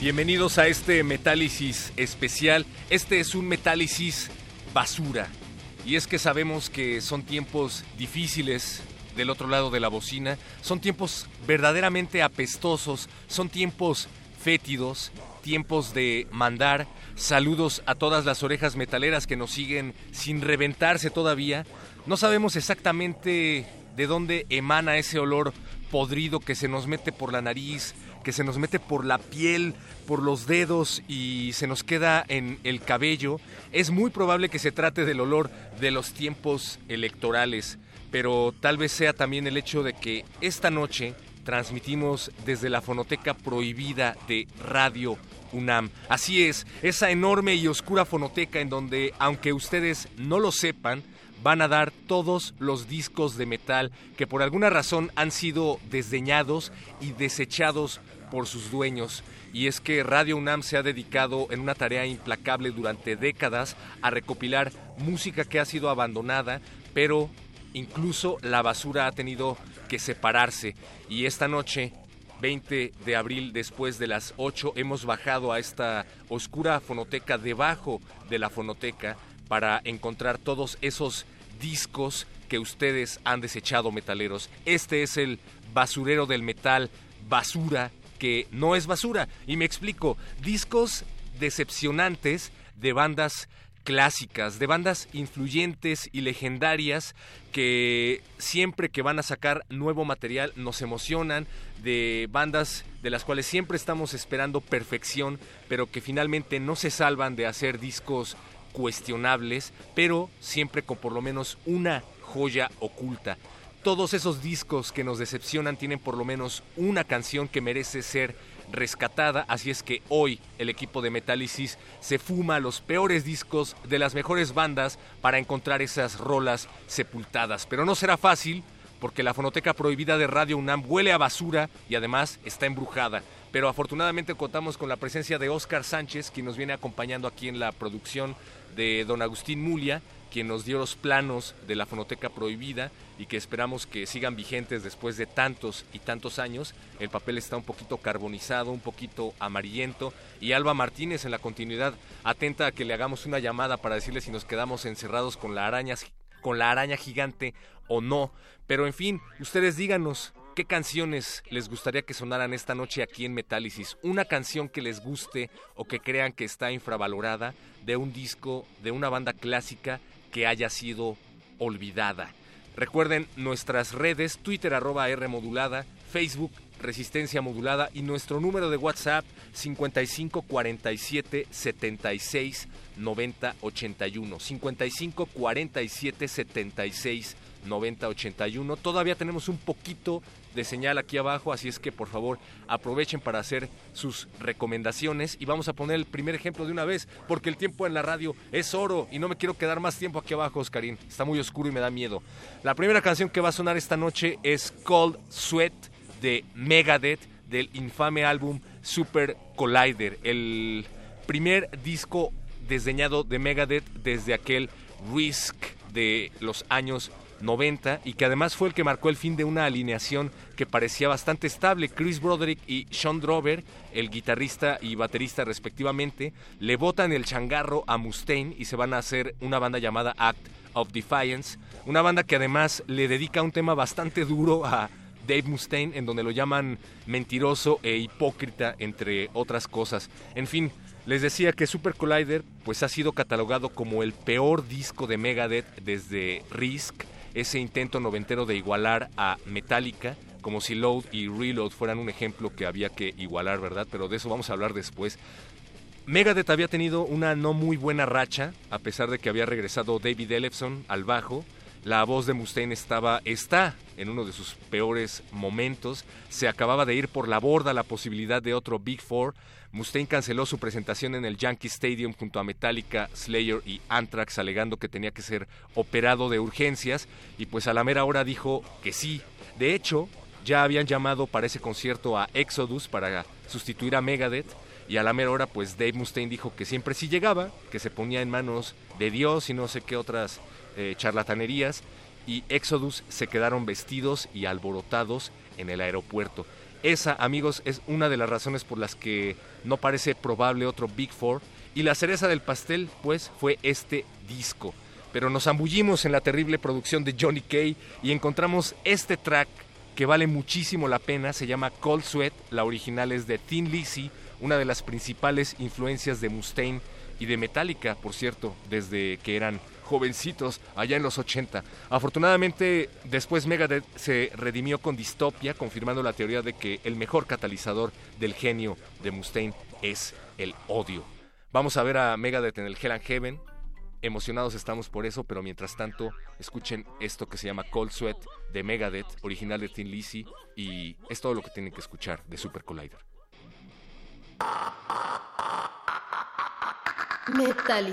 Bienvenidos a este Metálisis especial. Este es un Metálisis basura. Y es que sabemos que son tiempos difíciles del otro lado de la bocina. Son tiempos verdaderamente apestosos. Son tiempos fétidos. Tiempos de mandar saludos a todas las orejas metaleras que nos siguen sin reventarse todavía. No sabemos exactamente de dónde emana ese olor podrido que se nos mete por la nariz, se nos mete por la piel, por los dedos y se nos queda en el cabello, es muy probable que se trate del olor de los tiempos electorales, pero tal vez sea también el hecho de que esta noche transmitimos desde la fonoteca prohibida de Radio UNAM. Así es, esa enorme y oscura fonoteca en donde, aunque ustedes no lo sepan, van a dar todos los discos de metal que por alguna razón han sido desdeñados y desechados por sus dueños. Y es que Radio UNAM se ha dedicado en una tarea implacable durante décadas a recopilar música que ha sido abandonada, pero incluso la basura ha tenido que separarse. Y esta noche 20 de abril después de las 8 hemos bajado a esta oscura fonoteca debajo de la fonoteca para encontrar todos esos discos que ustedes han desechado metaleros. Este es el basurero del metal, basura que no es basura. Y me explico, discos decepcionantes de bandas clásicas, de bandas influyentes y legendarias que siempre que van a sacar nuevo material nos emocionan, de bandas de las cuales siempre estamos esperando perfección, pero que finalmente no se salvan de hacer discos cuestionables, pero siempre con por lo menos una joya oculta. Todos esos discos que nos decepcionan tienen por lo menos una canción que merece ser rescatada, así es que hoy el equipo de Metálisis se fuma los peores discos de las mejores bandas para encontrar esas rolas sepultadas. Pero no será fácil porque la fonoteca prohibida de Radio UNAM huele a basura y además está embrujada. Pero afortunadamente contamos con la presencia de Oscar Sánchez, quien nos viene acompañando aquí en la producción de don Agustín Mulia, quien nos dio los planos de la fonoteca prohibida y que esperamos que sigan vigentes después de tantos y tantos años. El papel está un poquito carbonizado, un poquito amarillento y Alba Martínez en la continuidad atenta a que le hagamos una llamada para decirle si nos quedamos encerrados con la araña con la araña gigante o no. Pero en fin, ustedes díganos qué canciones les gustaría que sonaran esta noche aquí en Metálisis. Una canción que les guste o que crean que está infravalorada de un disco de una banda clásica que haya sido olvidada. Recuerden nuestras redes, Twitter arroba R modulada, Facebook Resistencia Modulada y nuestro número de WhatsApp 55 47 76 90 81. 55 47 76 90 81. Todavía tenemos un poquito de señal aquí abajo, así es que por favor aprovechen para hacer sus recomendaciones y vamos a poner el primer ejemplo de una vez, porque el tiempo en la radio es oro y no me quiero quedar más tiempo aquí abajo, Oscarín. Está muy oscuro y me da miedo. La primera canción que va a sonar esta noche es Cold Sweat de Megadeth del infame álbum Super Collider, el primer disco desdeñado de Megadeth desde aquel Risk de los años 90 y que además fue el que marcó el fin de una alineación que parecía bastante estable. Chris Broderick y Sean Drover, el guitarrista y baterista respectivamente, le botan el changarro a Mustaine y se van a hacer una banda llamada Act of Defiance, una banda que además le dedica un tema bastante duro a Dave Mustaine, en donde lo llaman mentiroso e hipócrita, entre otras cosas. En fin, les decía que Super Collider pues ha sido catalogado como el peor disco de Megadeth desde Risk, ese intento noventero de igualar a Metallica, como si Load y Reload fueran un ejemplo que había que igualar, ¿verdad? Pero de eso vamos a hablar después. Megadeth había tenido una no muy buena racha, a pesar de que había regresado David Ellefson al bajo, la voz de Mustaine estaba, está en uno de sus peores momentos. Se acababa de ir por la borda la posibilidad de otro Big Four. Mustaine canceló su presentación en el Yankee Stadium junto a Metallica, Slayer y Anthrax, alegando que tenía que ser operado de urgencias. Y pues a la mera hora dijo que sí. De hecho, ya habían llamado para ese concierto a Exodus para sustituir a Megadeth. Y a la mera hora, pues Dave Mustaine dijo que siempre sí llegaba, que se ponía en manos de Dios y no sé qué otras eh, charlatanerías y Exodus se quedaron vestidos y alborotados en el aeropuerto. Esa, amigos, es una de las razones por las que no parece probable otro Big Four. Y la cereza del pastel, pues, fue este disco. Pero nos zambullimos en la terrible producción de Johnny Kay y encontramos este track que vale muchísimo la pena. Se llama Cold Sweat. La original es de Thin Lizzy, una de las principales influencias de Mustaine y de Metallica, por cierto, desde que eran jovencitos allá en los 80. Afortunadamente, después Megadeth se redimió con Dystopia, confirmando la teoría de que el mejor catalizador del genio de Mustaine es el odio. Vamos a ver a Megadeth en el Hell and Heaven. Emocionados estamos por eso, pero mientras tanto, escuchen esto que se llama Cold Sweat de Megadeth, original de Tin Lizzy, y es todo lo que tienen que escuchar de Super Collider. Metal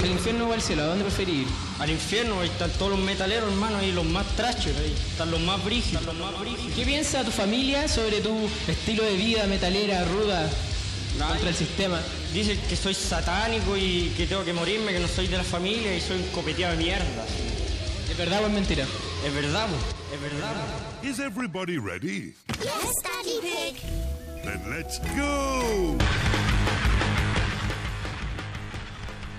¿Al infierno o al cielo? ¿A dónde preferís ir? Al infierno, ahí están todos los metaleros, hermano, ahí los más ahí están los más brígidos, los más brígidos. ¿Qué piensa tu familia sobre tu estilo de vida metalera, ruda, contra el sistema? Dicen que soy satánico y que tengo que morirme, que no soy de la familia y soy un copeteado de mierda. ¿Es verdad o es mentira? Es verdad, es verdad. Is everybody ready? Yes, Daddy Pig. Then let's go!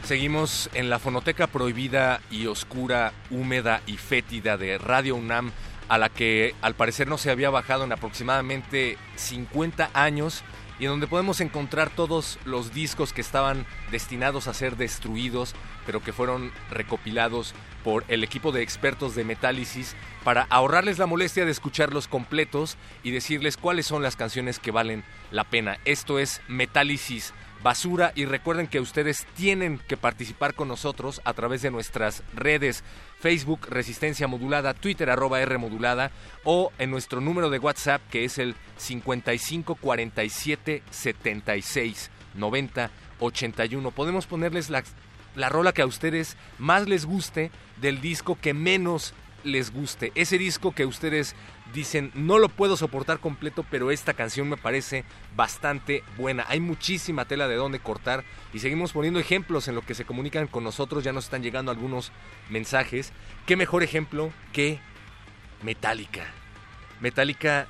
Seguimos en la fonoteca prohibida y oscura, húmeda y fétida de Radio UNAM, a la que al parecer no se había bajado en aproximadamente 50 años y en donde podemos encontrar todos los discos que estaban destinados a ser destruidos, pero que fueron recopilados por el equipo de expertos de Metálisis para ahorrarles la molestia de escucharlos completos y decirles cuáles son las canciones que valen la pena. Esto es Metálisis basura y recuerden que ustedes tienen que participar con nosotros a través de nuestras redes Facebook Resistencia Modulada, Twitter arroba R Modulada o en nuestro número de WhatsApp que es el 55 47 76 90 81. Podemos ponerles la, la rola que a ustedes más les guste del disco que menos les guste. Ese disco que ustedes dicen no lo puedo soportar completo, pero esta canción me parece bastante buena. Hay muchísima tela de donde cortar y seguimos poniendo ejemplos en lo que se comunican con nosotros. Ya nos están llegando algunos mensajes. ¿Qué mejor ejemplo que Metallica? Metallica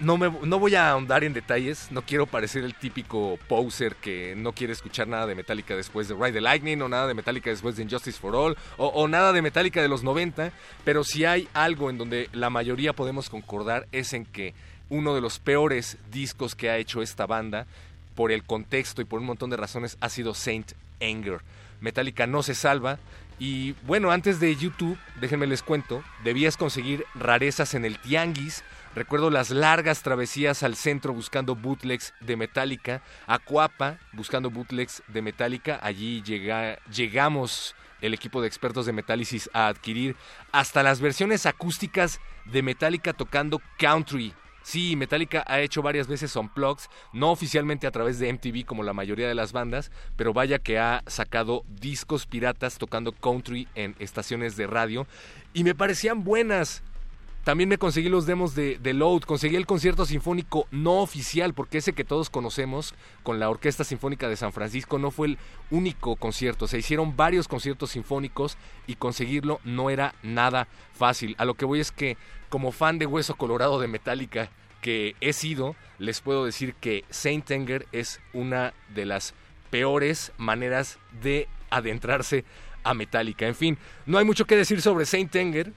no, me, no voy a ahondar en detalles, no quiero parecer el típico poser que no quiere escuchar nada de Metallica después de Ride the Lightning o nada de Metallica después de Injustice for All o, o nada de Metallica de los 90, pero si hay algo en donde la mayoría podemos concordar es en que uno de los peores discos que ha hecho esta banda, por el contexto y por un montón de razones, ha sido Saint Anger. Metallica no se salva, y bueno, antes de YouTube, déjenme les cuento, debías conseguir rarezas en el Tianguis. Recuerdo las largas travesías al centro buscando bootlegs de Metallica, a Cuapa buscando bootlegs de Metallica. Allí llega, llegamos el equipo de expertos de Metálisis a adquirir hasta las versiones acústicas de Metallica tocando country. Sí, Metallica ha hecho varias veces unplugs, no oficialmente a través de MTV como la mayoría de las bandas, pero vaya que ha sacado discos piratas tocando country en estaciones de radio y me parecían buenas. También me conseguí los demos de, de, Load, conseguí el concierto sinfónico no oficial, porque ese que todos conocemos con la Orquesta Sinfónica de San Francisco no fue el único concierto. Se hicieron varios conciertos sinfónicos y conseguirlo no era nada fácil. A lo que voy es que, como fan de Hueso Colorado de Metallica que he sido, les puedo decir que Saint Anger es una de las peores maneras de adentrarse a Metallica. En fin, no hay mucho que decir sobre Saint Anger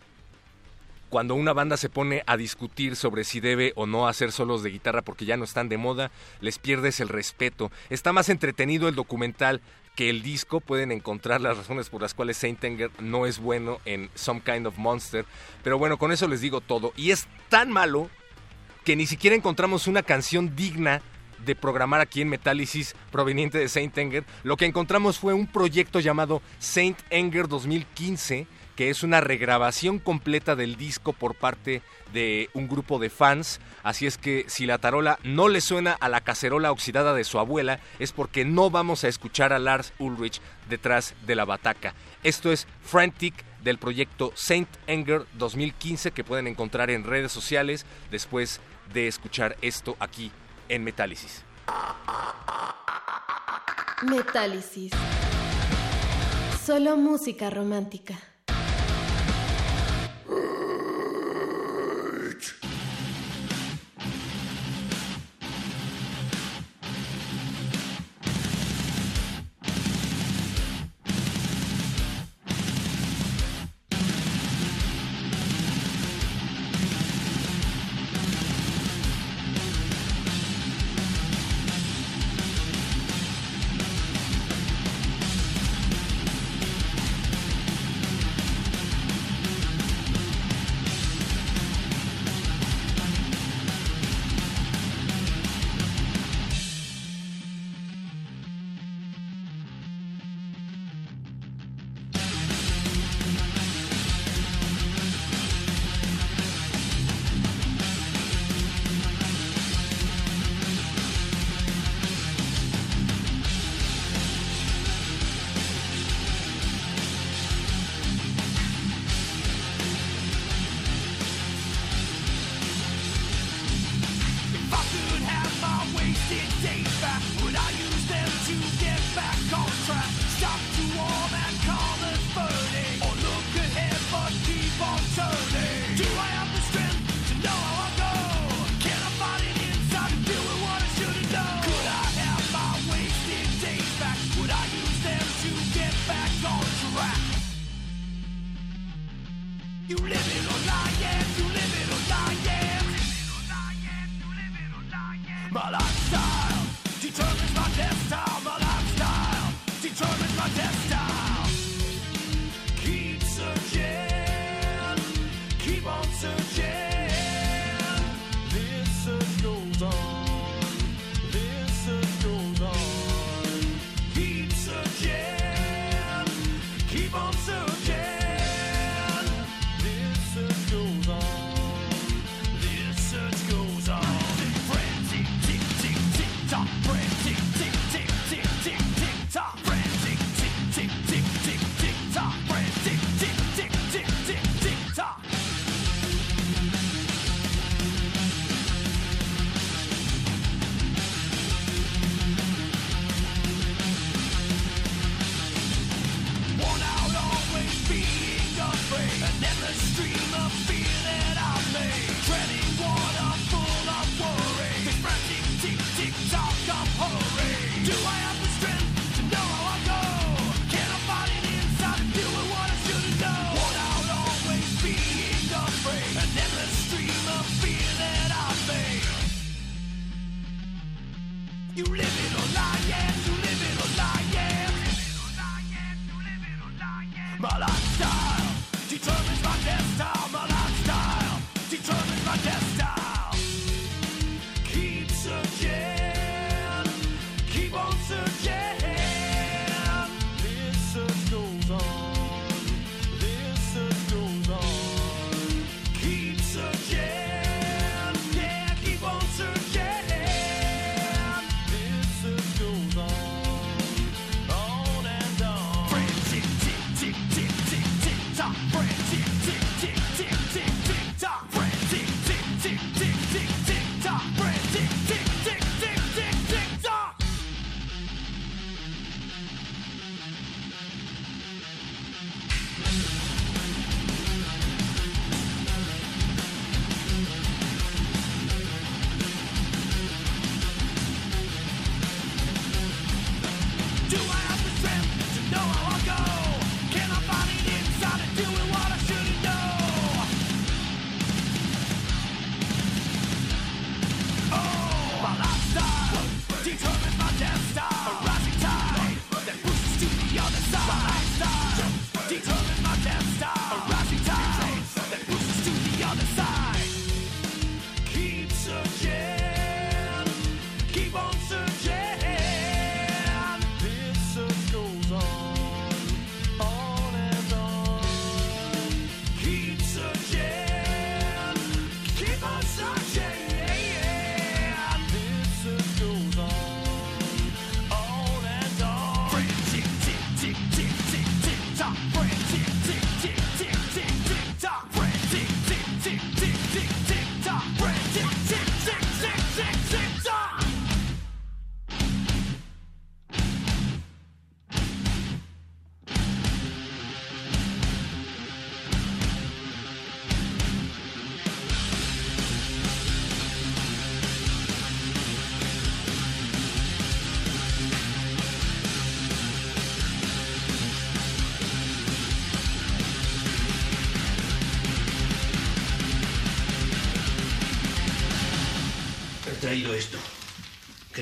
cuando una banda se pone a discutir sobre si debe o no hacer solos de guitarra porque ya no están de moda, les pierdes el respeto. Está más entretenido el documental que el disco. Pueden encontrar las razones por las cuales Saint Anger no es bueno en Some Kind of Monster. Pero bueno, con eso les digo todo. Y es tan malo que ni siquiera encontramos una canción digna de programar aquí en Metálisis proveniente de Saint Anger. Lo que encontramos fue un proyecto llamado Saint Anger 2015 que es una regrabación completa del disco por parte de un grupo de fans. Así es que si la tarola no le suena a la cacerola oxidada de su abuela, es porque no vamos a escuchar a Lars Ulrich detrás de la bataca. Esto es Frantic del proyecto Saint Anger 2015 que pueden encontrar en redes sociales después de escuchar esto aquí en Metálisis. Metálisis. Solo música romántica. Uh,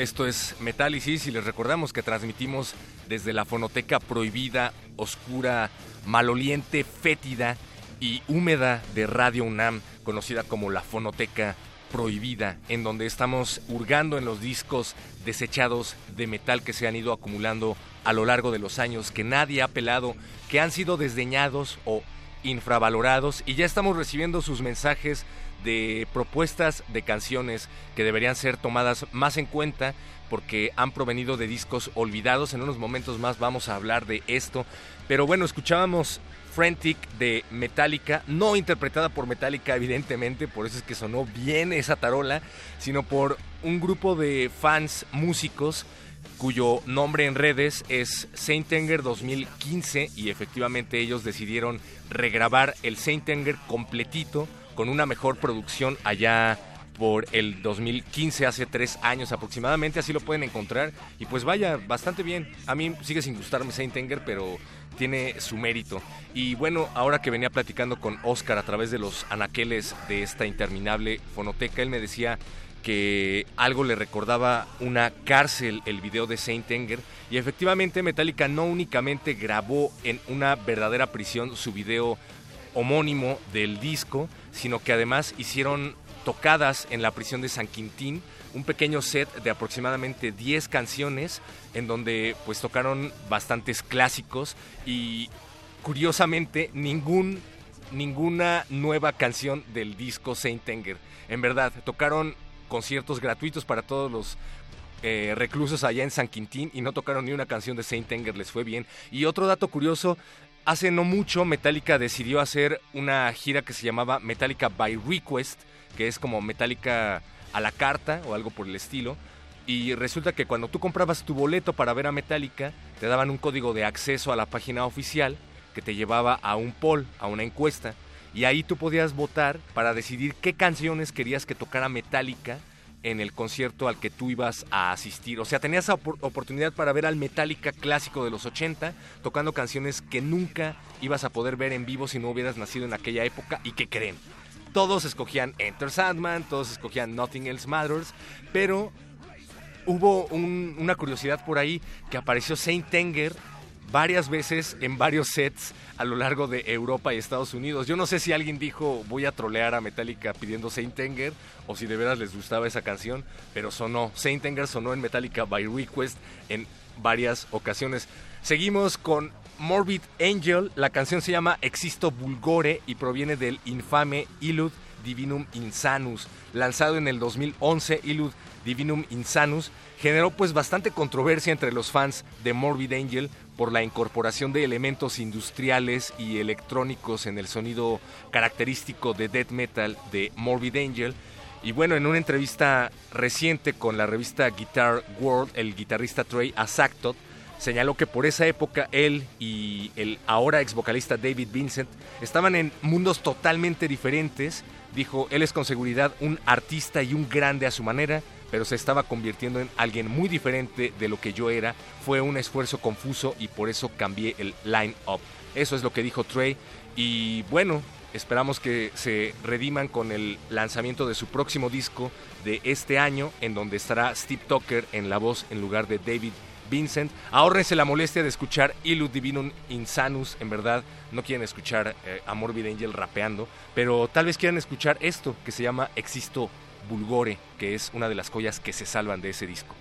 Esto es Metálisis y les recordamos que transmitimos desde la fonoteca prohibida, oscura, maloliente, fétida y húmeda de Radio UNAM, conocida como la fonoteca prohibida, en donde estamos hurgando en los discos desechados de metal que se han ido acumulando a lo largo de los años, que nadie ha pelado, que han sido desdeñados o infravalorados. Y ya estamos recibiendo sus mensajes de propuestas de canciones que deberían ser tomadas más en cuenta porque han provenido de discos olvidados. En unos momentos más vamos a hablar de esto. Pero bueno, escuchábamos Frantic de Metallica, no interpretada por Metallica evidentemente, por eso es que sonó bien esa tarola, sino por un grupo de fans músicos cuyo nombre en redes es Saint Anger 2015 y efectivamente ellos decidieron regrabar el Saint Anger completito con una mejor producción allá por el 2015, hace tres años aproximadamente, así lo pueden encontrar. Y pues vaya, bastante bien. A mí sigue sin gustarme Saint Anger, pero tiene su mérito. Y bueno, ahora que venía platicando con Oscar a través de los anaqueles de esta interminable fonoteca, él me decía que algo le recordaba una cárcel el video de Saint Anger y efectivamente Metallica no únicamente grabó en una verdadera prisión su video homónimo del disco, sino que además hicieron tocadas en la prisión de San Quintín, un pequeño set de aproximadamente 10 canciones en donde pues tocaron bastantes clásicos y curiosamente ningún ninguna nueva canción del disco Saint Anger. En verdad, tocaron conciertos gratuitos para todos los eh, reclusos allá en San Quintín y no tocaron ni una canción de Saint Anger, les fue bien. Y otro dato curioso, hace no mucho Metallica decidió hacer una gira que se llamaba Metallica by Request, que es como Metallica a la carta o algo por el estilo. Y resulta que cuando tú comprabas tu boleto para ver a Metallica, te daban un código de acceso a la página oficial que te llevaba a un poll, a una encuesta. Y ahí tú podías votar para decidir qué canciones querías que tocara Metallica en el concierto al que tú ibas a asistir. O sea, tenías opor- oportunidad para ver al Metallica clásico de los 80 tocando canciones que nunca ibas a poder ver en vivo si no hubieras nacido en aquella época. ¿Y qué creen? Todos escogían Enter Sandman, todos escogían Nothing Else Matters, pero hubo un- una curiosidad por ahí que apareció Saint Anger varias veces en varios sets a lo largo de Europa y Estados Unidos. Yo no sé si alguien dijo voy a trolear a Metallica pidiendo Saint Anger o si de veras les gustaba esa canción, pero sonó. Saint sonó en Metallica by Request en varias ocasiones. Seguimos con Morbid Angel. La canción se llama Existo Vulgore y proviene del infame Illud Divinum Insanus, lanzado en el 2011. Illud Divinum Insanus generó pues bastante controversia entre los fans de Morbid Angel por la incorporación de elementos industriales y electrónicos en el sonido característico de death metal de Morbid Angel. Y bueno, en una entrevista reciente con la revista Guitar World, el guitarrista Trey Azaktot señaló que por esa época él y el ahora ex vocalista David Vincent estaban en mundos totalmente diferentes. Dijo, él es con seguridad un artista y un grande a su manera, pero se estaba convirtiendo en alguien muy diferente de lo que yo era. Fue un esfuerzo confuso y por eso cambié el line-up. Eso es lo que dijo Trey. Y bueno, esperamos que se rediman con el lanzamiento de su próximo disco de este año, en donde estará Steve Tucker en la voz en lugar de David Vincent. Ahórrense la molestia de escuchar Illud Divinum Insanus. En verdad, no quieren escuchar eh, a Morbid Angel rapeando, pero tal vez quieran escuchar esto que se llama Existo Vulgore, que es una de las joyas que se salvan de ese disco.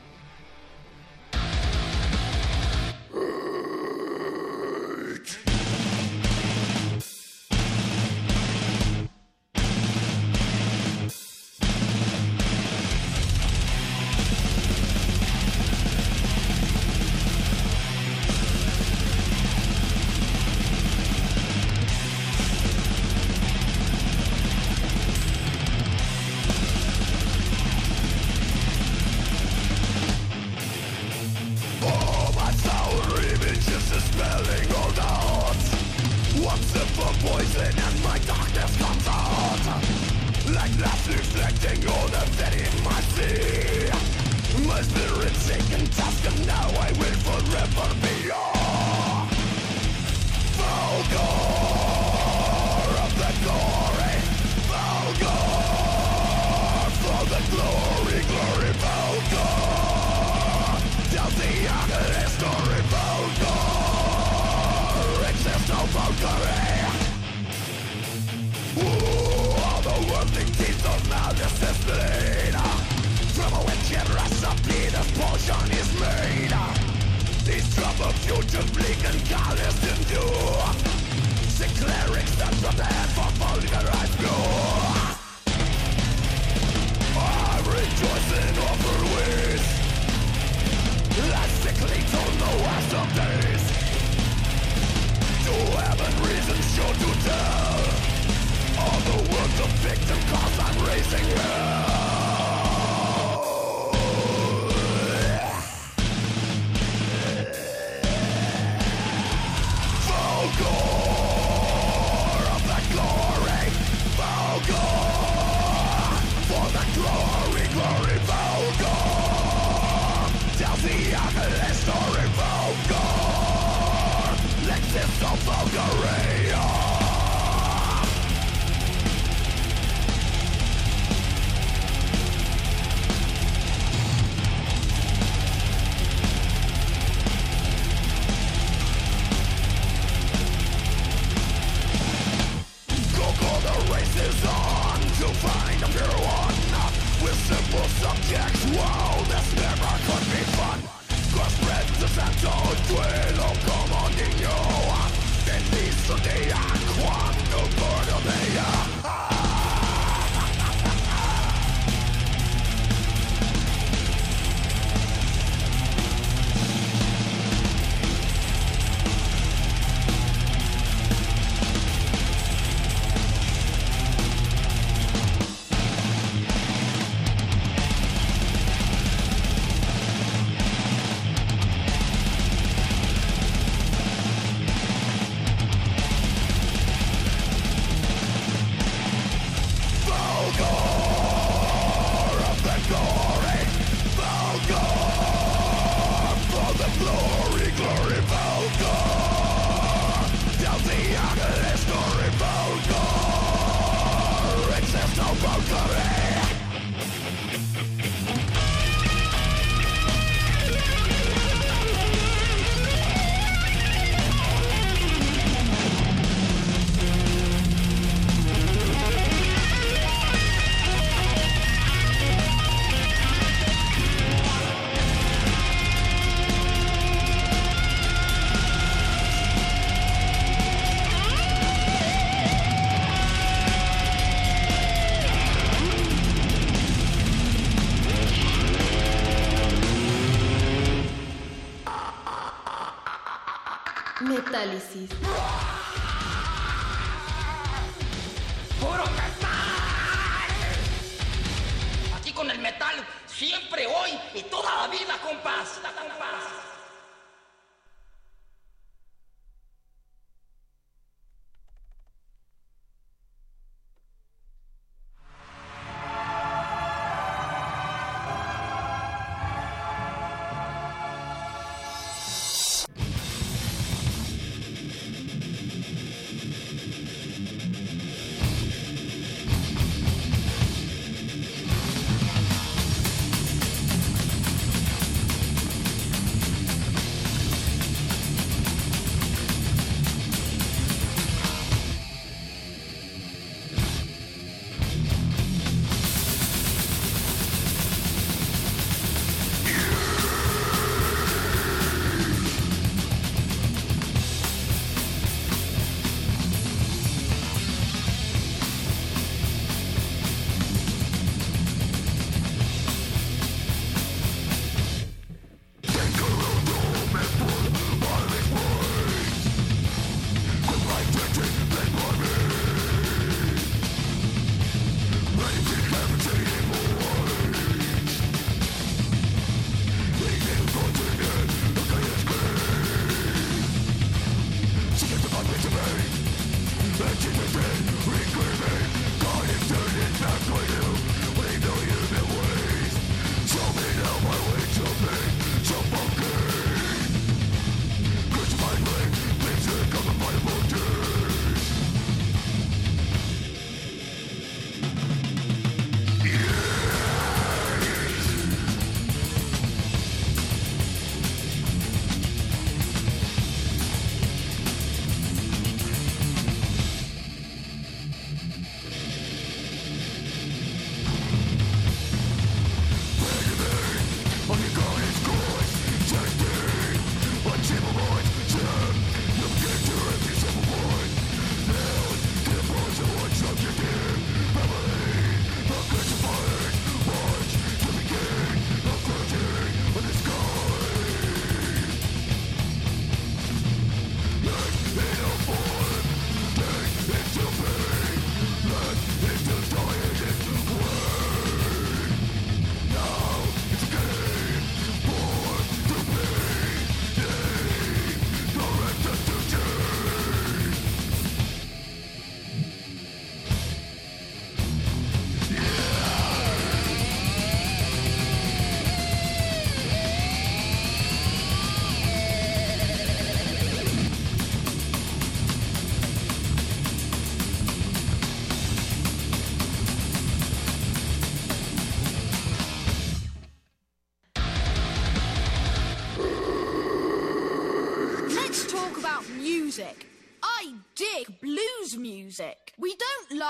Metálisis.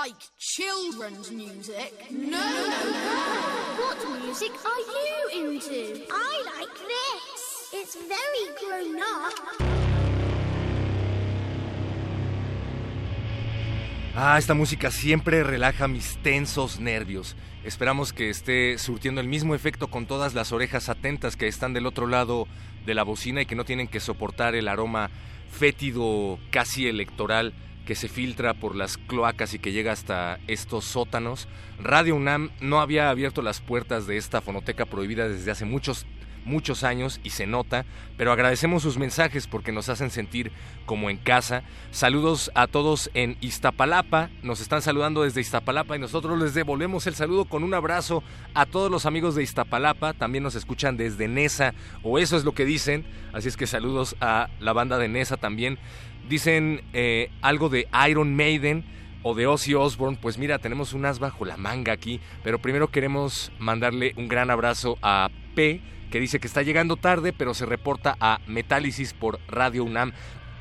Like children's music. No, no, no. What music are you into? I like this. It's very grown up. Ah, esta música siempre relaja mis tensos nervios. Esperamos que esté surtiendo el mismo efecto con todas las orejas atentas que están del otro lado de la bocina y que no tienen que soportar el aroma fétido casi electoral que se filtra por las cloacas y que llega hasta estos sótanos. Radio UNAM no había abierto las puertas de esta fonoteca prohibida desde hace muchos muchos años y se nota, pero agradecemos sus mensajes porque nos hacen sentir como en casa. Saludos a todos en Iztapalapa, nos están saludando desde Iztapalapa y nosotros les devolvemos el saludo con un abrazo a todos los amigos de Iztapalapa, también nos escuchan desde Nesa, o eso es lo que dicen, así es que saludos a la banda de Nesa también. Dicen eh, algo de Iron Maiden o de Ozzy Osbourne, pues mira, tenemos un as bajo la manga aquí, pero primero queremos mandarle un gran abrazo a P, que dice que está llegando tarde, pero se reporta a Metálisis por Radio UNAM.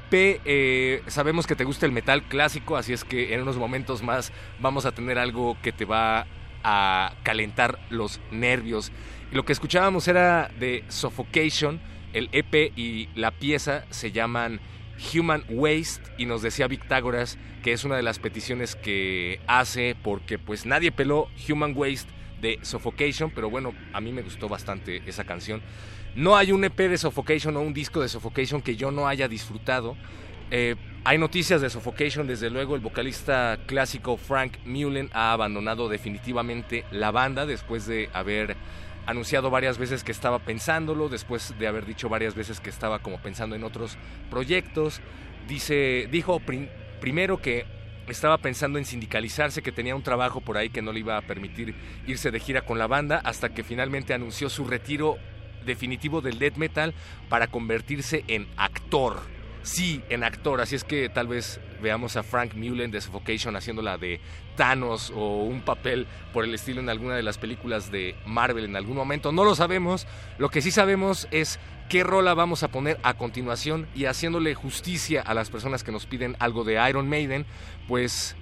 P, eh, sabemos que te gusta el metal clásico, así es que en unos momentos más vamos a tener algo que te va a calentar los nervios. Lo que escuchábamos era de Suffocation, el EP y la pieza se llaman Human Waste y nos decía Victágoras que es una de las peticiones que hace porque pues nadie peló Human Waste de Suffocation, pero bueno, a mí me gustó bastante esa canción. No hay un EP de Suffocation o un disco de Suffocation que yo no haya disfrutado. Eh, hay noticias de Suffocation, desde luego el vocalista clásico Frank Mullen ha abandonado definitivamente la banda después de haber anunciado varias veces que estaba pensándolo, después de haber dicho varias veces que estaba como pensando en otros proyectos. Dice, dijo primero que estaba pensando en sindicalizarse, que tenía un trabajo por ahí que no le iba a permitir irse de gira con la banda, hasta que finalmente anunció su retiro definitivo del death metal para convertirse en actor. Sí, en actor, así es que tal vez veamos a Frank Mullen de Suffocation haciéndola de O un papel por el estilo en alguna de las películas de Marvel en algún momento. No lo sabemos, lo que sí sabemos es qué rola vamos a poner a continuación y haciéndole justicia a las personas que nos piden algo de Iron Maiden, pues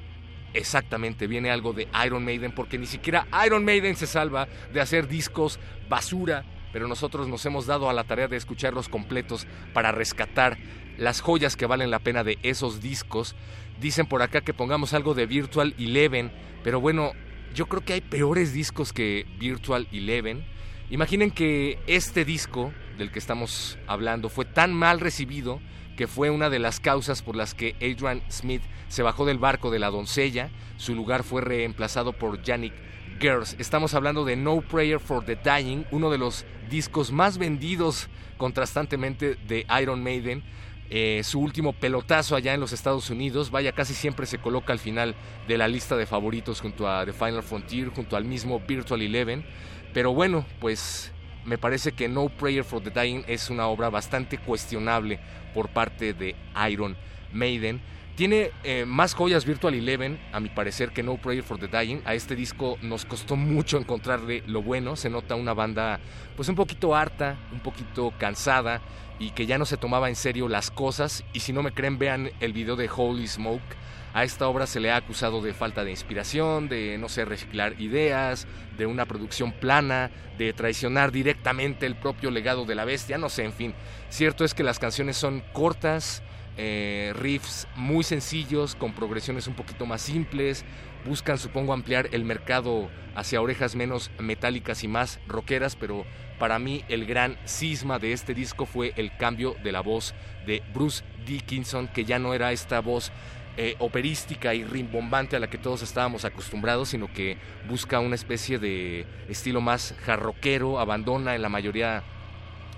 exactamente viene algo de Iron Maiden porque ni siquiera Iron Maiden se salva de hacer discos basura, pero nosotros nos hemos dado a la tarea de escucharlos completos para rescatar las joyas que valen la pena de esos discos. Dicen por acá que pongamos algo de Virtual Eleven, pero bueno, yo creo que hay peores discos que Virtual Eleven. Imaginen que este disco del que estamos hablando fue tan mal recibido que fue una de las causas por las que Adrian Smith se bajó del barco de la doncella. Su lugar fue reemplazado por Yannick Gers. Estamos hablando de No Prayer for the Dying, uno de los discos más vendidos contrastantemente de Iron Maiden. Eh, su último pelotazo allá en los Estados Unidos. Vaya, casi siempre se coloca al final de la lista de favoritos junto a The Final Frontier, junto al mismo Virtual Eleven. Pero bueno, pues me parece que No Prayer for the Dying es una obra bastante cuestionable por parte de Iron Maiden. Tiene eh, más joyas Virtual Eleven, a mi parecer, que No Prayer for the Dying. A este disco nos costó mucho encontrarle lo bueno. Se nota una banda, pues un poquito harta, un poquito cansada y que ya no se tomaba en serio las cosas. Y si no me creen, vean el video de Holy Smoke. A esta obra se le ha acusado de falta de inspiración, de no sé reciclar ideas, de una producción plana, de traicionar directamente el propio legado de la bestia, no sé, en fin. Cierto es que las canciones son cortas, eh, riffs muy sencillos, con progresiones un poquito más simples, buscan supongo ampliar el mercado hacia orejas menos metálicas y más rockeras, pero para mí el gran cisma de este disco fue el cambio de la voz de Bruce Dickinson, que ya no era esta voz eh, operística y rimbombante a la que todos estábamos acostumbrados, sino que busca una especie de estilo más jarroquero, abandona en la mayoría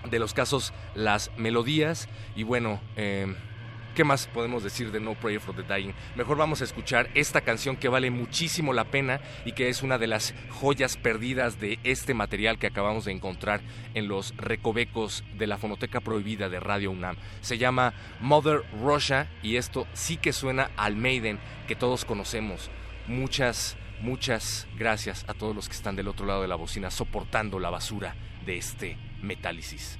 de los casos las melodías y bueno, eh, ¿Qué más podemos decir de No Prayer for the Dying? Mejor vamos a escuchar esta canción que vale muchísimo la pena y que es una de las joyas perdidas de este material que acabamos de encontrar en los recovecos de la fonoteca prohibida de Radio UNAM. Se llama Mother Russia y esto sí que suena al Maiden que todos conocemos. Muchas, muchas gracias a todos los que están del otro lado de la bocina soportando la basura de este metálisis.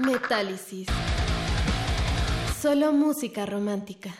Metálisis. Solo música romántica.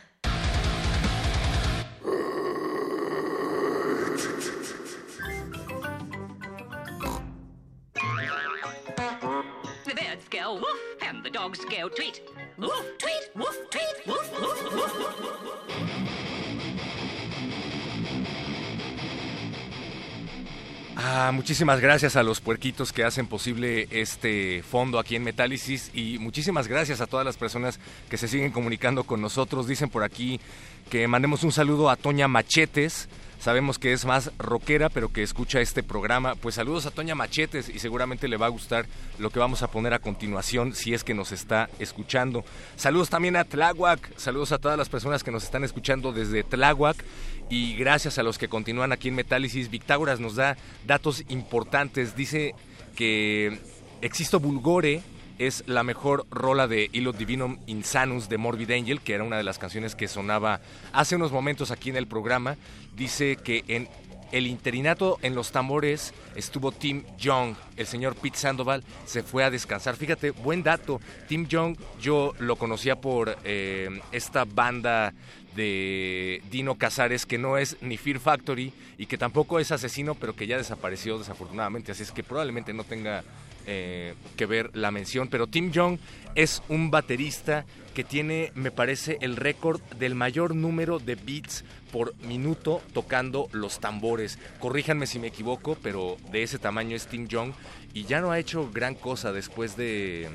Ah, muchísimas gracias a los puerquitos que hacen posible este fondo aquí en Metálisis y muchísimas gracias a todas las personas que se siguen comunicando con nosotros. Dicen por aquí que mandemos un saludo a Toña Machetes. Sabemos que es más rockera, pero que escucha este programa. Pues saludos a Toña Machetes y seguramente le va a gustar lo que vamos a poner a continuación si es que nos está escuchando. Saludos también a Tláhuac, saludos a todas las personas que nos están escuchando desde Tláhuac y gracias a los que continúan aquí en Metálisis. Victágoras nos da datos importantes. Dice que Existo Bulgore es la mejor rola de Illo Divinum Insanus de Morbid Angel, que era una de las canciones que sonaba hace unos momentos aquí en el programa. Dice que en el interinato en los tambores estuvo Tim Young. El señor Pete Sandoval se fue a descansar. Fíjate, buen dato. Tim Young yo lo conocía por eh, esta banda de Dino Casares que no es ni Fear Factory y que tampoco es asesino, pero que ya desapareció desafortunadamente. Así es que probablemente no tenga eh, que ver la mención. Pero Tim Young es un baterista que tiene, me parece, el récord del mayor número de beats por minuto tocando los tambores. Corríjanme si me equivoco, pero de ese tamaño es Tim Young y ya no ha hecho gran cosa después de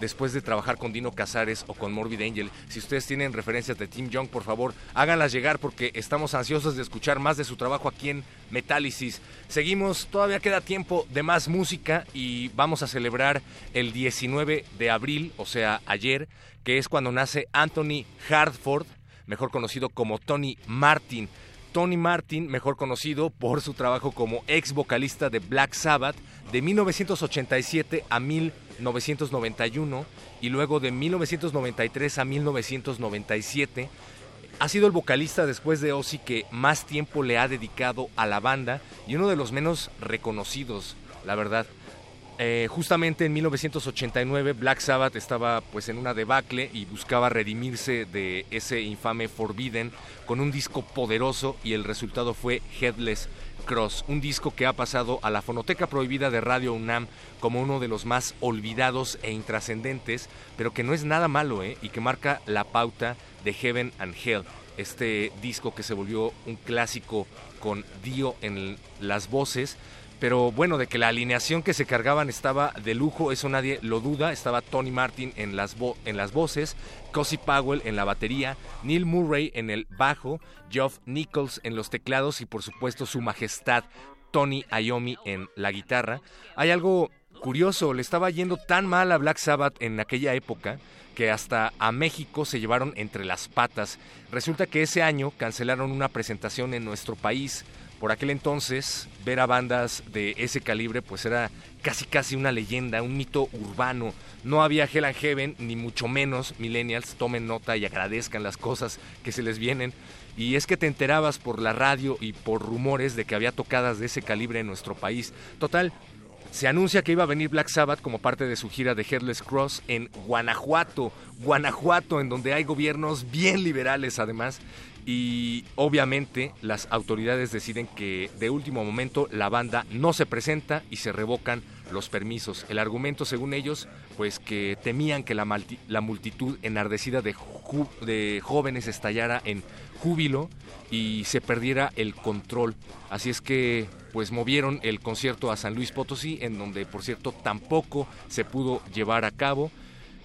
después de trabajar con Dino Casares o con Morbid Angel. Si ustedes tienen referencias de Tim Young, por favor, háganlas llegar porque estamos ansiosos de escuchar más de su trabajo aquí en Metálisis. Seguimos, todavía queda tiempo de más música y vamos a celebrar el 19 de abril, o sea, ayer, que es cuando nace Anthony Hardford, mejor conocido como Tony Martin. Tony Martin, mejor conocido por su trabajo como ex vocalista de Black Sabbath de 1987 a 1991 y luego de 1993 a 1997. Ha sido el vocalista después de Ozzy que más tiempo le ha dedicado a la banda y uno de los menos reconocidos, la verdad. Eh, justamente en 1989 Black Sabbath estaba pues en una debacle y buscaba redimirse de ese infame Forbidden con un disco poderoso y el resultado fue Headless Cross, un disco que ha pasado a la fonoteca prohibida de Radio UNAM como uno de los más olvidados e intrascendentes, pero que no es nada malo ¿eh? y que marca la pauta de Heaven and Hell, este disco que se volvió un clásico con Dio en las voces pero bueno, de que la alineación que se cargaban estaba de lujo, eso nadie lo duda. Estaba Tony Martin en las, en las voces, Cosi Powell en la batería, Neil Murray en el bajo, Geoff Nichols en los teclados y por supuesto su majestad Tony Iommi en la guitarra. Hay algo curioso, le estaba yendo tan mal a Black Sabbath en aquella época que hasta a México se llevaron entre las patas. Resulta que ese año cancelaron una presentación en nuestro país por aquel entonces ver a bandas de ese calibre pues era casi casi una leyenda, un mito urbano. No había Hell and Heaven, ni mucho menos millennials, tomen nota y agradezcan las cosas que se les vienen. Y es que te enterabas por la radio y por rumores de que había tocadas de ese calibre en nuestro país. Total, se anuncia que iba a venir Black Sabbath como parte de su gira de Headless Cross en Guanajuato, Guanajuato, en donde hay gobiernos bien liberales además, y obviamente las autoridades deciden que de último momento la banda no se presenta y se revocan los permisos. El argumento, según ellos, pues que temían que la, multitud enardecida de, de jóvenes estallara en júbilo y se perdiera el control. Así es que pues movieron el concierto a San Luis Potosí, en donde por cierto tampoco se pudo llevar a cabo.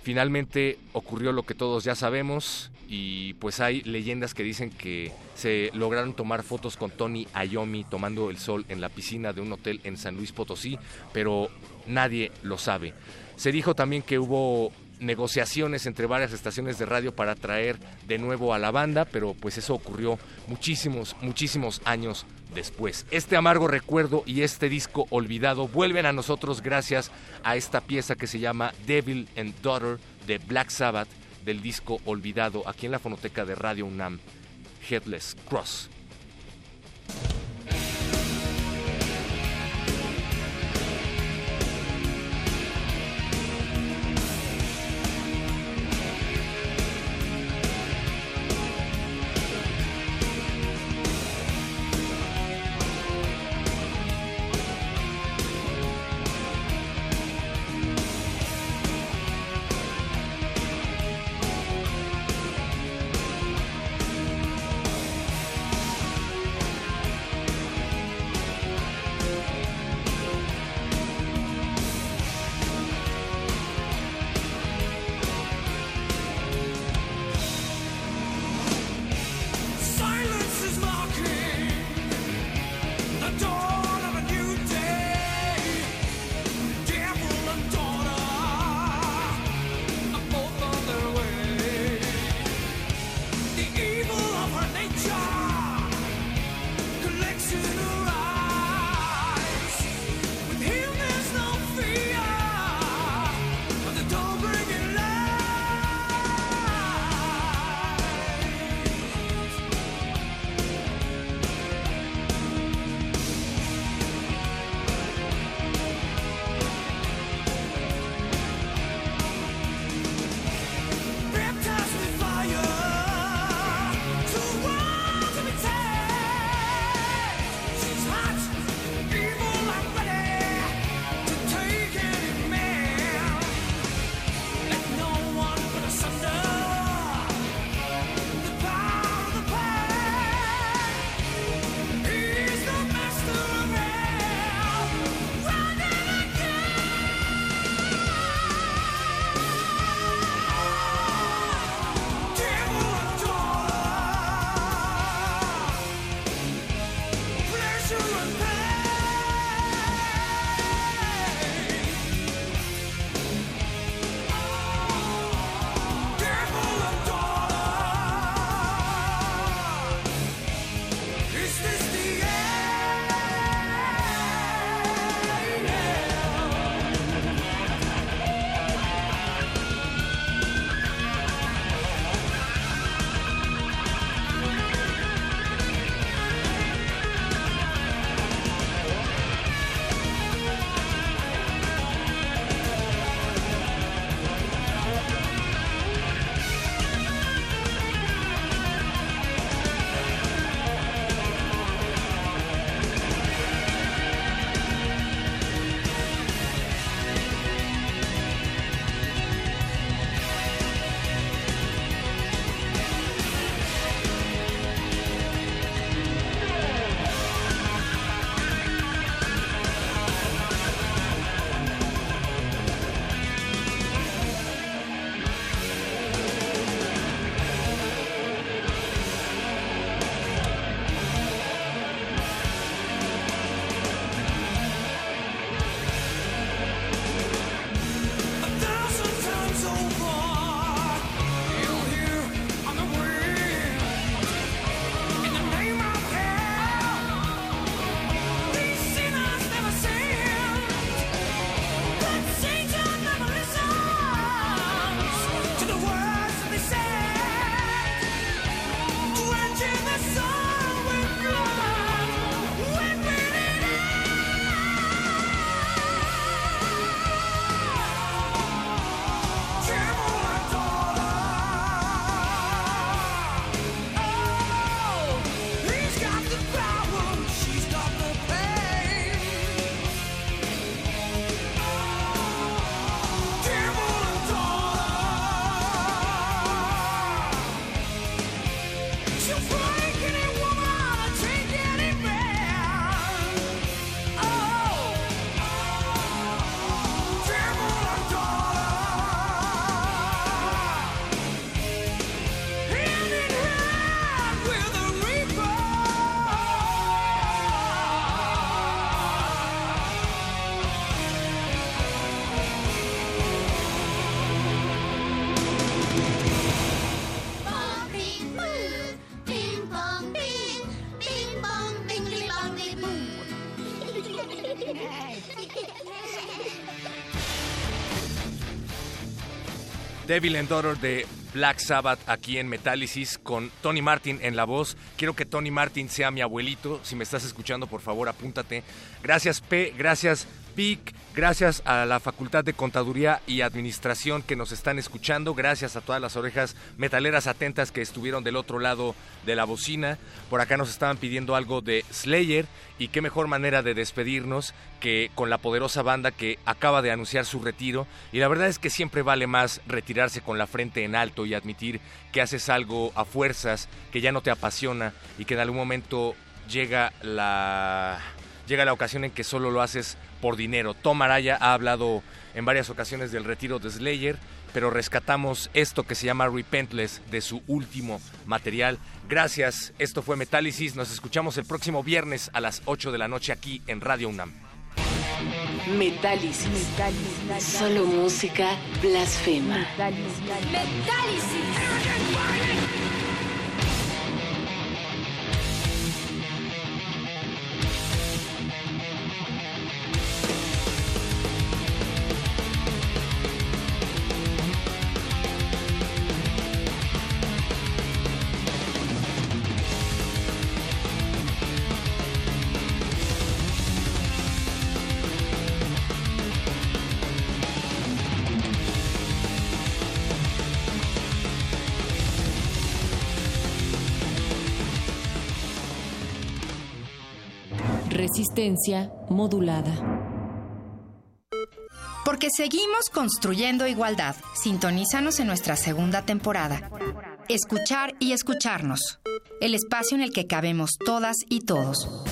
Finalmente ocurrió lo que todos ya sabemos y pues hay leyendas que dicen que se lograron tomar fotos con Tony Ayomi tomando el sol en la piscina de un hotel en San Luis Potosí, pero nadie lo sabe. Se dijo también que hubo negociaciones entre varias estaciones de radio para traer de nuevo a la banda, pero pues eso ocurrió muchísimos, muchísimos años después. Este amargo recuerdo y este disco olvidado vuelven a nosotros gracias a esta pieza que se llama Devil and Daughter de Black Sabbath del disco olvidado aquí en la fonoteca de Radio UNAM, Headless Cross. Devil and Daughter de Black Sabbath aquí en Metálisis con Tony Martin en la voz. Quiero que Tony Martin sea mi abuelito. Si me estás escuchando, por favor, apúntate. Gracias P, gracias PIC, gracias a la Facultad de Contaduría y Administración que nos están escuchando, gracias a todas las orejas metaleras atentas que estuvieron del otro lado de la bocina. Por acá nos estaban pidiendo algo de Slayer y qué mejor manera de despedirnos que con la poderosa banda que acaba de anunciar su retiro. Y la verdad es que siempre vale más retirarse con la frente en alto y admitir que haces algo a fuerzas, que ya no te apasiona y que en algún momento llega la llega la ocasión en que solo lo haces por dinero. Tom Araya ha hablado en varias ocasiones del retiro de Slayer, pero rescatamos esto que se llama Repentless de su último material. Gracias, esto fue Metálisis. Nos escuchamos el próximo viernes a las 8 de la noche aquí en Radio UNAM. Metálisis. Solo música blasfema. Metálisis. Resistencia modulada. Porque seguimos construyendo igualdad. Sintonízanos en nuestra segunda temporada. Escuchar y escucharnos. El espacio en el que cabemos todas y todos.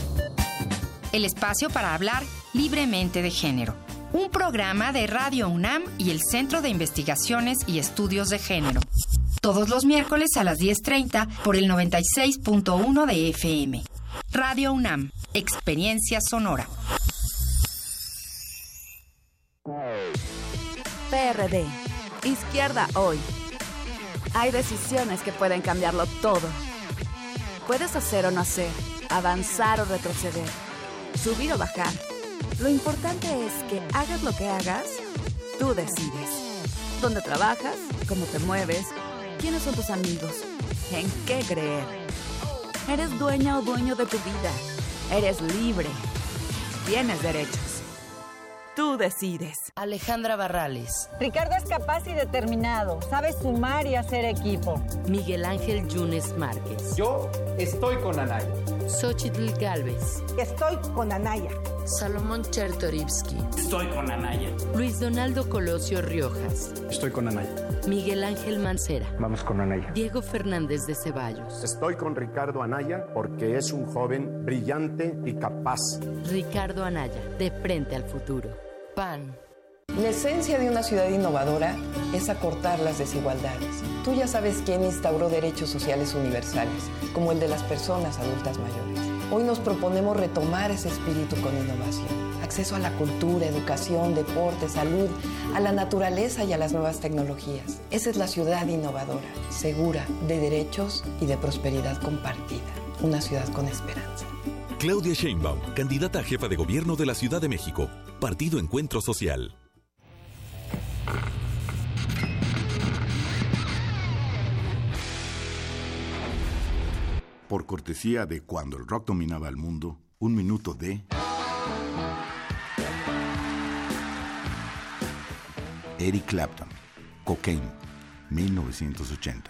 El espacio para hablar libremente de género. Un programa de Radio UNAM y el Centro de Investigaciones y Estudios de Género. Todos los miércoles a las 10.30 por el 96.1 de FM. Radio UNAM, Experiencia Sonora. PRD, Izquierda Hoy. Hay decisiones que pueden cambiarlo todo. Puedes hacer o no hacer, avanzar o retroceder, subir o bajar. Lo importante es que hagas lo que hagas, tú decides. ¿Dónde trabajas? ¿Cómo te mueves? ¿Quiénes son tus amigos? ¿En qué creer? Eres dueña o dueño de tu vida. Eres libre. Tienes derechos. Tú decides. Alejandra Barrales. Ricardo es capaz y determinado. Sabe sumar y hacer equipo. Miguel Ángel Yunes Márquez. Yo estoy con Anaya. Xochitl Galvez. Estoy con Anaya. Salomón Chertorivsky. Estoy con Anaya. Luis Donaldo Colosio Riojas. Estoy con Anaya. Miguel Ángel Mancera. Vamos con Anaya. Diego Fernández de Ceballos. Estoy con Ricardo Anaya porque es un joven brillante y capaz. Ricardo Anaya, de frente al futuro. PAN. La esencia de una ciudad innovadora es acortar las desigualdades. Tú ya sabes quién instauró derechos sociales universales, como el de las personas adultas mayores. Hoy nos proponemos retomar ese espíritu con innovación. Acceso a la cultura, educación, deporte, salud, a la naturaleza y a las nuevas tecnologías. Esa es la ciudad innovadora, segura, de derechos y de prosperidad compartida. Una ciudad con esperanza. Claudia Sheinbaum, candidata a jefa de gobierno de la Ciudad de México. Partido Encuentro Social. Por cortesía de Cuando el rock dominaba el mundo, un minuto de... Eric Clapton, Cocaine, 1980.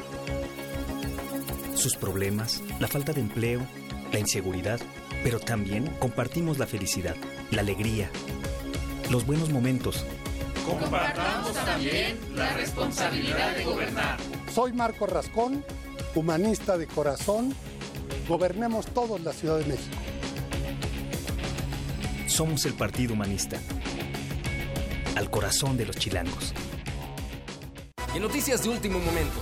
Sus problemas, la falta de empleo, la inseguridad, pero también compartimos la felicidad, la alegría, los buenos momentos. Compartamos también la responsabilidad de gobernar. Soy Marco Rascón, humanista de corazón. Gobernemos todos la Ciudad de México. Somos el Partido Humanista. Al corazón de los chilangos. Y en noticias de último momento,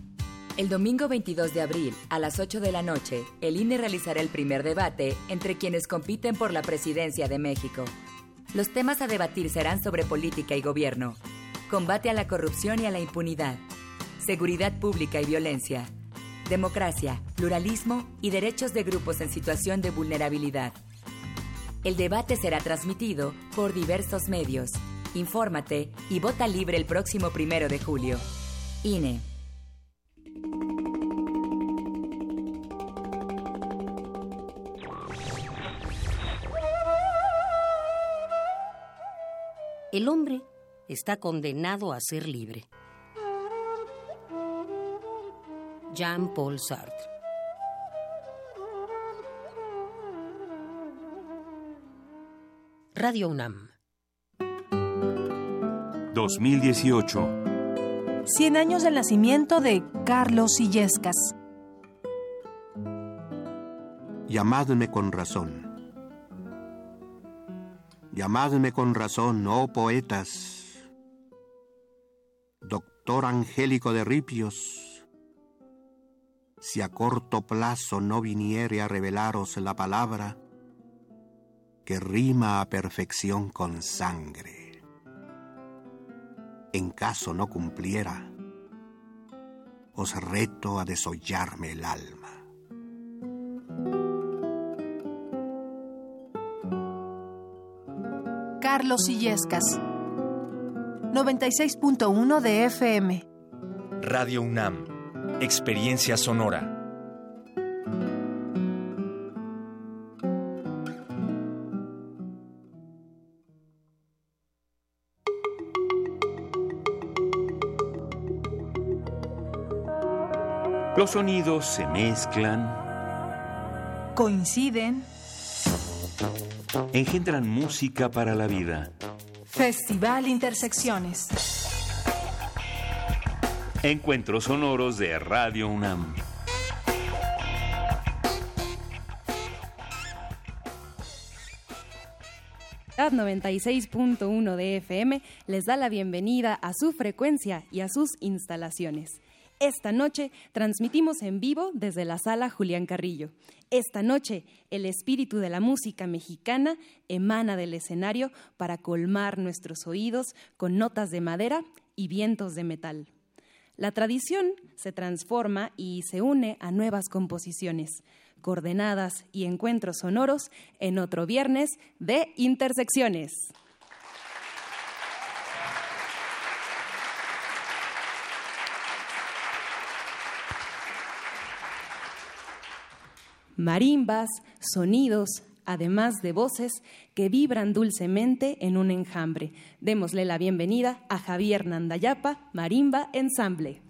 El domingo 22 de abril, a las 8 de la noche, el INE realizará el primer debate entre quienes compiten por la presidencia de México. Los temas a debatir serán sobre política y gobierno, combate a la corrupción y a la impunidad, seguridad pública y violencia, democracia, pluralismo y derechos de grupos en situación de vulnerabilidad. El debate será transmitido por diversos medios. Infórmate y vota libre el próximo primero de julio. INE. El hombre está condenado a ser libre. Jean-Paul Sartre. Radio UNAM. 2018. 100 años del nacimiento de Carlos Illescas. Llamadme con razón. Llamadme con razón, oh poetas. Doctor Angélico de Ripios, si a corto plazo no viniere a revelaros la palabra que rima a perfección con sangre. En caso no cumpliera, os reto a desollarme el alma. Carlos Illescas. 96.1 de FM. Radio UNAM. Experiencia sonora. Los sonidos se mezclan, Coinciden. engendran música para la vida. Festival Intersecciones. Encuentros sonoros de Radio UNAM. Ad 96.1 de FM les da la bienvenida a su frecuencia y a sus instalaciones. Esta noche transmitimos en vivo desde la sala Julián Carrillo. Esta noche el espíritu de la música mexicana emana del escenario para colmar nuestros oídos con notas de madera y vientos de metal. La tradición se transforma y se une a nuevas composiciones, coordenadas y encuentros sonoros en otro viernes de Intersecciones. Marimbas, sonidos, además de voces que vibran dulcemente en un enjambre. Démosle la bienvenida a Javier Nandayapa, Marimba Ensamble.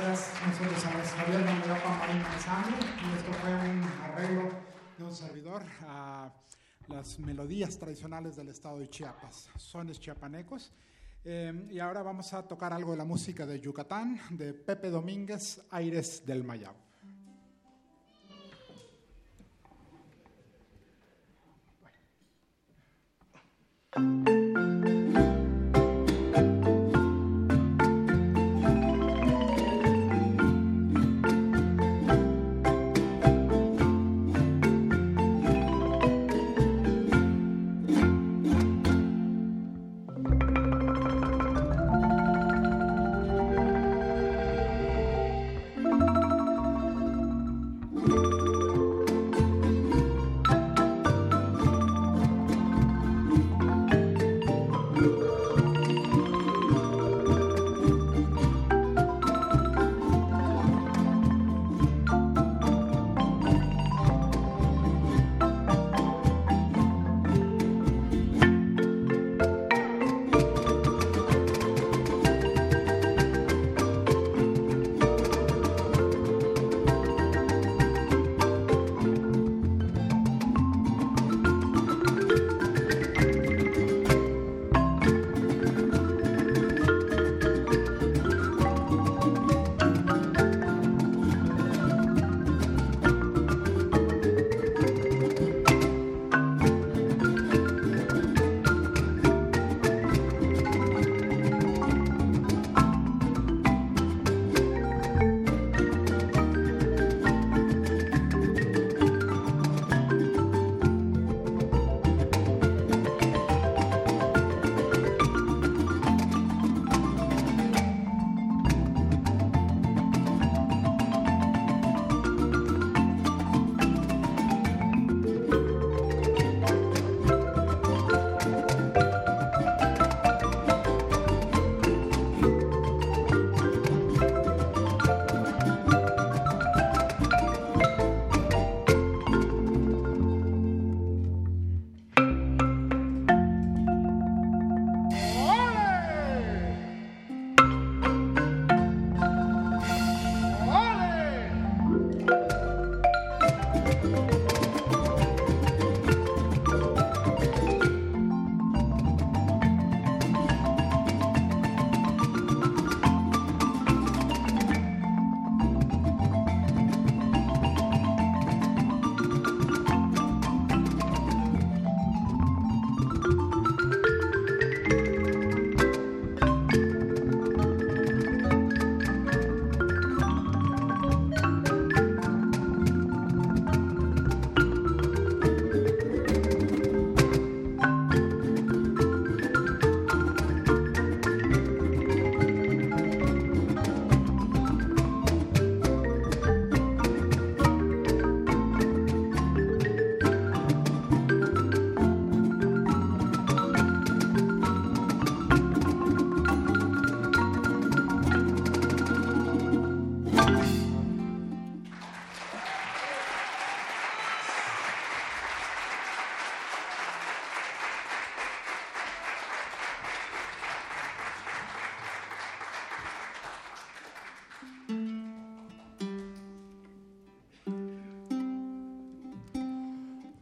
Gracias. Nosotros somos Javier Manglapa Marín Manzano y esto fue un arreglo de un servidor a las melodías tradicionales del estado de Chiapas, sones chiapanecos. Eh, y ahora vamos a tocar algo de la música de Yucatán, de Pepe Domínguez, Aires del Mayab.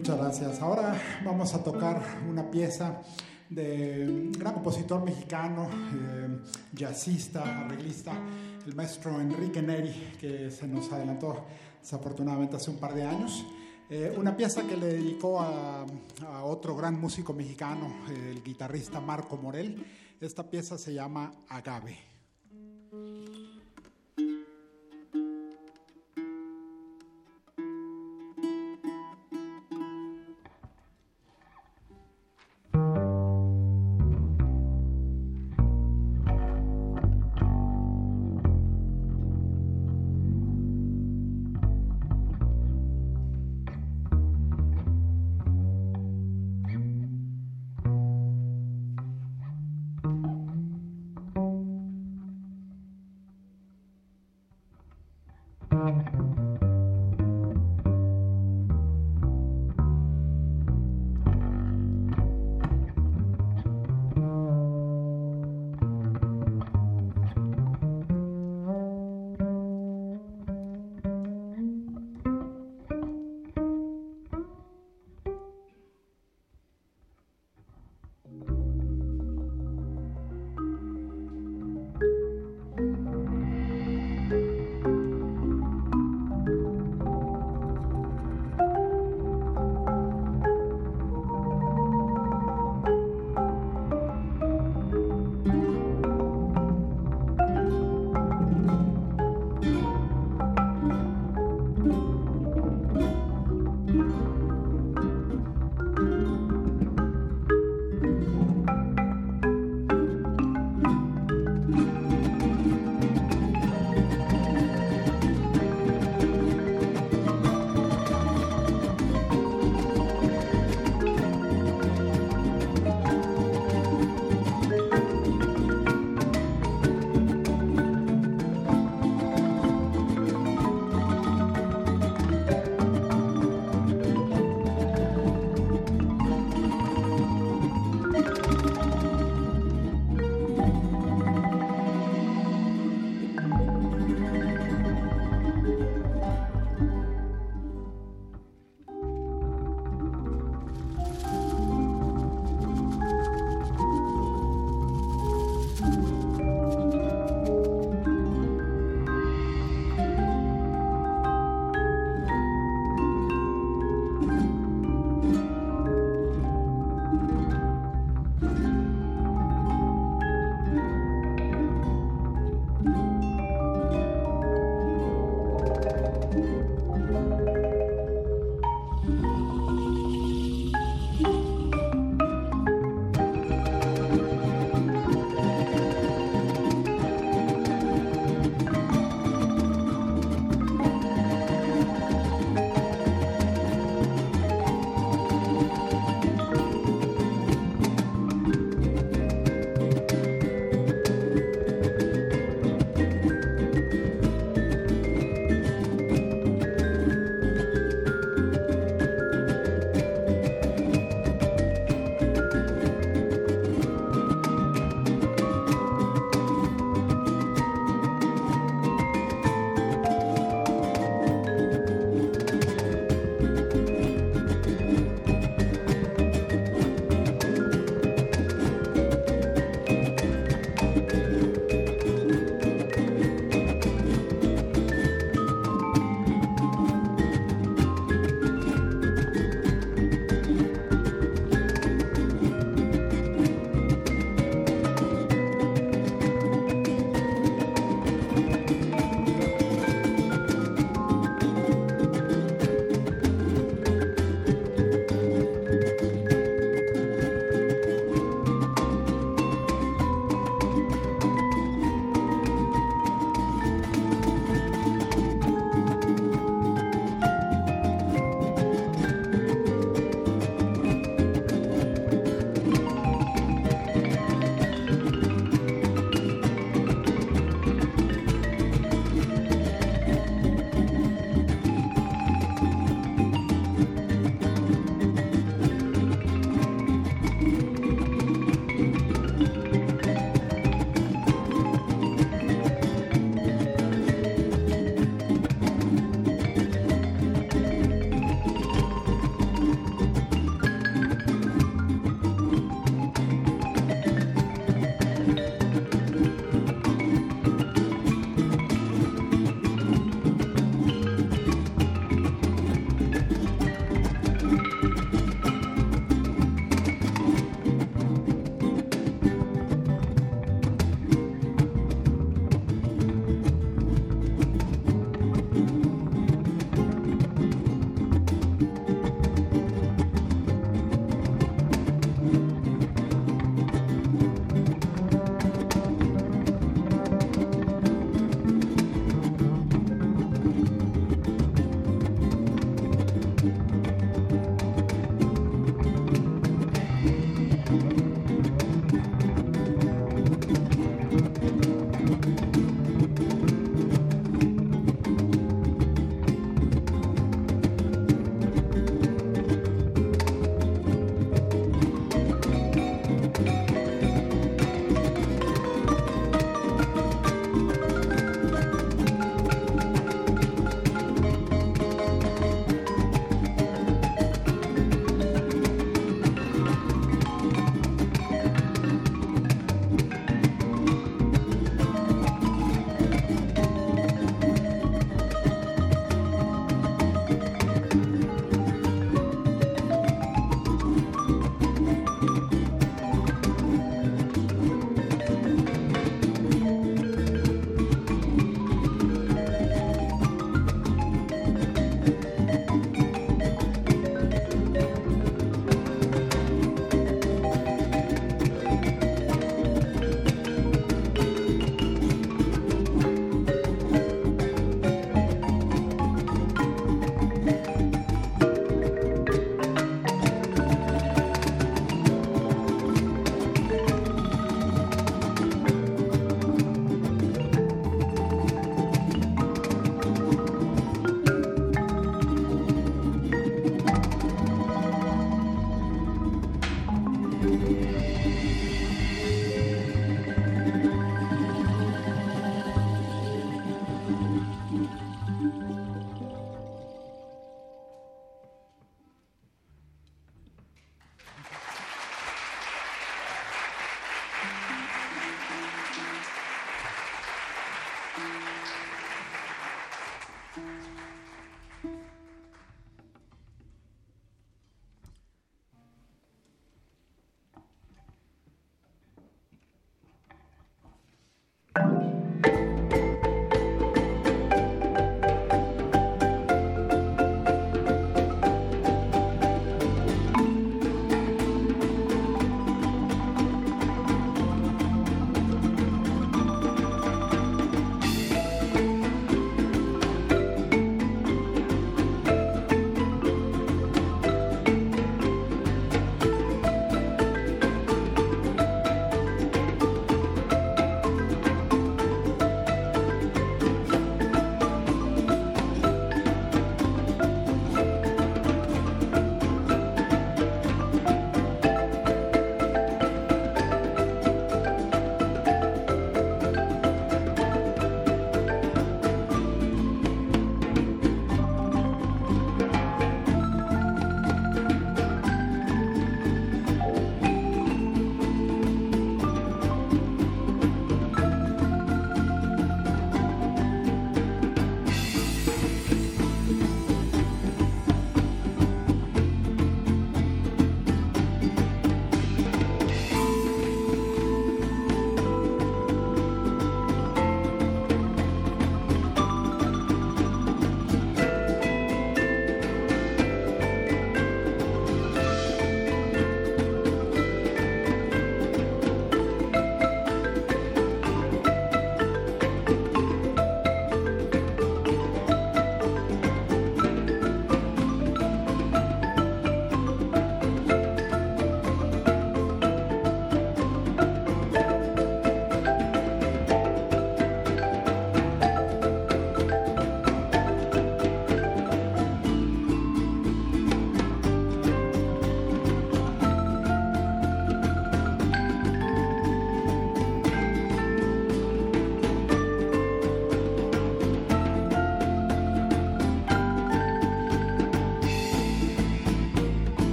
Muchas gracias. Ahora vamos a tocar una pieza de un gran compositor mexicano, eh, jazzista, arreglista, el maestro Enrique Neri, que se nos adelantó desafortunadamente hace un par de años. Eh, una pieza que le dedicó a, a otro gran músico mexicano, el guitarrista Marco Morel. Esta pieza se llama Agave.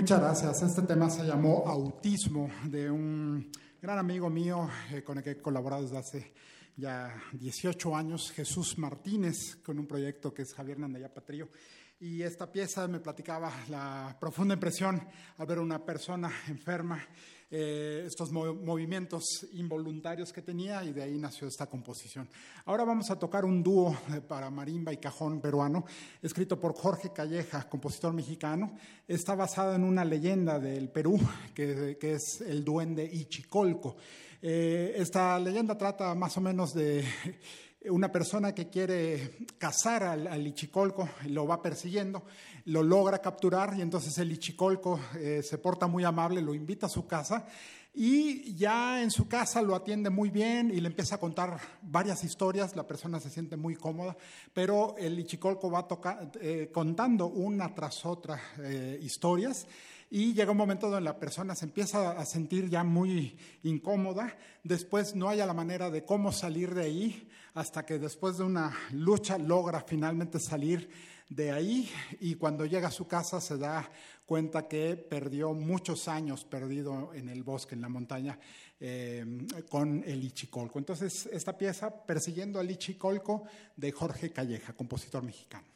Muchas gracias. Este tema se llamó Autismo, de un gran amigo mío eh, con el que he colaborado desde hace ya 18 años, Jesús Martínez, con un proyecto que es Javier Nandaya Patrillo. Y esta pieza me platicaba la profunda impresión al ver a una persona enferma eh, estos movimientos involuntarios que tenía y de ahí nació esta composición. Ahora vamos a tocar un dúo eh, para marimba y cajón peruano, escrito por Jorge Calleja, compositor mexicano. Está basado en una leyenda del Perú, que, es el duende Ichicolco. Eh, esta leyenda trata más o menos de una persona que quiere cazar al, al, Ichicolco, lo va persiguiendo, lo logra capturar y entonces el Ichicolco eh, se porta muy amable, lo invita a su casa y ya en su casa lo atiende muy bien y le empieza a contar varias historias, la persona se siente muy cómoda, pero el Ichicolco va eh, contando una tras otra eh, historias y llega un momento donde la persona se empieza a sentir ya muy incómoda, después no haya la manera de cómo salir de ahí, hasta que después de una lucha logra finalmente salir de ahí y cuando llega a su casa se da cuenta que perdió muchos años perdido en el bosque, en la montaña, eh, con el Ichicolco. Entonces, esta pieza, Persiguiendo al Ichicolco, de Jorge Calleja, compositor mexicano.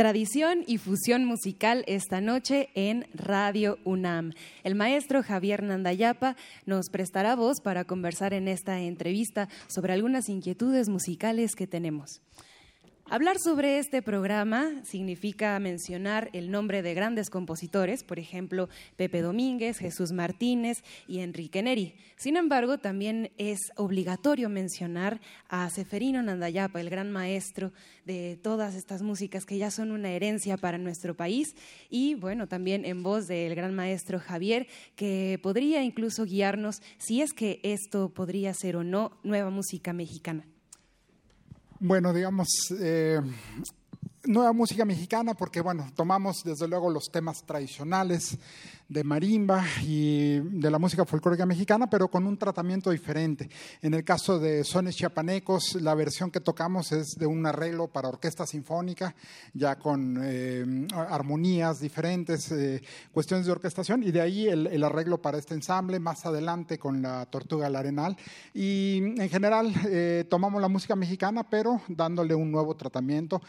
Tradición y fusión musical esta noche en Radio UNAM. El maestro Javier Nandayapa nos prestará voz para conversar en esta entrevista sobre algunas inquietudes musicales que tenemos. Hablar sobre este programa significa mencionar el nombre de grandes compositores, por ejemplo, Pepe Domínguez, Jesús Martínez y Enrique Neri. Sin embargo, también es obligatorio mencionar a Seferino Nandayapa, el gran maestro de todas estas músicas que ya son una herencia para nuestro país y bueno, también en voz del gran maestro Javier, que podría incluso guiarnos si es que esto podría ser o no nueva música mexicana. Bueno, digamos, eh, nueva música mexicana porque, bueno, tomamos desde luego los temas tradicionales de marimba y de la música folclórica mexicana, pero con un tratamiento diferente. En el caso de Sones Chiapanecos, la versión que tocamos es de un arreglo para orquesta sinfónica, ya con eh, armonías diferentes, eh, cuestiones de orquestación, y de ahí el, arreglo para este ensamble, más adelante con la Tortuga al Arenal. Y en general eh, tomamos la música mexicana, pero dándole un nuevo tratamiento,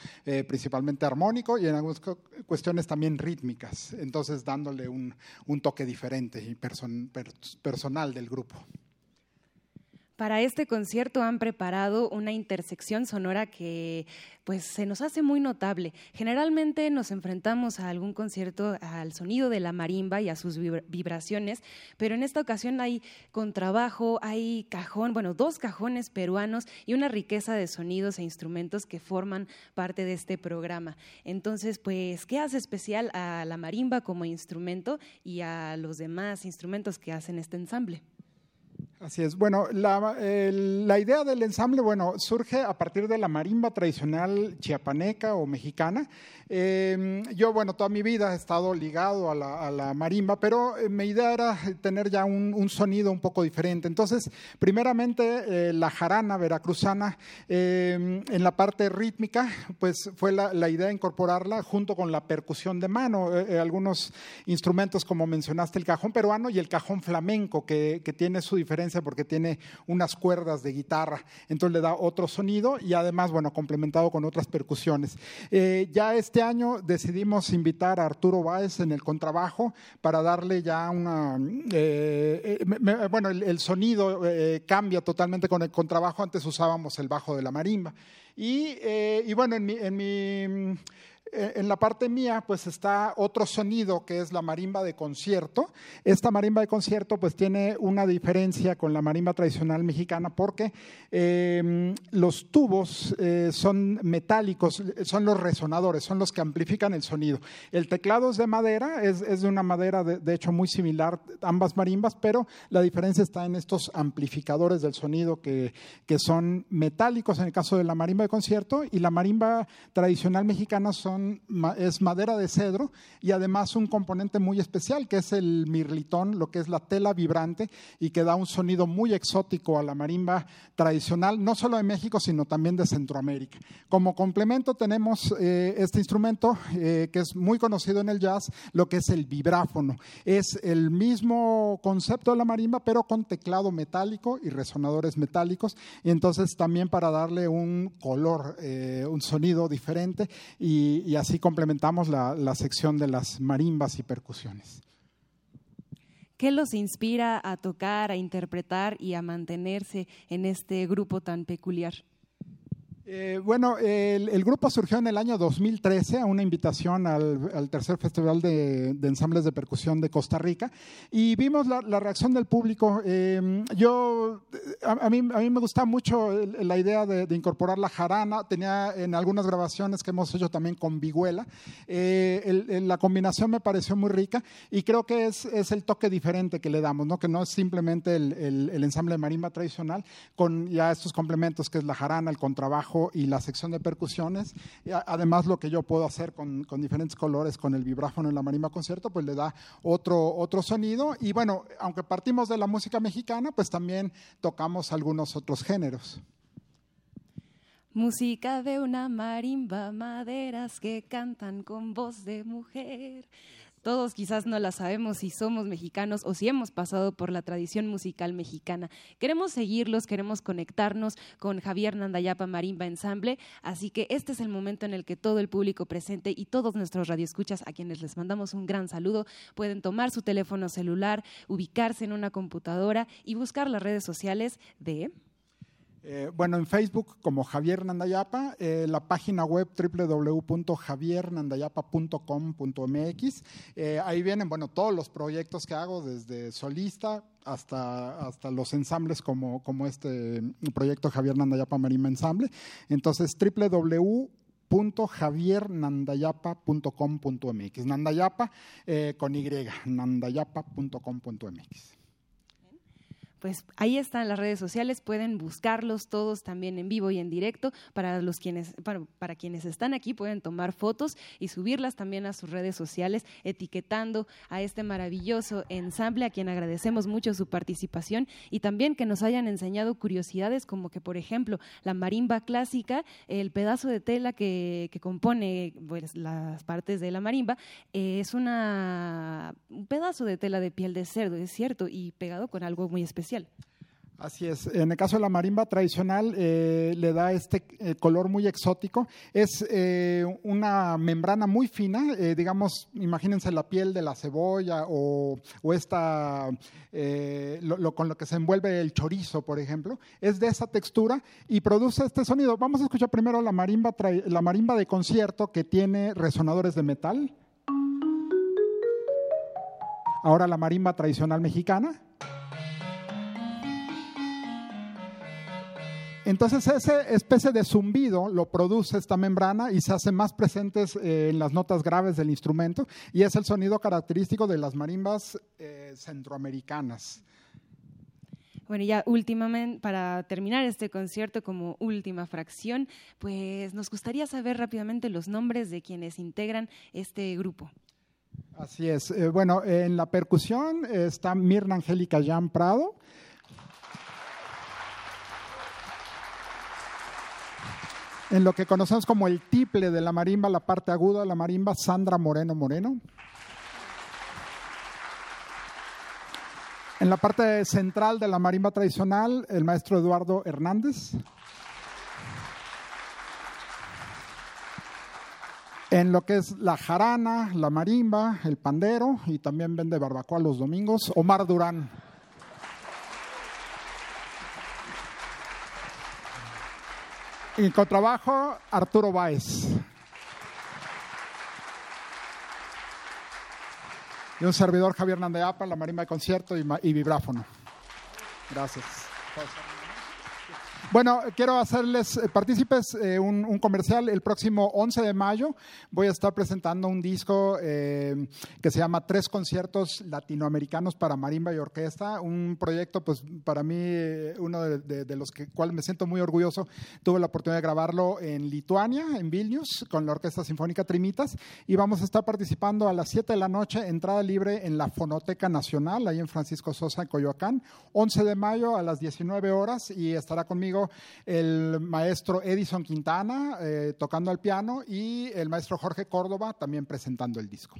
principalmente armónico y en algunas cuestiones también rítmicas, entonces dándole un un toque diferente y personal del grupo. Para este concierto han preparado una intersección sonora que pues se nos hace muy notable. Generalmente nos enfrentamos a algún concierto al sonido de la marimba y a sus vibraciones, pero en esta ocasión hay contrabajo, hay cajón, bueno, dos cajones peruanos y una riqueza de sonidos e instrumentos que forman parte de este programa. Entonces, pues, ¿qué hace especial a la marimba como instrumento y a los demás instrumentos que hacen este ensamble? Así es. Bueno, la, la, idea del ensamble, bueno, surge a partir de la marimba tradicional chiapaneca o mexicana. Em, yo, bueno, toda mi vida he estado ligado a la, marimba, pero eh, mi idea era tener ya un, sonido un poco diferente. Entonces, primeramente, eh, la jarana veracruzana, em, en la parte rítmica, pues fue la, idea de incorporarla junto con la percusión de mano, eh, algunos instrumentos como mencionaste, el cajón peruano y el cajón flamenco, que, que tiene su diferencia porque tiene unas cuerdas de guitarra, entonces le da otro sonido y además, bueno, complementado con otras percusiones. Ya este año decidimos invitar a Arturo Báez en el contrabajo para darle ya una, eh, eh, bueno, el, sonido cambia totalmente con el contrabajo, antes usábamos el bajo de la marimba. Y, y bueno, en mi, en mi eh, en la parte mía pues está otro sonido que es la marimba de concierto. Esta marimba de concierto pues tiene una diferencia con la marimba tradicional mexicana porque em, los tubos eh, son metálicos, son los resonadores, son los que amplifican el sonido. El teclado es de madera, es, de una madera de, hecho muy similar ambas marimbas, pero la diferencia está en estos amplificadores del sonido que, que son metálicos en el caso de la marimba de concierto y la marimba tradicional mexicana son es madera de cedro y además un componente muy especial que es el mirlitón, lo que es la tela vibrante y que da un sonido muy exótico a la marimba tradicional, no solo de México, sino también de Centroamérica. Como complemento tenemos eh, este instrumento eh, que es muy conocido en el jazz, lo que es el vibráfono. Es el mismo concepto de la marimba, pero con teclado metálico y resonadores metálicos, y entonces también para darle un color, eh, un sonido diferente y, y así complementamos la, la sección de las marimbas y percusiones. ¿Qué los inspira a tocar, a interpretar y a mantenerse en este grupo tan peculiar? Eh, bueno, el, grupo surgió en el año 2013 a una invitación al, tercer Festival de, Ensambles de Percusión de Costa Rica y vimos la, reacción del público. Em, yo, a, mí, a mí me gusta mucho la idea de, incorporar la jarana. Tenía en algunas grabaciones que hemos hecho también con vihuela. Eh, la combinación me pareció muy rica y creo que es, es, el toque diferente que le damos, ¿no? que no es simplemente el, ensamble de marimba tradicional con ya estos complementos que es la jarana, el contrabajo y la sección de percusiones. Además, lo que yo puedo hacer con, con, diferentes colores, con el vibráfono en la marimba concierto, pues le da otro, otro sonido. Y bueno, aunque partimos de la música mexicana, pues también tocamos algunos otros géneros. Música de una marimba, maderas que cantan con voz de mujer. Todos quizás no la sabemos si somos mexicanos o si hemos pasado por la tradición musical mexicana. Queremos seguirlos, queremos conectarnos con Javier Nandayapa Marimba Ensamble, así que este es el momento en el que todo el público presente y todos nuestros radioescuchas a quienes les mandamos un gran saludo pueden tomar su teléfono celular, ubicarse en una computadora y buscar las redes sociales de eh, bueno, en Facebook como Javier Nandayapa, eh, la página web www.javiernandayapa.com.mx. Eh, ahí vienen, bueno, todos los proyectos que hago, desde solista hasta, hasta los ensambles como, como este proyecto Javier Nandayapa Marima Ensamble. Entonces, www.javiernandayapa.com.mx. Nandayapa con Y, nandayapa.com.mx pues ahí están las redes sociales, pueden buscarlos todos también en vivo y en directo. Para los quienes, para, quienes están aquí, pueden tomar fotos y subirlas también a sus redes sociales, etiquetando a este maravilloso ensamble, a quien agradecemos mucho su participación y también que nos hayan enseñado curiosidades como que, por ejemplo, la marimba clásica, el pedazo de tela que, compone pues, las partes de la marimba, eh, es una, un pedazo de tela de piel de cerdo, es cierto, y pegado con algo muy especial Así es. En el caso de la marimba tradicional, eh, le da este eh, color muy exótico. Es eh, una membrana muy fina, digamos, imagínense la piel de la cebolla o, esta, con lo que se envuelve el chorizo, por ejemplo. Es de esa textura y produce este sonido. Vamos a escuchar primero la marimba, la marimba de concierto que tiene resonadores de metal. Ahora la marimba tradicional mexicana. Entonces ese especie de zumbido lo produce esta membrana y se hace más presentes eh, en las notas graves del instrumento y es el sonido característico de las marimbas eh, centroamericanas. Bueno, ya últimamente, para terminar este concierto como última fracción, pues nos gustaría saber rápidamente los nombres de quienes integran este grupo. Así es. Eh, bueno, en la percusión está Mirna Angélica Jan Prado. En lo que conocemos como el tiple de la marimba, la parte aguda de la marimba, Sandra Moreno Moreno. En la parte central de la marimba tradicional, el maestro Eduardo Hernández. En lo que es la jarana, la marimba, el pandero y también vende barbacoa los domingos, Omar Durán. Y con trabajo, Arturo Báez. Y un servidor, Javier Nandeapa, la marimba de concierto y, y vibráfono. Gracias. Bueno, quiero hacerles eh, partícipes eh, un, comercial. El próximo 11 de mayo voy a estar presentando un disco eh, que se llama Tres conciertos latinoamericanos para marimba y orquesta. Un proyecto, pues para mí, uno de, los que cuales me siento muy orgulloso. Tuve la oportunidad de grabarlo en Lituania, en Vilnius, con la Orquesta Sinfónica Trimitas. Y vamos a estar participando a las 7 de la noche, entrada libre en la Fonoteca Nacional, ahí en Francisco Sosa, en Coyoacán. 11 de mayo a las 19 horas y estará conmigo el maestro Edison Quintana eh, tocando el piano y el maestro Jorge Córdoba también presentando el disco.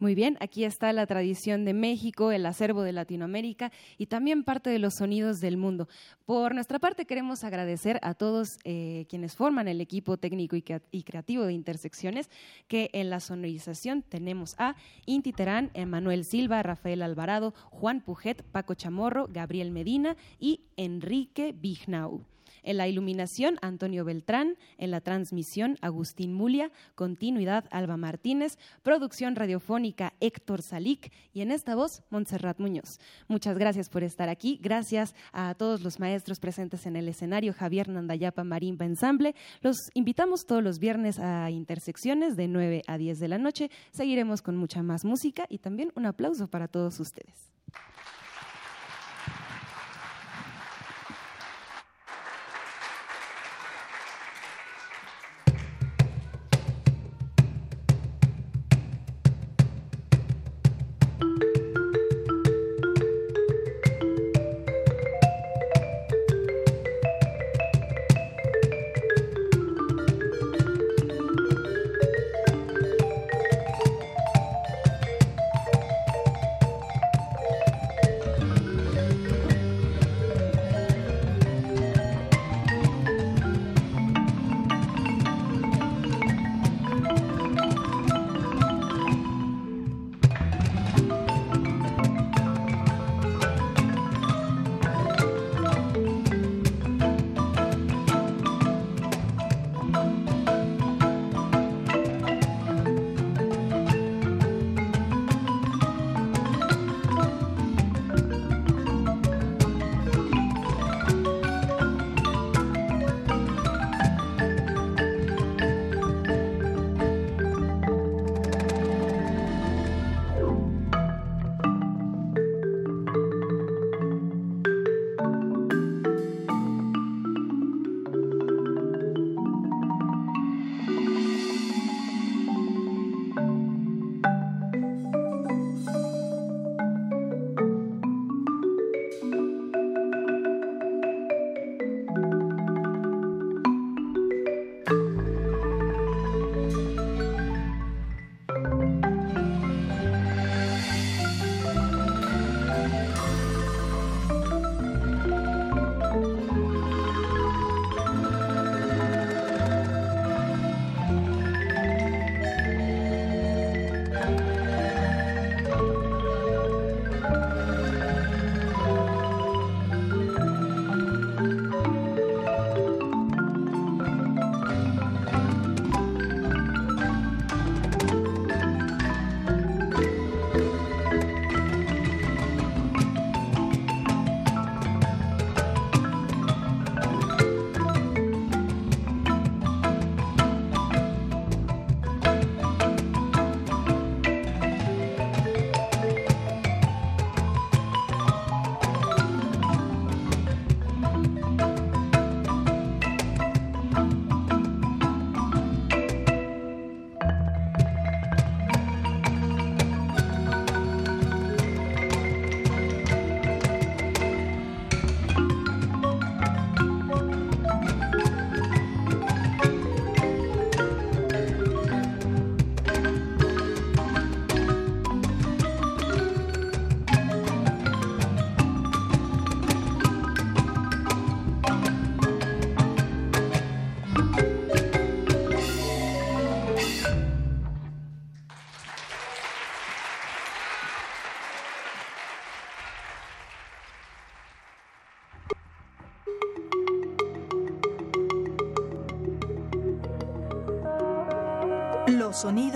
Muy bien, aquí está la tradición de México, el acervo de Latinoamérica y también parte de los sonidos del mundo. Por nuestra parte, queremos agradecer a todos eh, quienes forman el equipo técnico y, creativo de Intersecciones, que en la sonorización tenemos a Inti Terán, Emanuel Silva, Rafael Alvarado, Juan Pujet, Paco Chamorro, Gabriel Medina y Enrique Bignau. En la iluminación, Antonio Beltrán. En la transmisión, Agustín Mulia. Continuidad, Alba Martínez. Producción radiofónica, Héctor Salic. Y en esta voz, Montserrat Muñoz. Muchas gracias por estar aquí. Gracias a todos los maestros presentes en el escenario, Javier Nandayapa Marimba Ensamble. Los invitamos todos los viernes a Intersecciones de 9 a 10 de la noche. Seguiremos con mucha más música y también un aplauso para todos ustedes.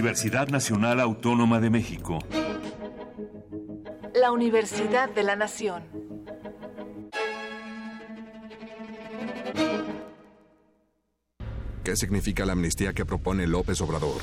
Universidad Nacional Autónoma de México. La Universidad de la Nación. ¿Qué significa la amnistía que propone López Obrador?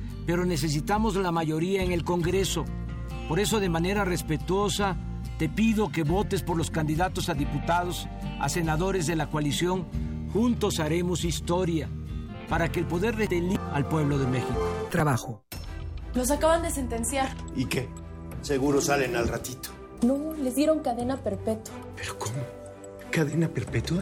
pero necesitamos la mayoría en el Congreso. Por eso, de manera respetuosa, te pido que votes por los candidatos a diputados, a senadores de la coalición. Juntos haremos historia para que el poder retenga al pueblo de México. Trabajo. Los acaban de sentenciar. ¿Y qué? Seguro salen al ratito. No, les dieron cadena perpetua. ¿Pero cómo? ¿Cadena perpetua?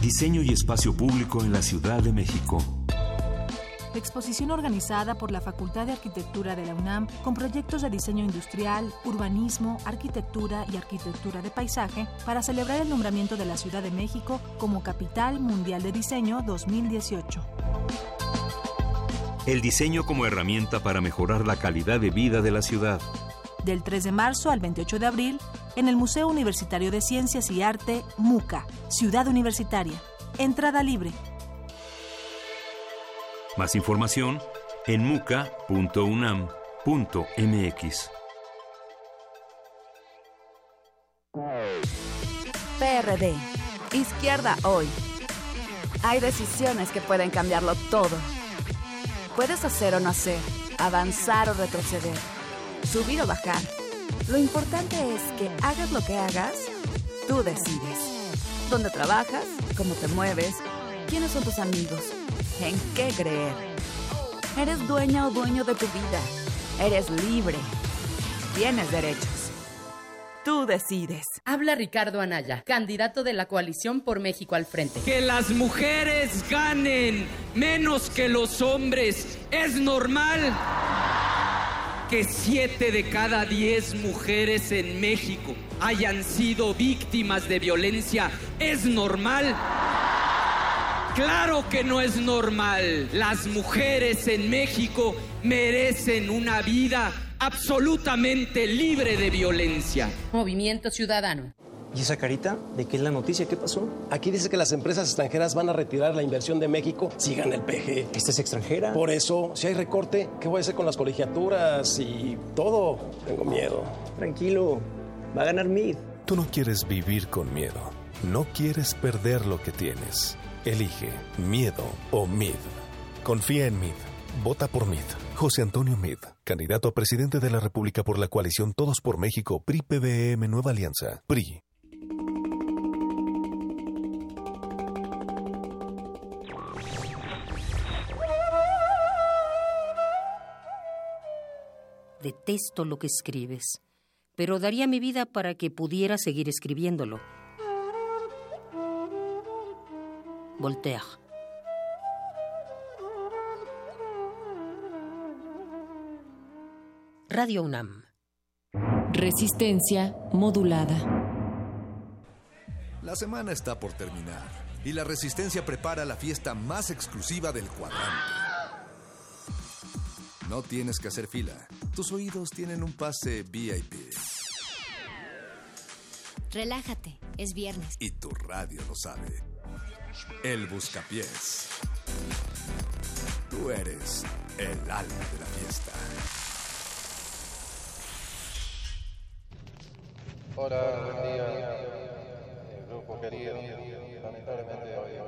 Diseño y espacio público en la Ciudad de México. Exposición organizada por la Facultad de Arquitectura de la UNAM con proyectos de diseño industrial, urbanismo, arquitectura y arquitectura de paisaje para celebrar el nombramiento de la Ciudad de México como Capital Mundial de Diseño 2018. El diseño como herramienta para mejorar la calidad de vida de la ciudad. Del 3 de marzo al 28 de abril, en el Museo Universitario de Ciencias y Arte, MUCA, Ciudad Universitaria. Entrada libre. Más información en muca.unam.mx. PRD. Izquierda hoy. Hay decisiones que pueden cambiarlo todo. Puedes hacer o no hacer, avanzar o retroceder, subir o bajar. Lo importante es que hagas lo que hagas, tú decides. ¿Dónde trabajas? ¿Cómo te mueves? ¿Quiénes son tus amigos? ¿En qué creer? Eres dueña o dueño de tu vida. Eres libre. Tienes derechos. Tú decides. Habla Ricardo Anaya, candidato de la coalición por México al frente. Que las mujeres ganen menos que los hombres es normal. Que siete de cada diez mujeres en México hayan sido víctimas de violencia es normal. Claro que no es normal. Las mujeres en México merecen una vida absolutamente libre de violencia. Movimiento Ciudadano. ¿Y esa carita? ¿De qué es la noticia? ¿Qué pasó? Aquí dice que las empresas extranjeras van a retirar la inversión de México si gana el PG. ¿Esta es extranjera? Por eso, si hay recorte, ¿qué voy a hacer con las colegiaturas y todo? Tengo miedo. Tranquilo, va a ganar MID. Tú no quieres vivir con miedo. No quieres perder lo que tienes. Elige miedo o MID. Confía en MID. Vota por MID. José Antonio Mid, candidato a presidente de la República por la coalición Todos por México, PRI PBM Nueva Alianza, PRI. detesto lo que escribes, pero daría mi vida para que pudiera seguir escribiéndolo. Voltaire. Radio UNAM. Resistencia modulada. La semana está por terminar y la resistencia prepara la fiesta más exclusiva del cuadrante no tienes que hacer fila. Tus oídos tienen un pase VIP. Relájate, es viernes. Y tu radio lo sabe. El Buscapiés. Tú eres el alma de la fiesta. Hola, buen día. El grupo querido, lamentablemente hoy.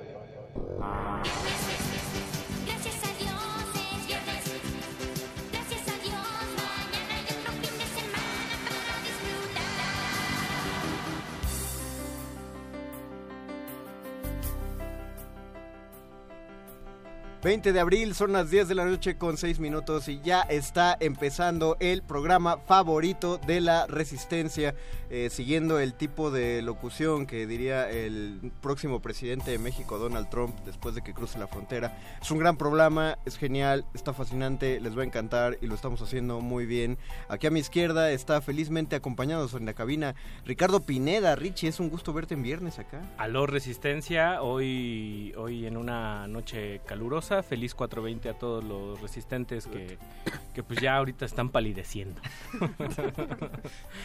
20 de abril, son las 10 de la noche con 6 minutos y ya está empezando el programa favorito de la resistencia, eh, siguiendo el tipo de locución que diría el próximo presidente de México, Donald Trump, después de que cruce la frontera. Es un gran programa, es genial, está fascinante, les va a encantar y lo estamos haciendo muy bien. Aquí a mi izquierda está felizmente acompañados en la cabina Ricardo Pineda. Richie, es un gusto verte en viernes acá. Aló Resistencia, hoy, hoy en una noche calurosa, feliz 420 a todos los resistentes que, que pues ya ahorita están palideciendo.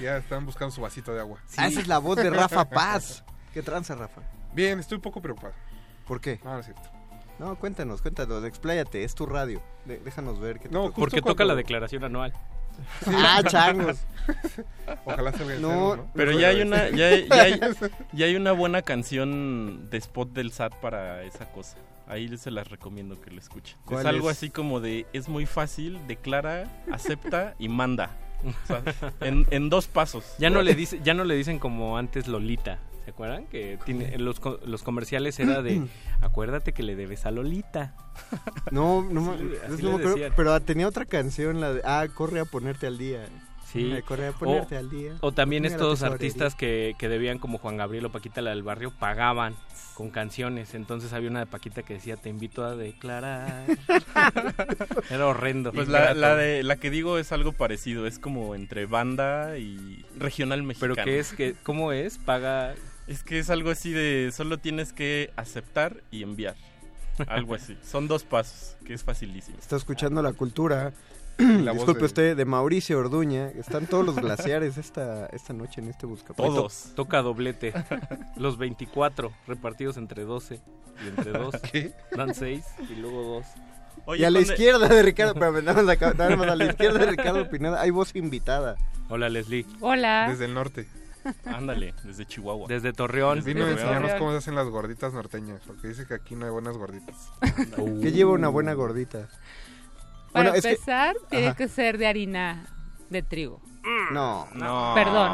Ya están buscando su vasito de agua. Ah, esa es la voz de Rafa Paz. ¿Qué tranza, Rafa? Bien, estoy un poco preocupado. ¿Por qué? No, no es cierto. No, cuéntanos, cuéntanos, expláyate, es tu radio. De- déjanos ver qué te No. Porque toca la declaración anual. Ah, changos. Ojalá salga el No, ¿no? Pero ya hay una ya, hay- ya hay, ya hay una buena canción de spot del SAT para esa cosa. Ahí se las recomiendo que la escuchen. Es ¿Cuál algo así como de es muy fácil, declara, acepta y manda. O sea, en, en dos pasos. Ya no le dice, ya no le dicen como antes Lolita. ¿Se acuerdan? Que tiene, los, co- los comerciales era de acuérdate que le debes a Lolita. No, no, me- Sí, no le me acuerdo, decían. pero tenía otra canción, la de, ah, corre a ponerte al día. Sí. Corre a ponerte o, al día. o también estos artistas que, que debían como Juan Gabriel o Paquita la del barrio pagaban con canciones. Entonces había una de Paquita que decía te invito a declarar. Era horrendo. Pues la, la de la que digo es algo parecido, es como entre banda y regional mexicano. Pero qué es que cómo es paga Es que es algo así de solo tienes que aceptar y enviar. Algo así. Son dos pasos, que es facilísimo. Está escuchando la cultura. La voz Disculpe de- usted, de Mauricio Orduña. Están todos los glaciares esta, esta noche en este buscapiés. To- Toca doblete. Los 24 repartidos entre 12 y entre 2 dan 6 y luego 2. y a la izquierda de Ricardo, espérame, nada más, acá- nada más a la izquierda de Ricardo Pineda hay voz invitada. Hola Leslie. Hola. Desde el norte. Ándale, desde Chihuahua. Desde Torreón. Vino a enseñarnos cómo se hacen las gorditas norteñas, porque dice que aquí no hay buenas gorditas. ¿Qué lleva una buena gordita? Para Bueno, es que- empezar, tiene que ser de harina de trigo. No. No. Perdón.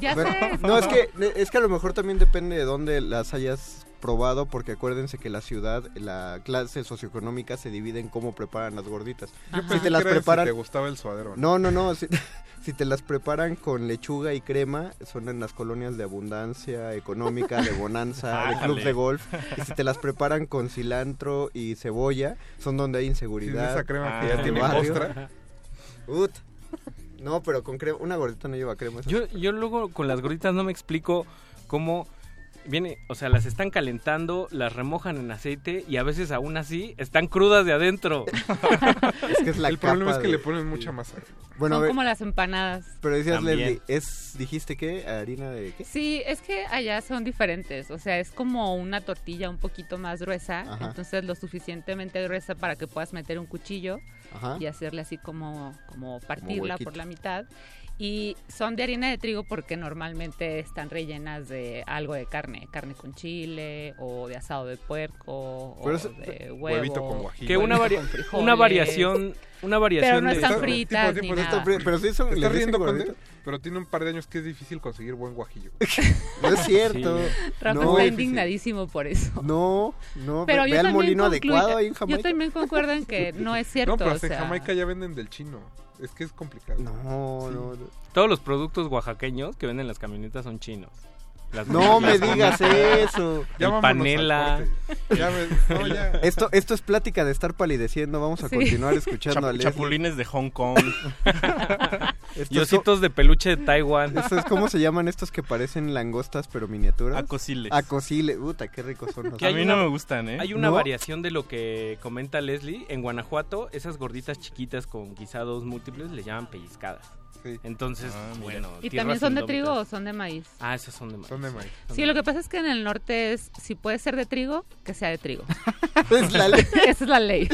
Ya Bueno, sé. No, es que, es que a lo mejor también depende de dónde las hayas probado, porque acuérdense que la ciudad, la clase socioeconómica se divide en cómo preparan las gorditas. Yo Si pensé te las que preparan... si te gustaba el suadero. No, no, no. Si, si te las preparan con lechuga y crema, son en las colonias de abundancia económica, de bonanza, de club de golf. Y si te las preparan con cilantro y cebolla, son donde hay inseguridad. Sí, esa crema que de ya tiene barrio. Ut. No, pero con crema, una gordita no lleva crema. Yo, yo luego con las gorditas no me explico cómo viene, o sea, las están calentando, las remojan en aceite y a veces aún así están crudas de adentro. Es que es la El problema es que de- le ponen mucha masa. Bueno, Son ver, como las empanadas. pero decías, También. Leslie, es, dijiste que harina de qué? Sí, es que allá son diferentes. O sea, es como una tortilla un poquito más gruesa. Ajá. Entonces, lo suficientemente gruesa para que puedas meter un cuchillo Ajá. y hacerle así como, como partirla por la mitad. Y son de harina de trigo porque normalmente están rellenas de algo de carne, carne con chile o de asado de puerco Pero o de huevo. Huevito con guajillo. Que una, huevito varia- con frijoles. una variación, una variación Pero no están fritas ni nada. Pero sí son, ¿Te les estás dicen riendo, gordita. Pero tiene un par de años que es difícil conseguir buen guajillo. No es cierto. Rafa no, está indignadísimo por eso. No, no, Pero ve, yo ve al también molino concluyo- adecuado ahí en Yo Jamaica. también concuerdo en que no es cierto. no, pero o en Jamaica ya venden del chino. Es que es complicado. No, Sí. no, no. Todos los productos oaxaqueños que venden en las camionetas son chinos. Las No me digas eso. El panela. corte. Ya me- no, ya. Esto, esto es plática de estar palideciendo. Vamos a Sí. continuar escuchando a Leslie. chapulines de Hong Kong. Y de peluche de Taiwán. Esto es cómo se llaman estos que parecen langostas pero miniaturas. Acosiles. Acosiles. Puta, qué ricos son. los- A mí una- no me gustan, ¿eh? Hay una ¿No? variación de lo que comenta Leslie. En Guanajuato, esas gorditas chiquitas con guisados múltiples le llaman pellizcadas. Sí. Entonces, Ah, bueno. ¿Y también son de trigo o son de maíz? Ah, esas son de maíz. Son de maíz. Sí, lo que pasa es que en el norte es, si puede ser de trigo, que sea de trigo. Es la ley. Esa es la ley.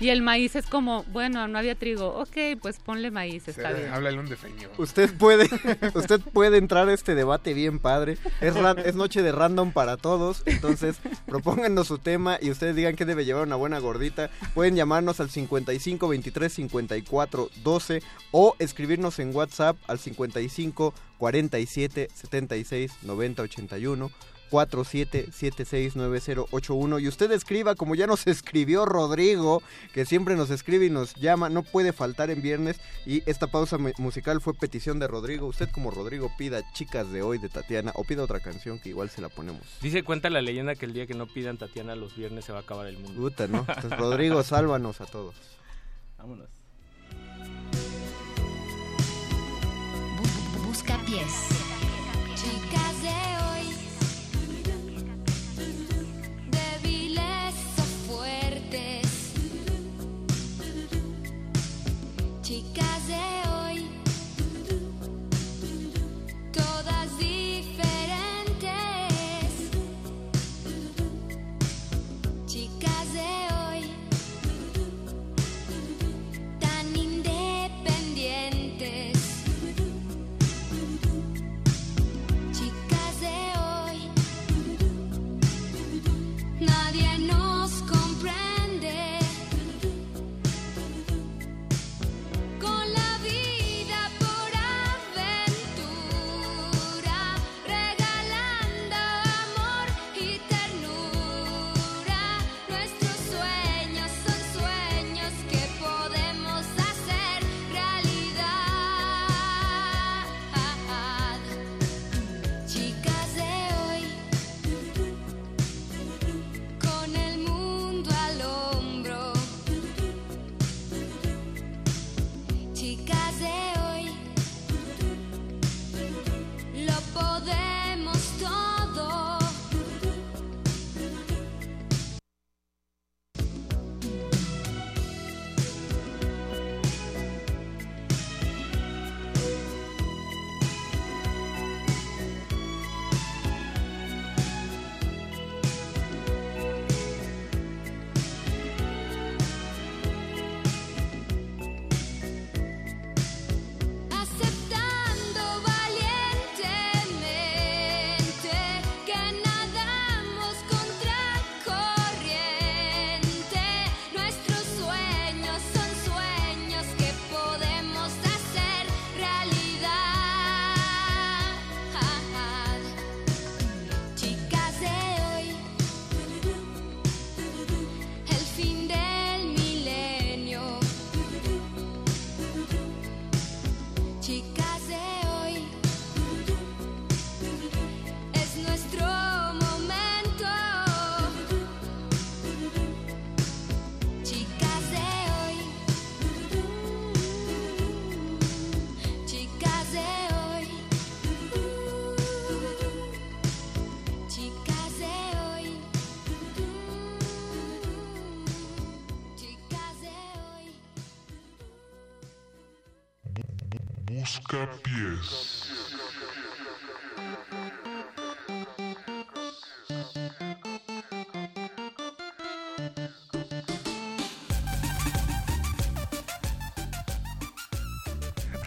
Y el maíz es como, bueno, no había trigo. Ok, pues ponle maíz, está Sí, bien. Háblale un defeño. Usted puede, usted puede entrar a este debate bien padre. Es, ra- es noche de random para todos. Entonces, propónganos su tema y ustedes digan que debe llevar una buena gordita. Pueden llamarnos al 55 23 54 12 o escribirnos en WhatsApp al 55 47 76 90 81. 47769081 y usted escriba como ya nos escribió Rodrigo que siempre nos escribe y nos llama no puede faltar en viernes y esta pausa mu- musical fue petición de Rodrigo usted como Rodrigo pida chicas de hoy de Tatiana o pida otra canción que igual se la ponemos Dice, cuenta la leyenda que el día que no pidan Tatiana los viernes se va a acabar el mundo. puta no Entonces, Rodrigo sálvanos a todos Vámonos. Busca pies.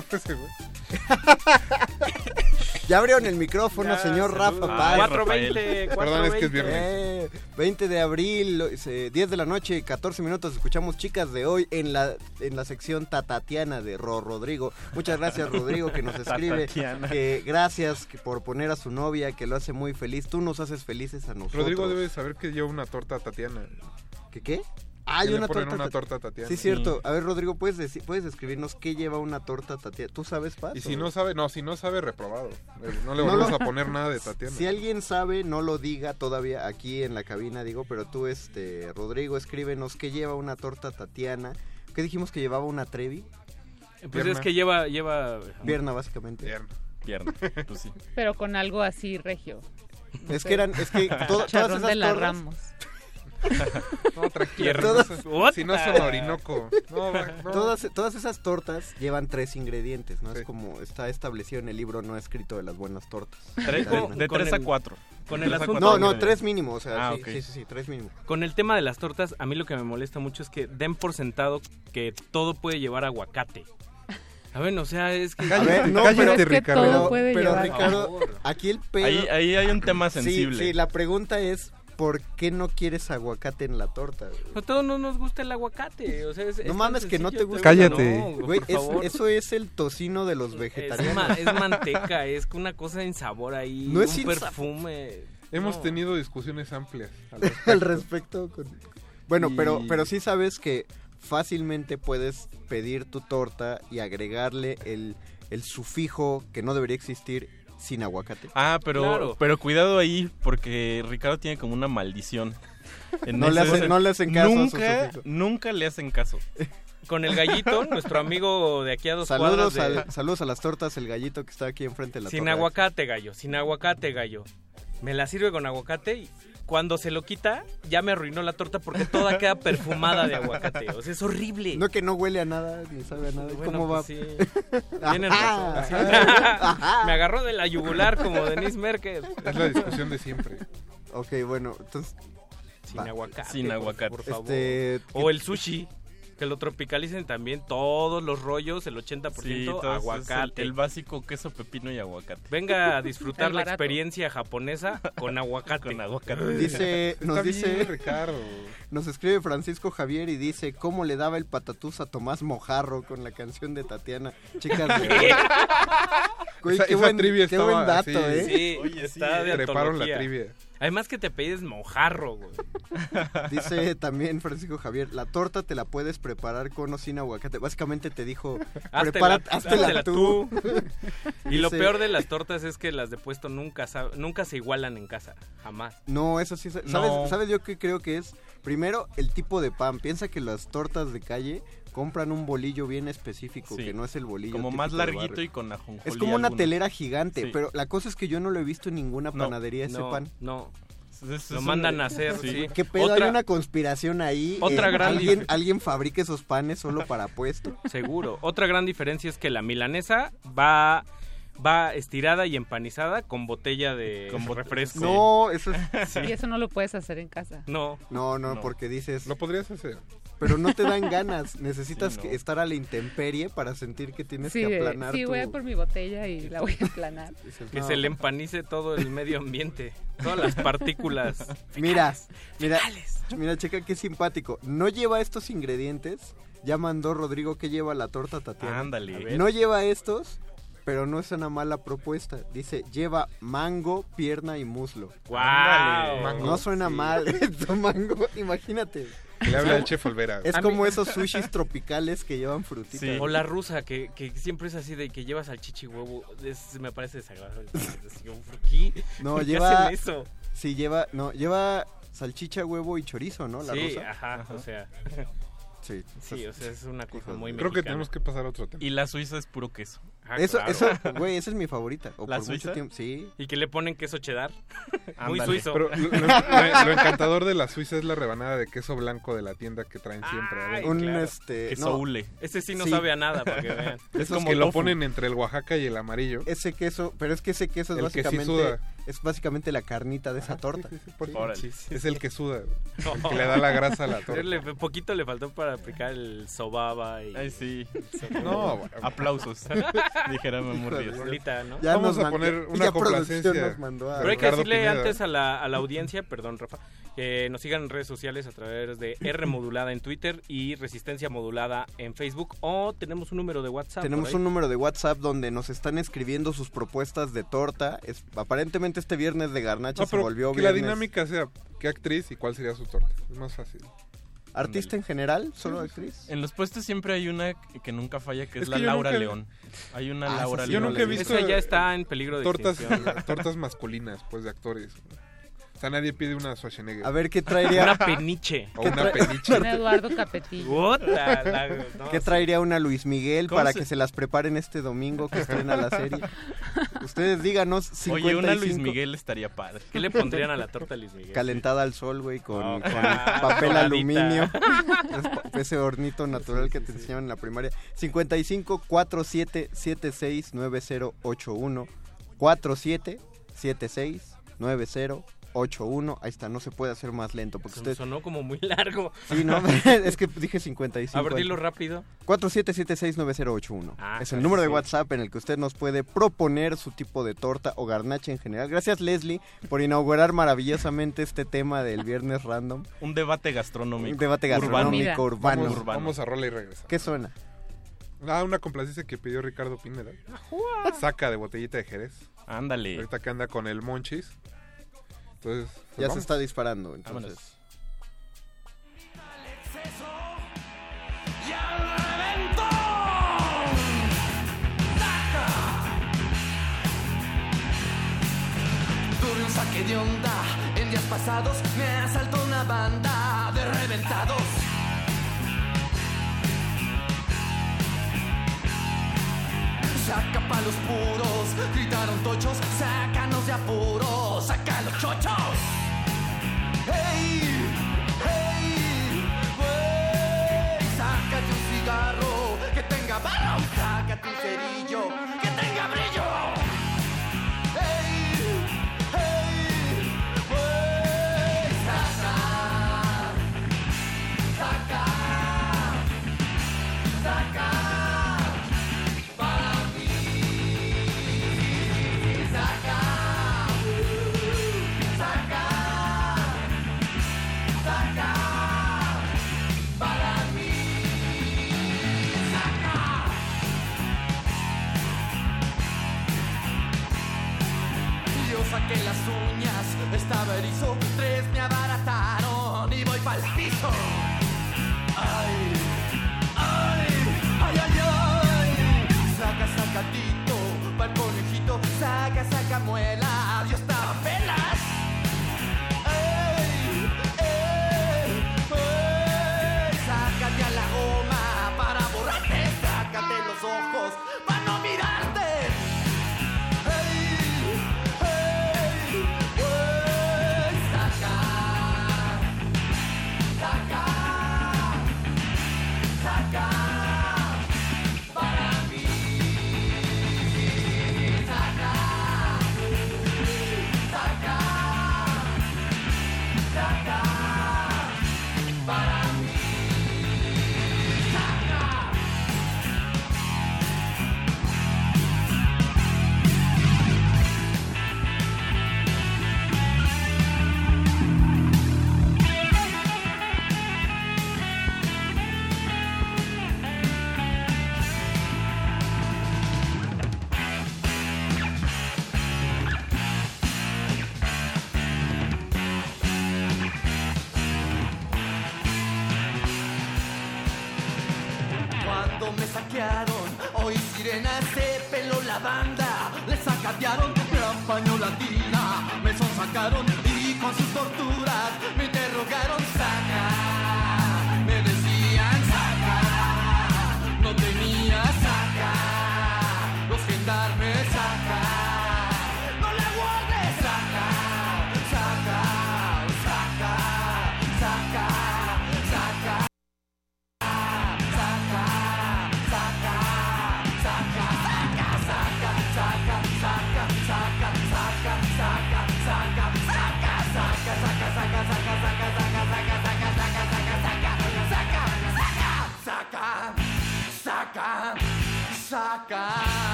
Rafa ese güey. ya abrieron el micrófono Ya, señor saludos. Rafa Paz. 4:20, Perdón, es que es viernes. Eh, 20 de abril, eh, 10 de la noche, 14 minutos. Escuchamos chicas de hoy en la en la sección Tatatiana de Ro Rodrigo. Muchas gracias, Rodrigo, que nos escribe. Que gracias por poner a su novia, que lo hace muy feliz. Tú nos haces felices a nosotros. Rodrigo debe saber que lleva una torta a Tatiana. ¿Qué qué? Hay le una ponen torta, una ta- torta Tatiana. Sí, cierto. A ver, Rodrigo, ¿puedes, decir, ¿puedes describirnos qué lleva una torta Tatiana? ¿Tú sabes, Paz? Y si no sabe, no, si no sabe, reprobado. Eh, No le No volvemos lo- a poner nada de Tatiana. Si alguien sabe, no lo diga todavía aquí en la cabina, digo, pero tú, este, Rodrigo, escríbenos qué lleva una torta Tatiana. ¿Qué dijimos que llevaba una Trevi? Pues es que lleva... lleva Pierna, básicamente. Pierna, pues sí. Pero con algo así regio. Es que eran, es que to- todas esas de la tortas- Ramos. No, tranquila. Todas- no si no son Orinoco. No, va- no. Todas, todas esas tortas llevan tres ingredientes, ¿no? Es como está establecido en el libro no escrito de las buenas tortas. Tres- de tres a cuatro. Con el asunto... No, no, tres mínimo, o sea, Ah, sí, sí, sí, sí, tres mínimo. Con el tema de las tortas, a mí lo que me molesta mucho es que den por sentado que todo puede llevar aguacate. A ver, o sea, es que... A ver, no, pero, pero, pero, Ricardo, aquí el pedo... Ahí- ahí hay un tema Sí, sensible. Sí, la pregunta es, ¿por qué no quieres aguacate en la torta? güey? A todos no nos gusta el aguacate. O sea, es, es No mames que no te gusta. Cállate. No, Güey, es- eso es el tocino de los Es, vegetarianos. ma- es manteca, es una cosa en sabor ahí, No es un sin sa- perfume. Hemos No. tenido discusiones amplias al al respecto. respecto. con- Bueno, Y- pero, pero sí sabes que fácilmente puedes pedir tu torta y agregarle el, el sufijo que no debería existir sin aguacate. Ah, pero, Claro. pero cuidado ahí porque Ricardo tiene como una maldición. En No le hacen- no le hacen caso a su Nunca, nunca le hacen caso. Con el gallito, nuestro amigo de aquí a dos Saludos, cuadras de- al- saludos a las tortas, el gallito que está aquí enfrente de la Sin torre. aguacate, gallo, sin aguacate, gallo. Me la sirve con aguacate y cuando se lo quita, ya me arruinó la torta porque toda queda perfumada de aguacate. O sea, es horrible. No que no huele a nada, ni sabe a nada. Bueno, ¿Cómo va? pues sí. Tienes razón. Ajá. Me agarró de la yugular como Denise Merkel. Es la discusión de siempre. Ok, bueno, entonces... Sin aguacate. Sin por- aguacate. Por, favor. Este, O el sushi. Que lo tropicalicen también todos los rollos, el 80% Sí, aguacate. El, el básico queso, pepino y aguacate. Venga a disfrutar la experiencia japonesa con aguacate. Con aguacate. Dice, nos Está dice, bien, Ricardo. nos escribe Francisco Javier y dice cómo le daba el patatús a Tomás Mojarro con la canción de Tatiana. Chicas, de- Güey, Esa- qué, esa buen, qué dato, así. ¿eh? Sí, Oye, está sí, de treparon la trivia. Además que te pides mojarro, güey. Dice también Francisco Javier, la torta te la puedes preparar con o sin aguacate. Básicamente te dijo, prepara, háztela háztela tú. Y lo peor de las tortas es que las de puesto nunca, nunca se igualan en casa. Jamás. No, eso sí. ¿Sabes, No. ¿Sabes yo qué creo que es? Primero, el tipo de pan. Piensa que las tortas de calle compran un bolillo bien específico, Sí. que no es el bolillo. Como más larguito y con ajonjolí Es como una telera gigante, Sí. pero la cosa es que yo no lo he visto en ninguna No, panadería ese no, pan. No. Es- Lo mandan un- a hacer, sí. sí. ¿Qué pedo? Otra- Hay una conspiración ahí. Otra eh, gran alguien, alguien fabrica esos panes solo para puesto. Seguro. Otra gran diferencia es que la milanesa va va estirada y empanizada con botella de Con bot- refresco. No, eso es... Y eso no lo puedes hacer en casa. No. No, no, No. porque dices... Lo podrías hacer. Pero no te dan ganas. Necesitas Sí, no. que estar a la intemperie para sentir que tienes Sí, que aplanar sí tu... voy a por mi botella y la voy a aplanar. Dices, Que "No". se le empanice todo el medio ambiente. Todas las partículas. Mira, mira, Fecales. mira, checa qué simpático. No lleva estos ingredientes. Ya mandó Rodrigo que lleva la torta Tatiana. Ándale. No lleva estos, pero no es una mala propuesta. Dice, lleva mango, pierna y muslo. ¡Guau! Mango. No suena Sí. mal esto, mango. Imagínate. Le habla el chef Olvera. Es A como mí- esos sushis tropicales que llevan frutitas. Sí. O la rusa, que, que siempre es así de que llevas salchicha y huevo. Es- me parece desagradable. Es así como, ¿Por qué? No, ¿Por qué lleva- hacen eso? Sí, lleva, no, lleva salchicha, huevo y chorizo, ¿no? La sí, rusa. ajá, o sea. Sí. Sí, o sea, es una cosa muy Creo que tenemos que pasar a otro tema. Y la suiza es puro queso. Ah, Eso, claro. eso, güey, esa es mi favorita. O ¿La por mucho suiza? tiempo. Sí. Y que le ponen queso cheddar. Muy suizo. Pero lo, lo- lo encantador de la Suiza es la rebanada de queso blanco de la tienda que traen siempre. Ay. Un claro. este. Queso no, hule. Ese sí no Sí. sabe a nada, para que vean. Esos como que lo ponen entre el Oaxaca y el amarillo. ese queso, pero es que ese queso es El que sí básicamente. suda. Es básicamente la carnita de esa torta. Sí, sí, Es el que suda, el que le da la grasa a la torta. Le- poquito le faltó para aplicar el sobaba y Ay, sí. No, bueno. Aplausos. Dijera rolita, ¿no? Ya Vamos nos a poner una complacencia. nos mandó a- Pero hay que decirle Pineda. antes a la, a la audiencia, perdón Rafa, que nos sigan en redes sociales a través de R modulada en Twitter y Resistencia modulada en Facebook o tenemos un número de WhatsApp. Tenemos un número de WhatsApp donde nos están escribiendo sus propuestas de torta. Es, aparentemente este viernes de garnacha No, se pero volvió que la dinámica sea qué actriz y cuál sería su torta. Es más fácil. ¿Artista en general? ¿Solo actriz? En los puestos siempre hay una que nunca falla, que es, Es la que Laura nunca- León. Hay una Ah, Laura sí León. Yo nunca he visto Esa ya está en peligro de tortas, tortas masculinas, pues, de actores. O sea, nadie pide una Schwarzenegger. A ver, ¿qué traería? Una peniche. O ¿Qué una peniche. Un Eduardo Capetillo. Puta, la- no, ¿Qué traería una Luis Miguel ¿Cómo para se- que se las preparen este domingo que estrena la serie? Ustedes díganos 55 Oye, una Luis Miguel estaría padre. ¿Qué le pondrían a la torta Luis Miguel? calentada al sol, güey, con, Oh, con claro, papel doradita. aluminio. Es pa- Ese hornito natural que te enseñaron en la primaria. 55 47 76 9081 47 76 9081. Ahí está, no se puede hacer más lento porque ustedes Sonó como muy largo. Sí, no, es que dije 55. A ver, dilo rápido. 47769081. Ah, es el número de. WhatsApp en el que usted nos puede proponer su tipo de torta o garnacha en general. Gracias Leslie por inaugurar maravillosamente este tema del viernes random. Un debate gastronómico. Un debate gastronómico urbano. Vamos, Urbano. vamos a rola y regresa. ¿Qué suena? Ah, una complacencia que pidió Ricardo Pineda. Saca de botellita de Jerez. Ándale. Ahorita que anda con el Monchis. Entonces, pues Ya se vamos. está disparando, entonces. Vámonos. Tuve un saque de onda en días pasados, me asaltó una banda de reventados. Saca palos puros, gritaron tochos, sácanos de apuros. ¡Hey! Estaba erizo,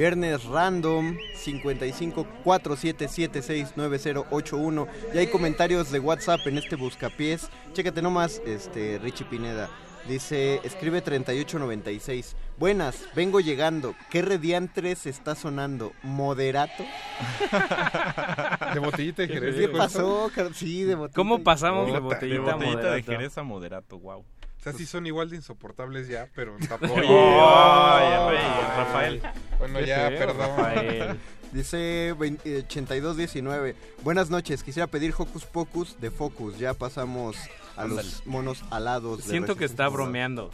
Viernes random 5547769081. Ya hay comentarios de WhatsApp en este buscapiés. Chécate nomás, este Richie Pineda. Dice, escribe 3896. Buenas, vengo llegando. ¿Qué rediantres está sonando? ¿Moderato? De botellita de Jerez. ¿Qué pasó? Sí, de botellita. ¿Cómo pasamos de botellita, de botellita de? Jerez a moderato, wow. O sea, sí son igual de insoportables ya, pero tampoco. Oye, oye, oye, Rafael. Bueno, ya, feo, perdón. Rafael. Dice 20 eh, 8219. Buenas noches, quisiera pedir Hocus Pocus de Focus. Ya pasamos a Ándale. los monos alados. de Siento que está bromeando.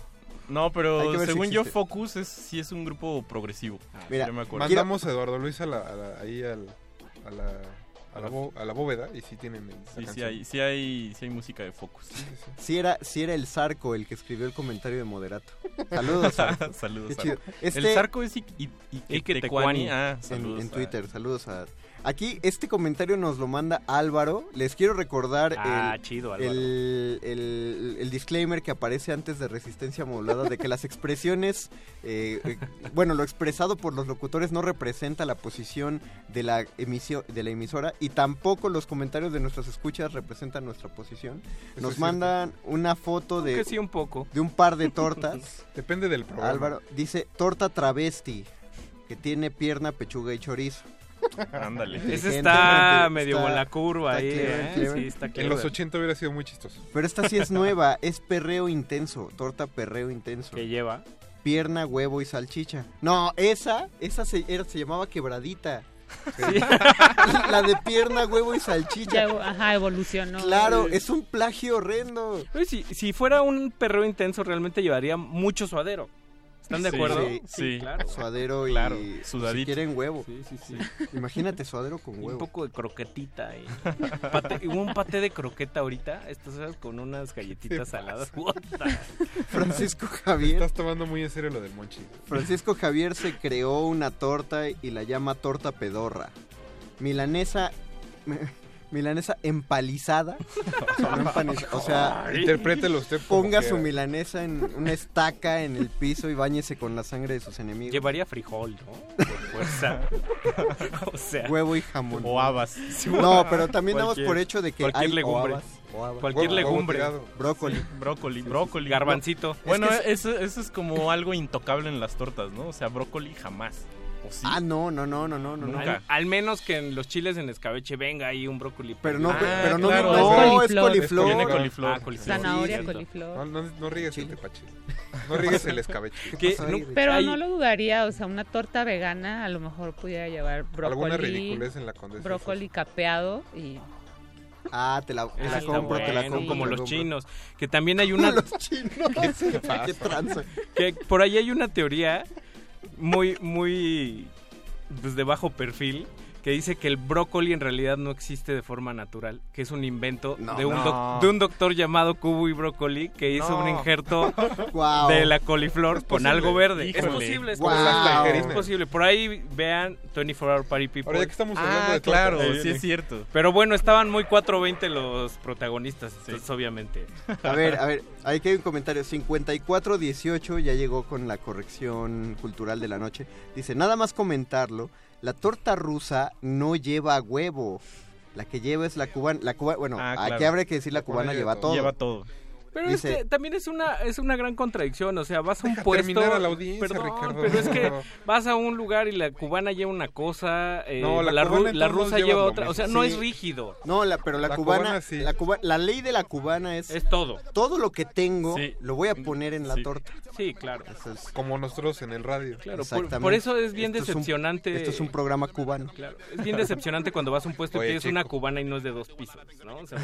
No, pero si según yo. Focus es, sí es un grupo progresivo. Mira, Yo me acuerdo. Mandamos a Eduardo Luis a la, a la- ahí al, a, la, a, la bo- a la bóveda y sí tienen el, Sí, sí hay, sí, hay, sí hay música de Focus. Si era, si era el Zarco el que escribió el comentario de Moderato. Saludos, Zarco. Saludos, Zarco. chido. El Este- Zarco es I- Iquetecuani. Ah, en, en Twitter, saludos a... Aquí este comentario nos lo manda Álvaro. Les quiero recordar Ah, el, chido, el, el- el disclaimer que aparece antes de Resistencia Modulada de que las expresiones, eh, eh, bueno, lo expresado por los locutores no representa la posición de la, emisión, de la emisora y tampoco los comentarios de nuestras escuchas representan nuestra posición. Eso Nos mandan una foto de, sí, un poco. de un par de tortas. Depende del programa. Álvaro dice torta travesti que tiene pierna, pechuga y chorizo. Ándale. Ese está medio está- con la curva está ahí, clever, ¿eh? clever. Sí, está En los 80 hubiera sido muy chistoso. Pero esta sí es nueva, es perreo intenso, torta perreo intenso. Que lleva. Pierna, huevo y salchicha. No, esa, esa se, era- se llamaba quebradita. la de pierna, huevo y salchicha. Ya, ajá, evolucionó. Claro, es un plagio horrendo. Si, si fuera un perreo intenso, realmente llevaría mucho suadero. ¿Están de acuerdo? Sí, Sí. claro. Suadero y Claro, si sudadito. quieren huevo. Sí, sí, sí. Imagínate suadero con Y un huevo. poco de croquetita. Y pate- hubo un paté de croqueta ahorita, estas horas con unas galletitas saladas. Francisco Javier. Estás tomando muy en serio lo del monchi. Francisco Javier se creó una torta y la llama torta pedorra. Milanesa milanesa empalizada. O sea, Interprételo usted ponga quiera. su milanesa en una estaca en el piso y bañese con la sangre de sus enemigos. Llevaría frijol, ¿no? Por fuerza. o sea. Huevo y jamón. O habas. No, pero también damos por hecho de que cualquier hay legumbre. o habas. Cualquier Huevo- huevo legumbre. Brócoli. Brócoli, brócoli. Garbancito. Bueno, Es que eso, eso es como algo intocable en las tortas, ¿no? O sea, brócoli jamás. ¿O sí? Ah, no, no, no, no, no, no. no. Al, al menos que en los chiles en escabeche venga ahí un brócoli. Pero no, Ah, pero no, claro. no, Es es coliflor. coliflor. Tiene coliflor. Ah, coliflor. Zanahoria, Sí, No, coliflor. no, no riegues el tepache. No riegues el escabeche. No-? Pero hay- no lo dudaría, o sea, una torta vegana a lo mejor pudiera llevar Alguna brócoli, ridiculez en la condesa. brócoli capeado y Ah, te la, te compro, te la compro. como los compro. chinos. Que también hay una. los chinos. ¿Qué, tranza? que por ahí hay una teoría muy, muy pues de bajo perfil que dice que el brócoli en realidad no existe de forma natural, que es un invento No. de, un No. doc- de un doctor llamado Kubo y Brócoli que hizo No. un injerto de la coliflor con algo verde. Híjole. Es posible, es, Guau. posible, es Guau. posible. Por ahí vean 24 Hour Party People. Ahora ya que estamos hablando Ah, de claro, sí es cierto. Pero bueno, estaban muy 420 los protagonistas, entonces obviamente. A ver, a ver, aquí hay un comentario. 5418 ya llegó con la corrección cultural de la noche. Dice, nada más comentarlo, la torta rusa no lleva huevo. La que lleva es la cubana. La cuba, bueno, Ah, aquí habría que decir la cubana lleva todo. Lleva todo. Pero Dice- es que también es una es una gran contradicción, o sea, vas a un puesto, terminar a la audiencia, perdón, Ricardo. pero es que vas a un lugar y la cubana lleva una cosa, eh, No, la la, ru- la rusa lleva otra, o sea, no es rígido, No, la, pero la, La cubana, cubana sí. la, cuba- la ley de la cubana es, es todo. todo lo que tengo Sí. lo voy a poner en la torta. Sí, claro. Eso es- Como nosotros en el radio. Claro, por, Exactamente. por eso es bien Esto es un- decepcionante. esto es un programa cubano. Claro, es bien decepcionante cuando vas a un puesto Oye, y tienes una cubana y no es de dos pisos, ¿no? O sea,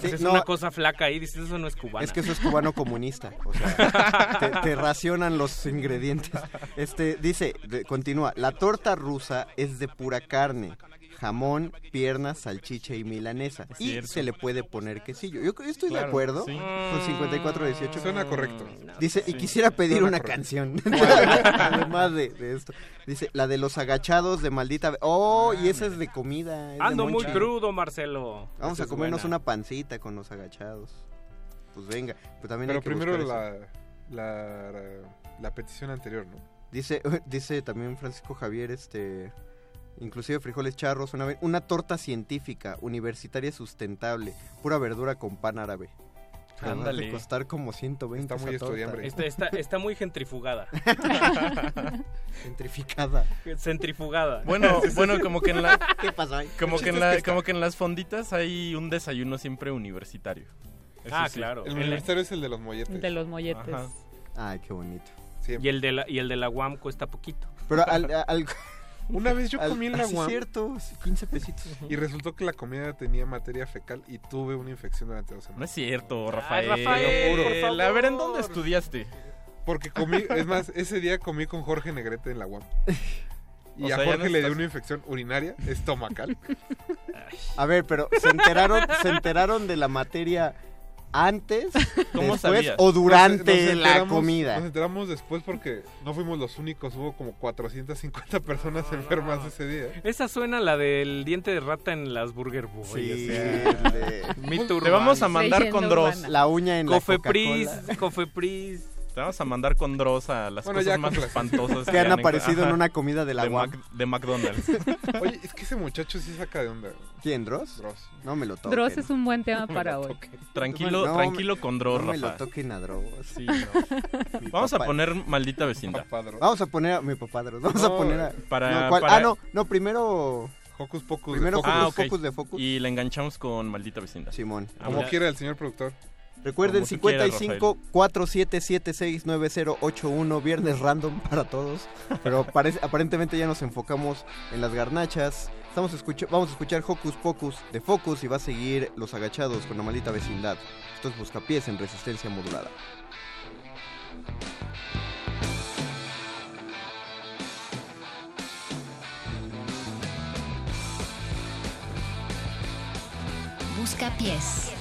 Sí, es no, una cosa flaca ahí, dices, eso no es cubana. Es que eso es cubano comunista. O sea, te, te racionan los ingredientes. Este dice, de- continúa, la torta rusa es de pura carne. jamón, piernas, salchicha y milanesa. Es y cierto. se le puede poner quesillo. Yo estoy de acuerdo sí. con 5418. Suena correcto. Dice, y Sí. quisiera pedir Suena una correcto. canción. Además de, de esto. Dice, la de los agachados de maldita... Oh, y esa es de comida. es de Ando muy crudo, Marcelo. Vamos a comernos una pancita con los agachados. Pues venga, pero también Pero hay que primero la, la, la petición anterior, ¿no? Dice, dice también Francisco Javier, este, inclusive frijoles charros, una, vez- una torta científica, universitaria sustentable, pura verdura con pan árabe. Ándale. costar como 120 Está muy estudiambre. Está, está, está muy gentrifugada. Gentrificada. Centrifugada. Bueno, bueno, como que en la ¿Qué pasó ahí? como que en la como que en las fonditas hay un desayuno siempre universitario. Ah, sí. claro. El El- universitario es el de los molletes. De los molletes. Ajá. Ay, qué bonito. Y el de la, y el de la UAM cuesta poquito. Pero al... al- Una vez yo comí en la UAM cierto, 15 pesitos. y resultó que la comida tenía materia fecal y tuve una infección durante dos No semanas. es cierto, Rafael. Rafael, Lo por juro. A ver, ¿en favor. dónde estudiaste? Porque comí, es más, ese día comí con Jorge Negrete en la UAM. Y O a sea, Jorge no le dio una infección urinaria estomacal. A ver, pero ¿se enteraron, ¿se enteraron de la materia antes, ¿Cómo después sabías? o durante Nos- nos la comida? Nos enteramos después porque no fuimos los únicos, hubo como 450 personas enfermas ese día. Esa suena la del diente de rata en las Burger Boy. Sí, o sea, el de- mito Te vamos a mandar con Dross. la uña en la Cofepris, Coca-Cola. Cofepris. Te vamos a mandar con Dross a las Bueno, cosas más espantosas que han aparecido en una comida de la de. Mac- de McDonald's. Oye, es que ese muchacho sí saca de onda. ¿Quién, Dross? Dross. No me lo toquen. Dross es un buen tema para hoy. Tranquilo, No, tranquilo con Dross, No me lo toquen a Dross. Sí, no. Mi Vamos a poner maldita vecindad. Vamos a poner a mi papá Dross. Vamos a poner a... para- no, ¿cuál? para- Ah, no, no, primero... Hocus Pocus. de Primero Focus. Ah, Hocus ok. Pocus de Focus. Y le enganchamos con maldita vecindad. Simón. Ah, Como quiera el señor productor. Recuerden, Como tú quieras, 55 47769081, viernes random para todos. Pero parece, aparentemente ya nos enfocamos en las garnachas. Estamos escucha- vamos a escuchar Hocus Pocus de Focus y va a seguir Los Agachados con la maldita vecindad. Esto es Buscapiés en resistencia modulada. Busca pies. Buscapiés.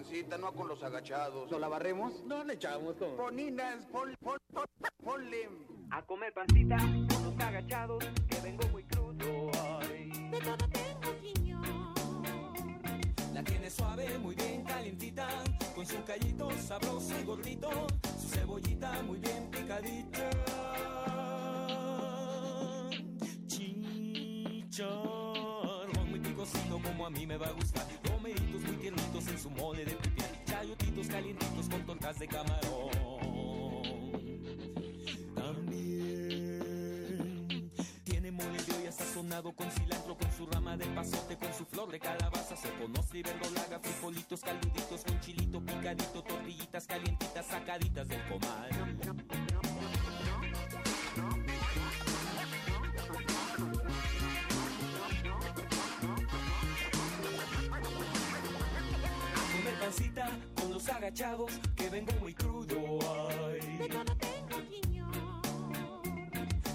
Pancita, no con los agachados. ¿Lo la barremos? No le echamos con... Poninas, pon, pon, pon, ponle. A comer pancita con los agachados, que vengo muy crudo. Ay. La tiene suave, muy bien calientita, con su callito sabroso y gordito, su cebollita muy bien picadita. Chicharrón muy picosito como a mí me va a gustar, en su mole de pipián, chayotitos calientitos con tortas de camarón. También tiene mole de olla sazonado con cilantro, con su rama de pasote, con su flor de calabaza, se conoce y verdolaga, frijolitos caluditos con chilito picadito, tortillitas calientitas sacaditas del comal. Pancita con los agachados, que vengo muy crudo. Ay.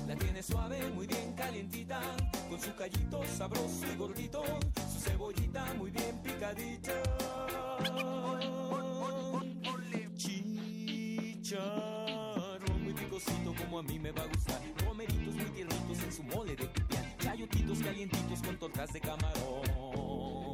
La tiene suave, muy bien calientita, con su callito sabroso y gordito, su cebollita muy bien picadita. Chicharrón muy picosito como a mí me va a gustar, romeritos muy tiernitos en su mole de pipián, chayotitos calientitos con tortas de camarón.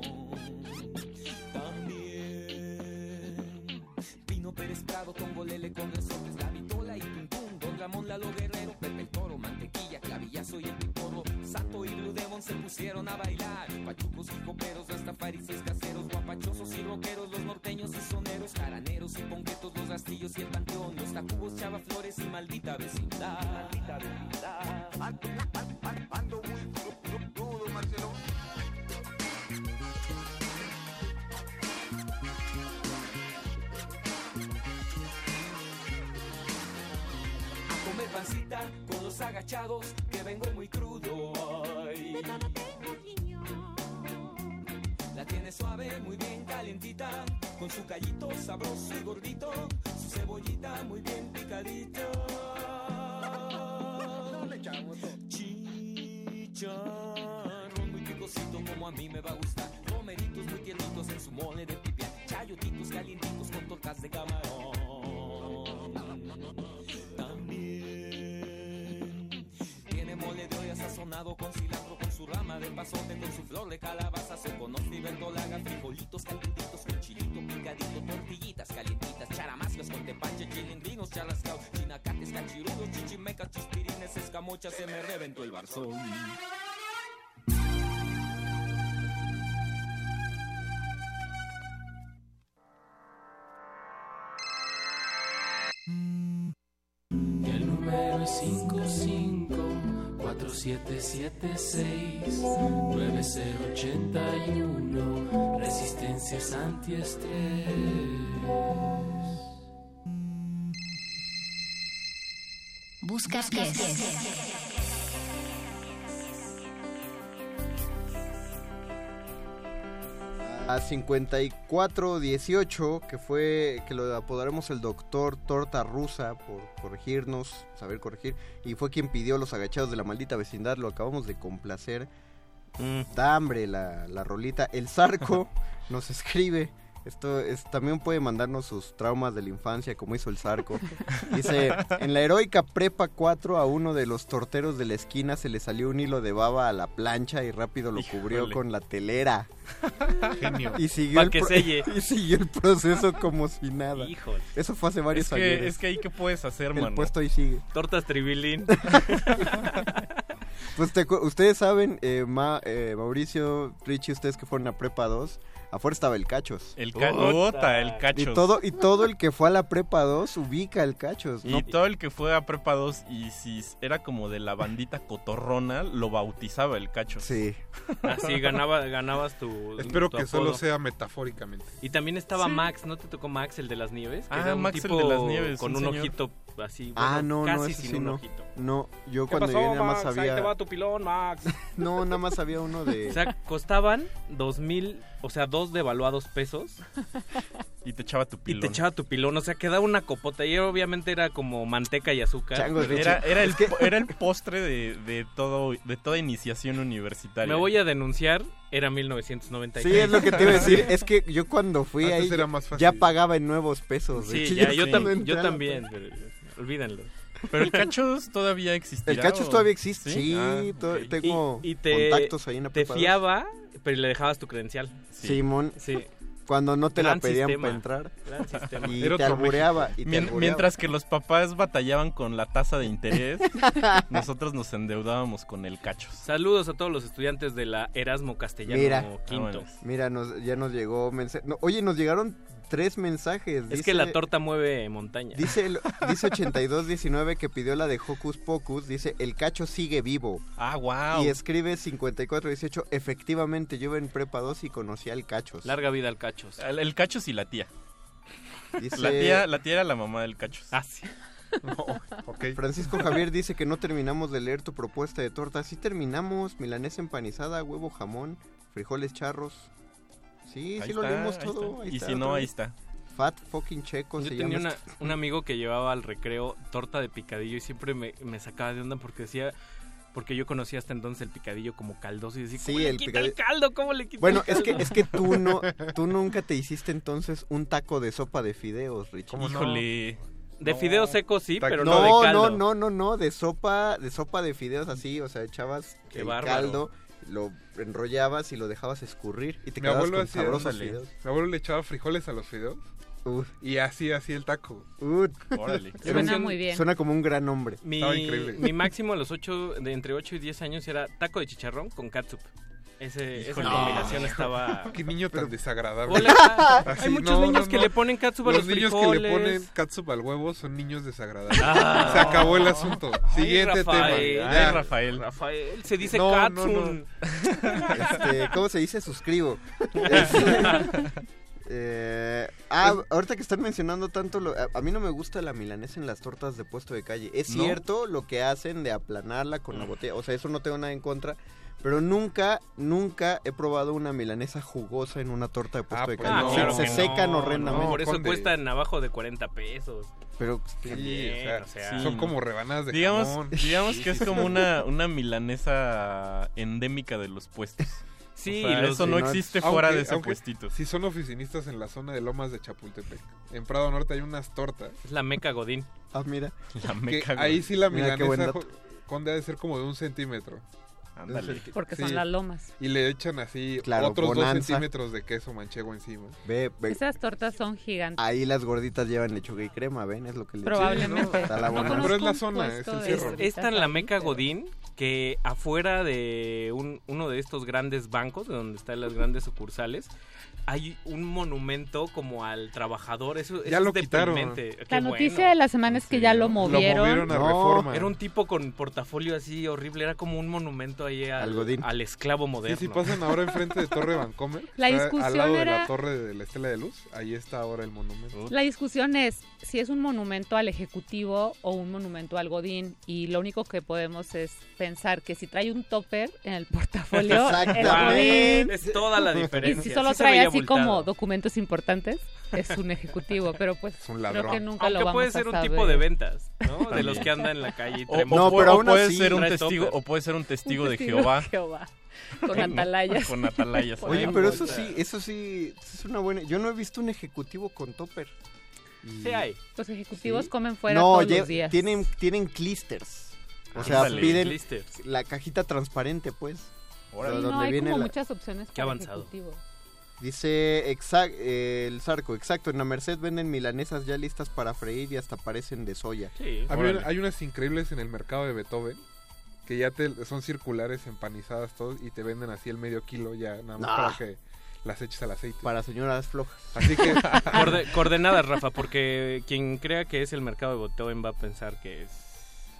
Pérez Prado, Tongolele con resortes, la vitola y tuntún, Don Ramón Lalo Guerrero, Pepe el Toro, Mantequilla, Clavillazo y el Piporro, Sato y Blue Demon se pusieron a bailar, pachucos y coperos, rastafaris y caseros, guapachosos y rockeros, los norteños y soneros, jaraneros y ponquetos, los rastillos y el panteón, los tacubos, chava flores y maldita vecindad. Maldita vecindad. Con los agachados, que vengo muy crudo. Ay. La tiene suave, muy bien calientita, con su callito sabroso y gordito, su cebollita muy bien picadita. Chicharrón muy picosito como a mí me va a gustar, romeritos muy tiernitos en su mole de pipián, chayotitos calientitos con tortas de camarón. Sazonado con cilantro, con su rama de pasote, con su flor de calabaza, se conoce y verdolaga, frijolitos calientitos con chilito picadito, tortillitas calientitas, charamascas con tepache, chilindrinos, charrascaos, chinacates, cachirudos, chichimecas, chispirines, escamochas, se me reventó el barzón. 5547769081 Resistencias antiestrés. Buscapiés. A 5418, que fue, que lo apodaremos el doctor Torta Rusa por corregirnos, saber corregir, y fue quien pidió los agachados de la maldita vecindad, lo acabamos de complacer. Da hambre la, la rolita. El Zarco nos escribe. Esto es, también puede mandarnos sus traumas de la infancia, como hizo el Zarco. Dice, en la heroica prepa 4 a uno de los torteros de la esquina se le salió un hilo de baba a la plancha y rápido lo cubrió con la telera. Genio. Y siguió, el que pro- selle. y siguió el proceso como si nada. Híjole. Eso fue hace varios Es años. que, es que ahí qué puedes hacer, El mano. puesto ahí sigue. Tortas tribilín. Pues te ustedes saben, eh, Ma- eh, Mauricio, Richie, ustedes que fueron a Prepa 2, afuera estaba el Cachos. El ca- Ota, el Cachos. Y todo, y todo el que fue a la Prepa 2 ubica el Cachos. Y ¿no? todo el que fue a Prepa 2 y si era como de la bandita cotorrona, lo bautizaba el cacho. Sí. Así ganaba, ganabas tu. Espero tu que solo sea metafóricamente. Y también estaba Sí. Max, ¿no te tocó Max, el de las nieves? Que Ah, era un Max, el de las nieves, Con un un, señor. ojito así. ah, bueno, no, casi no, sin sí un no. ojito. No, yo ¿Qué cuando pasó, llegué nada más Max? Ahí sabía... te va tu pilón, Max. No, nada más había uno de... O sea, costaban dos mil, o sea, dos devaluados pesos. Y te echaba tu Y pilón. te echaba tu pilón, o sea, quedaba una copota y obviamente era como manteca y azúcar. Era, era, el, era el postre de, de todo de toda iniciación universitaria. Me voy a denunciar, era 1996. Sí, es lo que te iba a decir. Es que yo cuando fui Antes ahí era más fácil. ya pagaba en nuevos pesos. de Sí, hecho, ya, yo, sí. tam- entré yo también, pero olvídenlo. Pero el cachos todavía existirá. El cachos o- todavía existe, sí, Ah, to- ok. tengo Y te, contactos ahí en la te fiaba, pero le dejabas tu credencial. Simón. Sí. Cuando no te la pedían sistema. para entrar. Gran sistema. Y te albureaba. México. Y te Mien- albureaba. Mientras que los papás batallaban con la tasa de interés, nosotros nos endeudábamos con el cachos. Saludos a todos los estudiantes de la Erasmo Castellano Mira, Quinto. mira, nos, ya nos llegó no, oye, nos llegaron tres mensajes. Es que la torta mueve montaña. Dice, el- dice 8219 que pidió la de Hocus Pocus. Dice, el cacho sigue vivo. Ah, wow. Y escribe 5418, efectivamente, yo en prepa 2 y conocí al cachos. Larga vida al cachos. El, el cachos y la tía. Dice- La tía, la tía era la mamá del cachos. Ah, sí. Francisco Javier dice que no terminamos de leer tu propuesta de torta. Sí terminamos, milanesa empanizada, huevo jamón, frijoles charros. Sí, Ahí sí lo está, ahí todo. está. ahí Y si no, ahí está. Fat fucking checo Yo se tenía llama una- este- un amigo que llevaba al recreo torta de picadillo y siempre me, me sacaba de onda porque decía, porque yo conocía hasta entonces el picadillo como caldoso y decía, ¿cómo Sí, le el quita picadillo- el caldo? ¿Cómo le quita Bueno, el es que, es que tú no, tú nunca te hiciste entonces un taco de sopa de fideos, Richie. ¿Cómo no? Híjole. De fideos secos sí, pero no, no, de no, caldo. no, no, no, de sopa, de sopa de fideos así, o sea, echabas Qué el bárbaro. caldo, lo enrollabas y lo dejabas escurrir y te Mi quedabas abuelo con hacía sabrosos fideos. Mi abuelo le echaba frijoles a los fideos. Y así, así el taco. Órale. Suena muy bien. Suena como un gran hombre. Mi, Estaba increíble. mi máximo a los 8, de entre 8 y 10 años era taco de chicharrón con catsup. Ese, esa combinación estaba... Qué niño tan desagradable. Hola. Así, Hay muchos no, niños no, que no. le ponen catsup a los niños que le frijoles. ponen catsup al huevo son niños desagradables. Ah. Se acabó el asunto. Ay, Siguiente Rafael, tema. ay. Rafael. Rafael, se dice No, catsup. no, no. Este, ¿Cómo se dice? Suscribo. Eh, ah, ahorita que están mencionando tanto, lo- a, a mí no me gusta la milanesa en las tortas de puesto de calle. Es ¿No? cierto lo que hacen de aplanarla con la botella, o sea, eso no tengo nada en contra. Pero nunca, nunca he probado una milanesa jugosa en una torta de puesto Ah, de pues no, claro se que secan no, horrendamente. no, por eso Conde. cuestan abajo de 40 pesos. Pero Sí, o sea, o sea, sí, son como rebanadas de Digamos, jamón. digamos que es como una, una milanesa endémica de los puestos. Sí, O sea, eso no sí, no- existe Aunque- fuera de ese aunque puestito. Si son oficinistas en la zona de Lomas de Chapultepec. En Prado Norte hay unas tortas. es la meca Godín. ah, mira. La Que meca, güey. ahí sí la milanesa conde ha de ser como de un centímetro. Ándale. Porque Sí. son las lomas. Y le echan así Claro, otros dos centímetros de queso manchego encima. Ve, ve. Esas tortas son gigantes. Ahí las gorditas llevan lechuga y crema, ¿ven? Es lo que le Probablemente. Está la No. Pero es la zona, es el cerro. Es tan la meca Godín que afuera de un- uno de estos grandes bancos, de donde están las grandes sucursales, hay un monumento como al trabajador. Eso, Ya eso lo es quitaron. deprimente. Qué La noticia bueno. de la semana es que ya lo movieron. Lo movieron a No, reforma. Era un tipo con portafolio así horrible, era como un monumento ahí al, esclavo Sí, moderno. sí, pasan ahora enfrente de Torre Vancomer. La discusión al lado de era- la Torre de la Estela de Luz. Ahí está ahora el monumento. La discusión es si es un monumento al Ejecutivo o un monumento al Godín. Y lo único que podemos es pensar que si trae un topper en el portafolio. Godín. Es toda la Y diferencia. si solo Sí trae así como documentos importantes, es un ejecutivo. Pero pues Es un creo ladrón. que nunca Aunque lo vamos puede ser a un saber. tipo de ventas, ¿no? De los que andan en la calle y O, No, pero o aún puede así- ser un testigo, o puede ser un testigo Un de Jehová. Jehová, Con atalayas. Con atalayas. Oye, pero eso sí, eso sí, es una buena. Yo no he visto un ejecutivo con topper. Sí hay. Los ejecutivos Sí. comen fuera no, todos los días. tienen tienen clisters. O sea, Ándale. piden Blisters. la cajita transparente, pues. Órale. Sí, donde no, hay viene como la- muchas opciones Qué avanzado. ejecutivos. Dice exact, el Zarco, exacto, en la Merced venden milanesas ya listas para freír y hasta parecen de soya. Sí. Había- hay unas increíbles en el mercado de Beethoven. Que ya te, son circulares, empanizadas todos. Y te venden así el medio kilo ya. Nada más para que las eches al aceite. Para señoras flojas. Así que Coorde- coordenadas, Rafa, porque quien crea que es el mercado de Beethoven va a pensar que es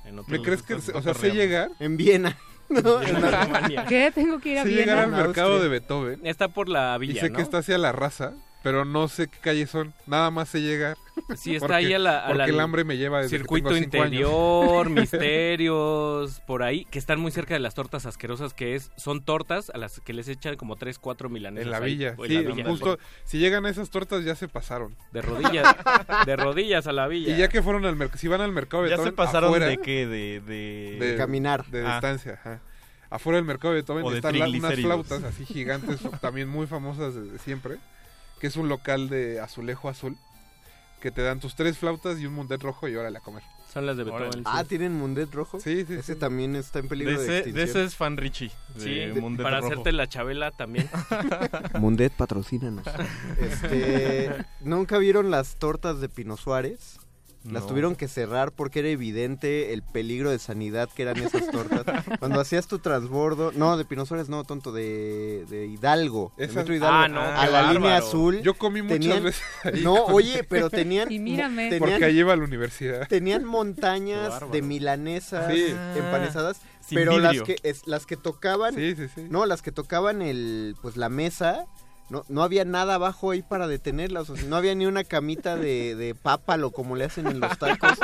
en otro ¿Me crees que, o sea, sé llegar? En Viena. ¿no? en Alemania. ¿Qué? Tengo que ir a Sé Viena. llegar al mercado Austria. de Beethoven. Está por la Y villa, sé ¿no? que está hacia la raza, pero no sé qué calles son. Nada más sé llegar. Sí, está Porque- ahí a la, a porque la- el hambre me lleva desde que circuito tengo cinco años. interior, misterios, por ahí, que están muy cerca de las tortas asquerosas que es, son tortas a las que les echan como 3, 4 milanesas. En la ahí, villa. Sí, la villa. justo. Si llegan a esas tortas ya se pasaron. De rodillas, de rodillas a la villa. Y ya que fueron al mercado, si van al mercado ¿Ya se pasaron afuera, de qué? De, de... de caminar. De Ah. distancia, ajá. Afuera del mercado de Beethoven están unas flautas así gigantes, también muy famosas desde siempre, que es un local de azulejo azul, que te dan tus tres flautas y un mundet rojo y órale a comer. Son las de Beethoven. Ah, ¿tienen Mundet rojo? Sí, sí, Ese sí. también está en peligro De de, ese, de extinción. ese es fan Richie. Sí, de Mundet para Rojo. hacerte la chabela también. Mundet, patrocínanos. Este, ¿Nunca vieron las tortas de Pino Suárez? Las No. tuvieron que cerrar porque era evidente el peligro de sanidad que eran esas tortas. Cuando hacías tu transbordo, no, de Pino Suárez no, tonto, de, de Hidalgo, de Metro Hidalgo, Ah, no, a la bárbaro. línea azul. Yo comí muchas tenían- veces ahí No, con- oye, pero tenían Y mírame. tenían- Porque ahí iba a la universidad. tenían montañas de milanesas Sí. empanizadas, Sin pero las que es, las que tocaban Sí, sí, sí. no, las que tocaban el, pues la mesa, no, no había nada abajo ahí para detenerlas, o sea, no había ni una camita de, de pápalo como le hacen en los tacos.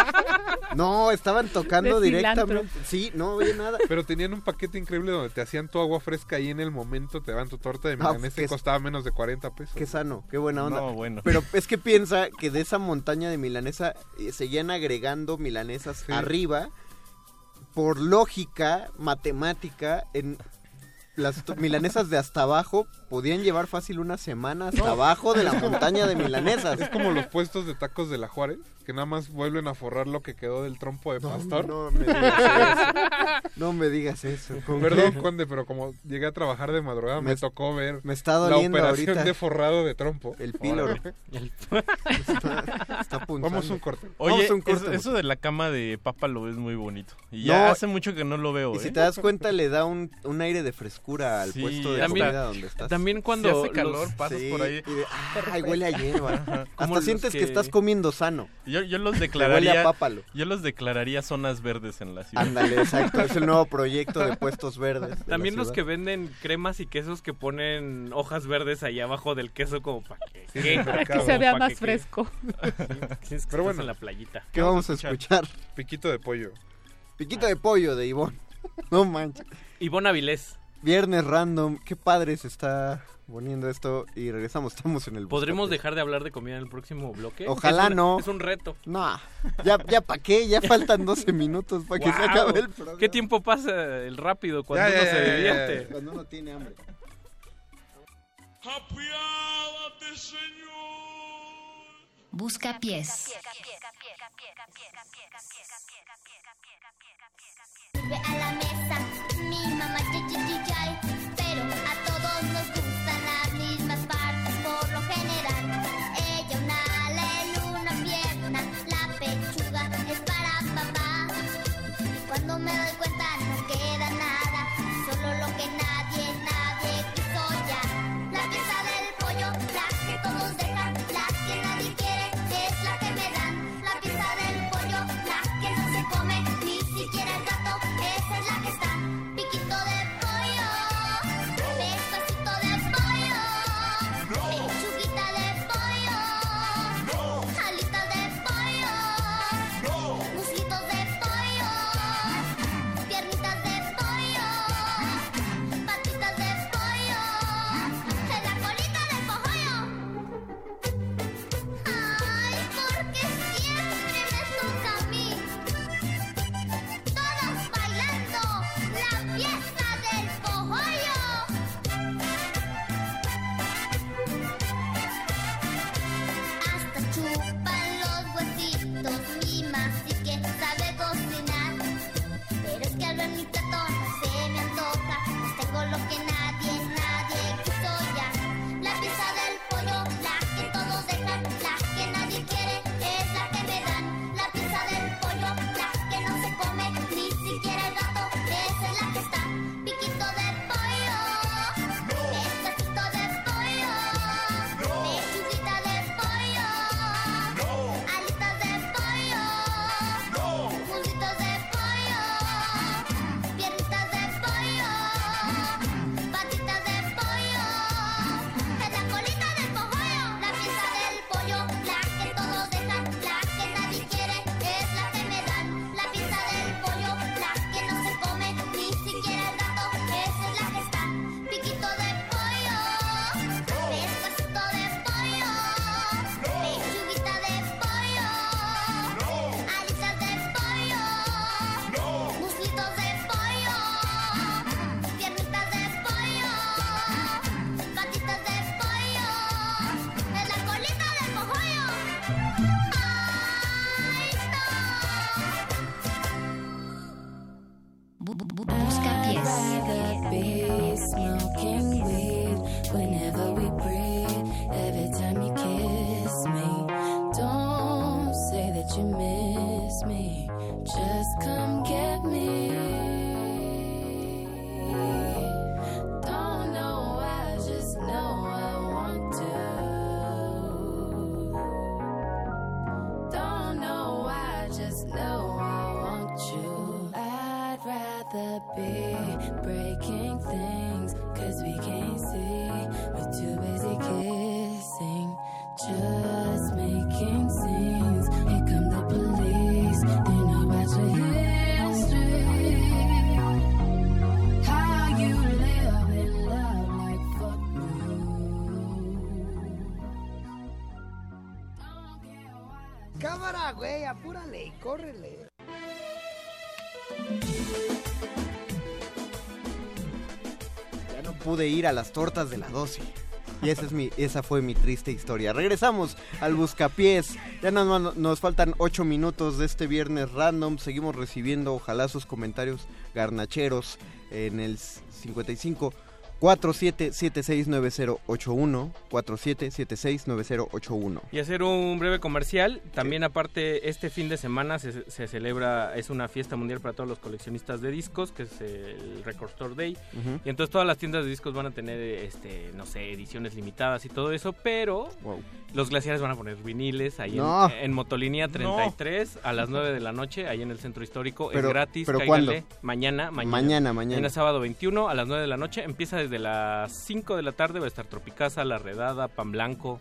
No, estaban tocando De cilantro. directamente. Sí, no había nada. Pero tenían un paquete increíble donde te hacían tu agua fresca ahí en el momento, te daban tu torta de Ah, milanesa que y es- costaba menos de 40 pesos. Qué sano, qué buena onda. No, bueno. Pero es que piensa que de esa montaña de milanesa eh, seguían agregando milanesas Sí. arriba. Por lógica matemática, en las milanesas de hasta abajo podían llevar fácil una semana hasta abajo de la montaña de milanesas. Es como los puestos de tacos de la Juárez, que nada más vuelven a forrar lo que quedó del trompo de pastor. No me digas eso. No me digas eso. ¿con Perdón? Conde, pero como llegué a trabajar de madrugada, me, Me- tocó ver me está la doliendo operación ahorita. de forrado de trompo. El píloro. Está, está. Vamos a un corte. Oye, Vamos a un eso, corte, eso de la cama de papa lo ves muy bonito. Y ya No. hace mucho que no lo veo, Y si ¿eh? te das cuenta, le da un, un aire de frescura al Sí, puesto de también- comida donde estás. También Si cuando hace calor, los- pasas Sí, por ahí. y de, ay, huele a hierba. Hasta sientes que... que- estás comiendo sano. Yo, yo los Te huele a declararía... pápalo. Yo los declararía zonas verdes en la ciudad. Ándale, exacto. Es el nuevo proyecto de puestos verdes. de También los que venden cremas y quesos que ponen hojas verdes ahí abajo del queso como para que, ¿qué? Para que Como se vea más que- fresco. Que Pero bueno. en la playita. ¿Qué vamos a escuchar? Piquito de pollo. Piquito de pollo de Ivonne. No manches. Ivonne Avilés. Viernes random. Qué padre se está poniendo esto. Y regresamos. Estamos en el ¿Podremos dejar de hablar de comida en el próximo bloque? Ojalá Es un- no. Es un reto. No, ya, ya para qué, ya faltan 12 minutos para que se acabe el programa. ¿Qué tiempo pasa el rápido cuando Ya, uno ya, se ya, ya, divierte? ya. Cuando uno tiene hambre. Busca pies. Sube a la mesa, mi mamá chi córrele. Ya no pude ir a las tortas de la 12. Y esa, es mi, esa fue mi triste historia. Regresamos al Buscapiés. Ya más nos faltan 8 minutos de este viernes random. Seguimos recibiendo, ojalá, sus comentarios garnacheros en el 55 47769081 47769081 Y hacer un breve comercial. También aparte, este fin de semana se, se celebra, es una fiesta mundial para todos los coleccionistas de discos, que es el Record Store Day. Y entonces todas las tiendas de discos van a tener, este, no sé, ediciones limitadas y todo eso, pero los glaciares van a poner viniles ahí en- No. en, Motolinía 33 a las 9 de la noche, ahí en el centro histórico. Pero- es gratis, pero cáiganle. ¿cuándo? Mañana, mañana. Mañana, mañana. sábado 21 a las 9 de la noche. Empieza desde las 5 de la tarde, va a estar Tropicasa, La Redada, Pan Blanco.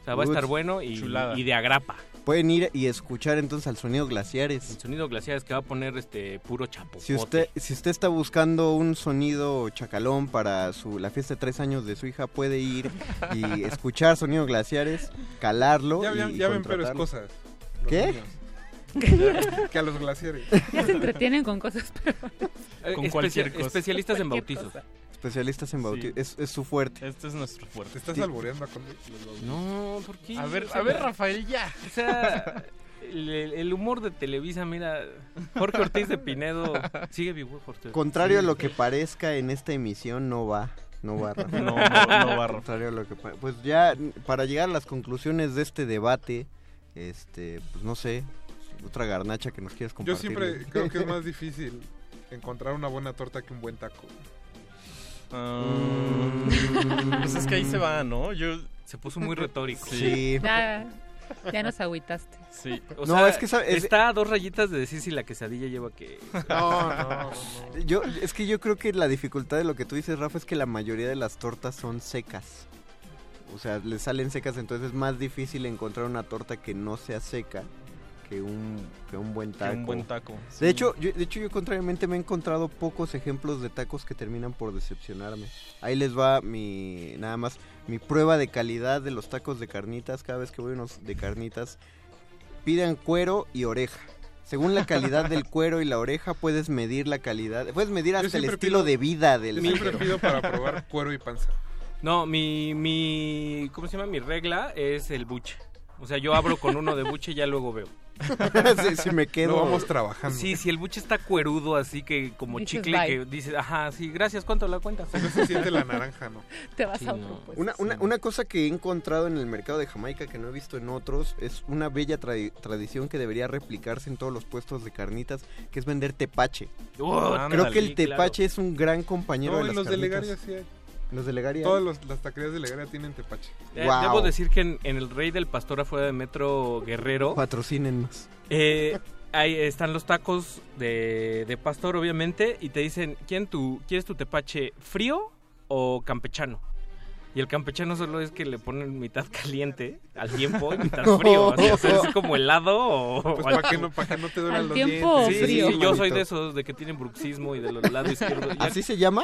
O sea, va a estar bueno y, y de agrapa. Pueden ir y escuchar entonces al sonido glaciares. El sonido glaciares que va a poner este puro chapo. Si usted, si usted está buscando un sonido chacalón para su, la fiesta de tres años de su hija, puede ir y escuchar sonido glaciares, calarlo. Ya, y ven- ya ven peores contratarlo. cosas. ¿Qué? niños. Ya- que a los glaciares. Ya se entretienen con cosas peores. Eh, Con especia- cualquier cosa. Especialistas en bautizos. cosa. Especialistas en bautizo. Sí. Es, es su fuerte. Este es nuestro fuerte. ¿Te estás Sí. alboreando con No, ¿por qué? A ver, O sea, a ver, Rafael, ya. O sea, el, el humor de Televisa, mira, Jorge Ortiz de Pinedo sigue vivo, Jorge. Contrario a Sí. lo que parezca en esta emisión, no va. No va, Rafa. No, no, no va. Contrario a lo que Pues ya, para llegar a las conclusiones de este debate, este, pues no sé, otra garnacha que nos quieras Yo compartir. siempre güey. creo que es más difícil encontrar una buena torta que un buen taco. Ah, pues es que ahí se va, ¿no? Yo Se puso muy retórico. Sí. Ya, ya nos agüitaste. Sí. O No, sea, es que sabe- es- está a dos rayitas de decir si la quesadilla lleva que... No, no, no. Yo, es que yo creo que la dificultad de lo que tú dices, Rafa, es que la mayoría de las tortas son secas. O sea, le salen secas, entonces es más difícil encontrar una torta que no sea seca que un, que un buen que taco. un buen taco. De hecho, yo, de hecho, yo contrariamente me he encontrado pocos ejemplos de tacos que terminan por decepcionarme. Ahí les va mi, nada más, mi prueba de calidad de los tacos de carnitas. Cada vez que voy a unos de carnitas, pidan cuero y oreja. Según la calidad del cuero y la oreja, puedes medir la calidad. Puedes medir hasta el estilo pido- de vida del siempre taquero. pido para probar cuero y panza. No, mi, mi... ¿Cómo se llama? Mi regla es el buche. O sea, yo abro con uno de buche y ya luego veo. si, si me quedo. Vamos trabajando. Sí, si el buche está cuerudo, así que como Dices chicle, bye. que dices, ajá, sí, gracias, ¿cuánto la cuenta? No se siente la naranja, ¿no? Te vas Sí, a no. otro pues. Una, una, una cosa que he encontrado en el mercado de Jamaica que no he visto en otros es una bella tradi- tradición que debería replicarse en todos los puestos de carnitas, que es vender tepache. Oh, Creo que el tepache es un gran compañero No, de en las los de carnitas. Sí hay. Los de Legaria. Todas los- las taquerías de Legaria tienen tepache. Eh, Wow. Debo decir que en, en el Rey del Pastor afuera de Metro Guerrero Patrocínenos. eh, ahí están los tacos de, de pastor, obviamente, y te dicen, ¿quién tu, ¿quieres tu tepache frío o campechano? Y el campechano solo es que le ponen mitad caliente al tiempo y mitad frío. así, o sea, es como helado o... Pues para que no, para que no te los tiempo dientes. Sí, frío. sí, yo soy de esos, de que tienen bruxismo y del lado izquierdo. Ya- ¿Así se llama?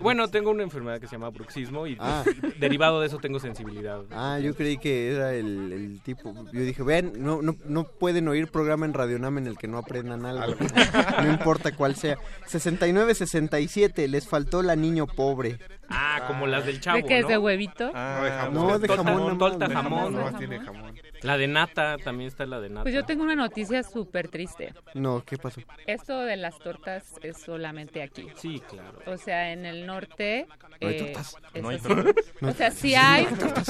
Bueno, tengo una enfermedad que se llama bruxismo y Ah. derivado de eso tengo sensibilidad. Ah, yo creí que era el, el tipo. Yo dije, vean, no, no, no pueden oír programa en Radionam en el que no aprendan algo. no importa cuál sea. 69-67, les faltó la niño pobre. Ah, como las del chavo, ¿De qué es ¿no? de huevito? No, de jamón. No, de jamón. más. torta De jamón. Nomás tiene jamón. La de nata, también está la de nata. Pues yo tengo una noticia súper triste. No, ¿qué pasó? Esto de las tortas es solamente aquí. Sí, claro. O sea, en el norte... ¿No hay eh, tortas? No hay tortas. No O sea, sí, hay,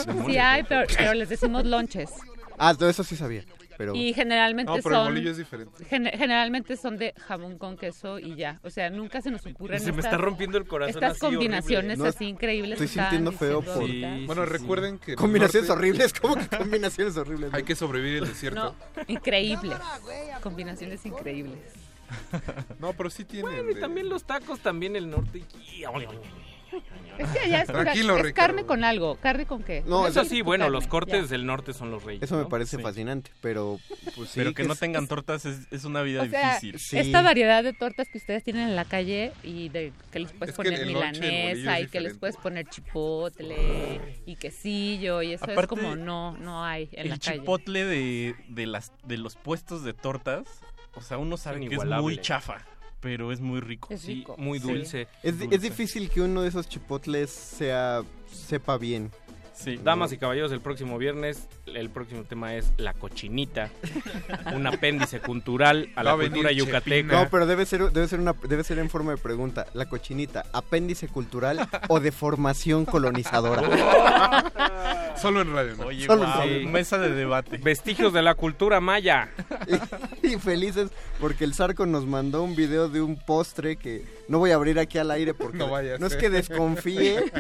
no sí hay, pero, pero les decimos lonches. Ah, todo eso sí sabía. Pero... Y generalmente No, pero el son... bolillo es diferente. gen- generalmente son de jamón con queso y ya. O sea, nunca se nos ocurren Se me estas- está rompiendo el corazón Estas así horrible. combinaciones No, así increíbles. estoy sintiendo feo por-. Sí, Bueno, sí, sí. recuerden que... Combinaciones norte horribles, ¿cómo que combinaciones horribles? Hay que sobrevivir el desierto. No, increíbles. Combinaciones increíbles. No, pero sí tienen... Bueno, y de- también los tacos, también el norte. Es que allá es, Tranquilo, carne con algo. ¿Carne con qué? No, Eso sí, bueno, carne, los cortes ya. del norte son los reyes. Eso me ¿no? parece Sí. fascinante, pero pues sí. Pero que no es- tengan tortas es, es una vida O sea, difícil. Sí. esta variedad de tortas que ustedes tienen en la calle y de que les puedes Es poner el el milanesa es y que les puedes poner chipotle y quesillo y eso es como no no hay en la el calle. chipotle de, de, las, de los puestos de tortas, o sea, uno sabe que es muy chafa, pero es muy rico. Es Sí, muy Sí. dulce. Es, dulce. es difícil que uno de esos chipotles sea sepa bien. Sí. Damas y caballeros, el próximo viernes, el próximo tema es la cochinita, un apéndice cultural a Va la cultura Chepina. yucateca. No, pero debe ser debe ser una debe ser en forma de pregunta. La cochinita, apéndice cultural o de formación colonizadora. Solo en radio, ¿no? Oye, Solo guau, sí. mesa de debate. Vestigios de la cultura maya. y felices porque el Zarco nos mandó un video de un postre que no voy a abrir aquí al aire porque No vaya no es que desconfíe.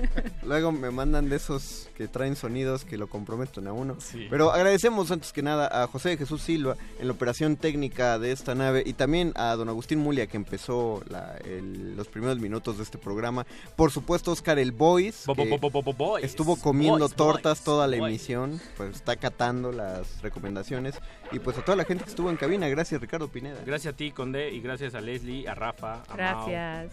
Luego me mandan de esos que traen sonidos que lo comprometen a uno. Sí. Pero agradecemos antes que nada a José Jesús Silva en la operación técnica de esta nave y también a don Agustín Mulia que empezó la- el- los primeros minutos de este programa. Por supuesto Oscar el Boys Bo- bo- que bo- bo- bo- boys. estuvo comiendo Boys, tortas boys, toda la boys. emisión, pues está catando las recomendaciones y pues a toda la gente que estuvo en cabina, gracias Ricardo Pineda. Gracias a ti, Conde, y gracias a Leslie, a Rafa, a. Gracias.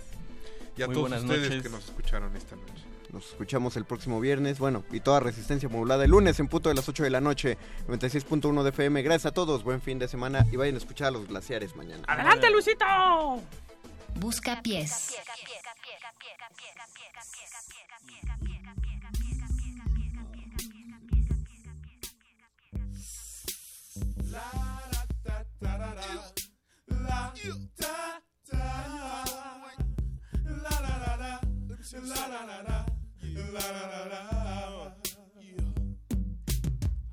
Y a Muy todos buenas ustedes noches. que nos escucharon esta noche. Nos escuchamos el próximo viernes, bueno, y toda resistencia modulada el lunes en punto de las 8 de la noche, 96.1 de FM. Gracias a todos, buen fin de semana y vayan a escuchar a los glaciares mañana. ¡Adelante, Luisito! Busca pies.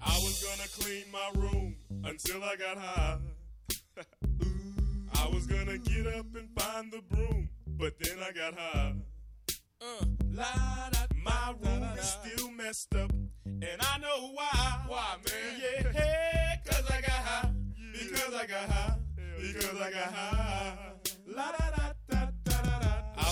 I was gonna clean my room until I got high. I was gonna get up and find the broom, but then I got high. Uh, la, da, my room is still messed up, and I know why. Why, man? Yeah, cause I got high. Because I got high. Because I got high. La da da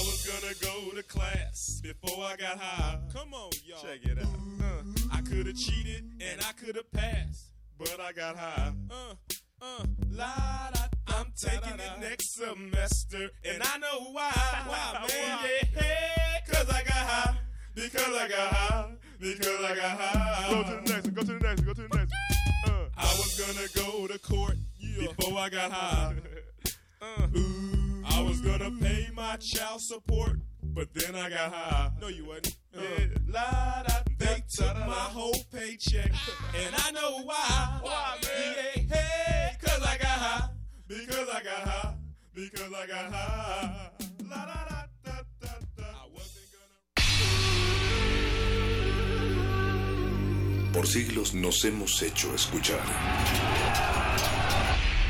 was gonna go to class before I got high. Come on, y'all. Check it out. Uh, I could have cheated and I could have passed, but I got high. Uh, uh, la da. I'm taking it next semester, and I know why. Why, man? Yeah, cause I got high. Because I got high. Because I got high. Go to the next one. Go to the next one. Go to the next one. Uh, I was gonna go to court before I got high. Uh, I was gonna pay my child support, but then I got high. No, you wasn't. Uh, da, they took my whole paycheck, and I know why. Why, man? Yeah, hey, cause I got high. Because I got high. Because I got high. La, da, da. Por siglos nos hemos hecho escuchar.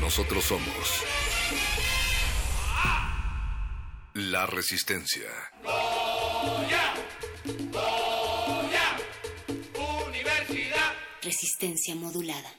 Nosotros somos la resistencia. Goya, Goya, Universidad. Resistencia modulada.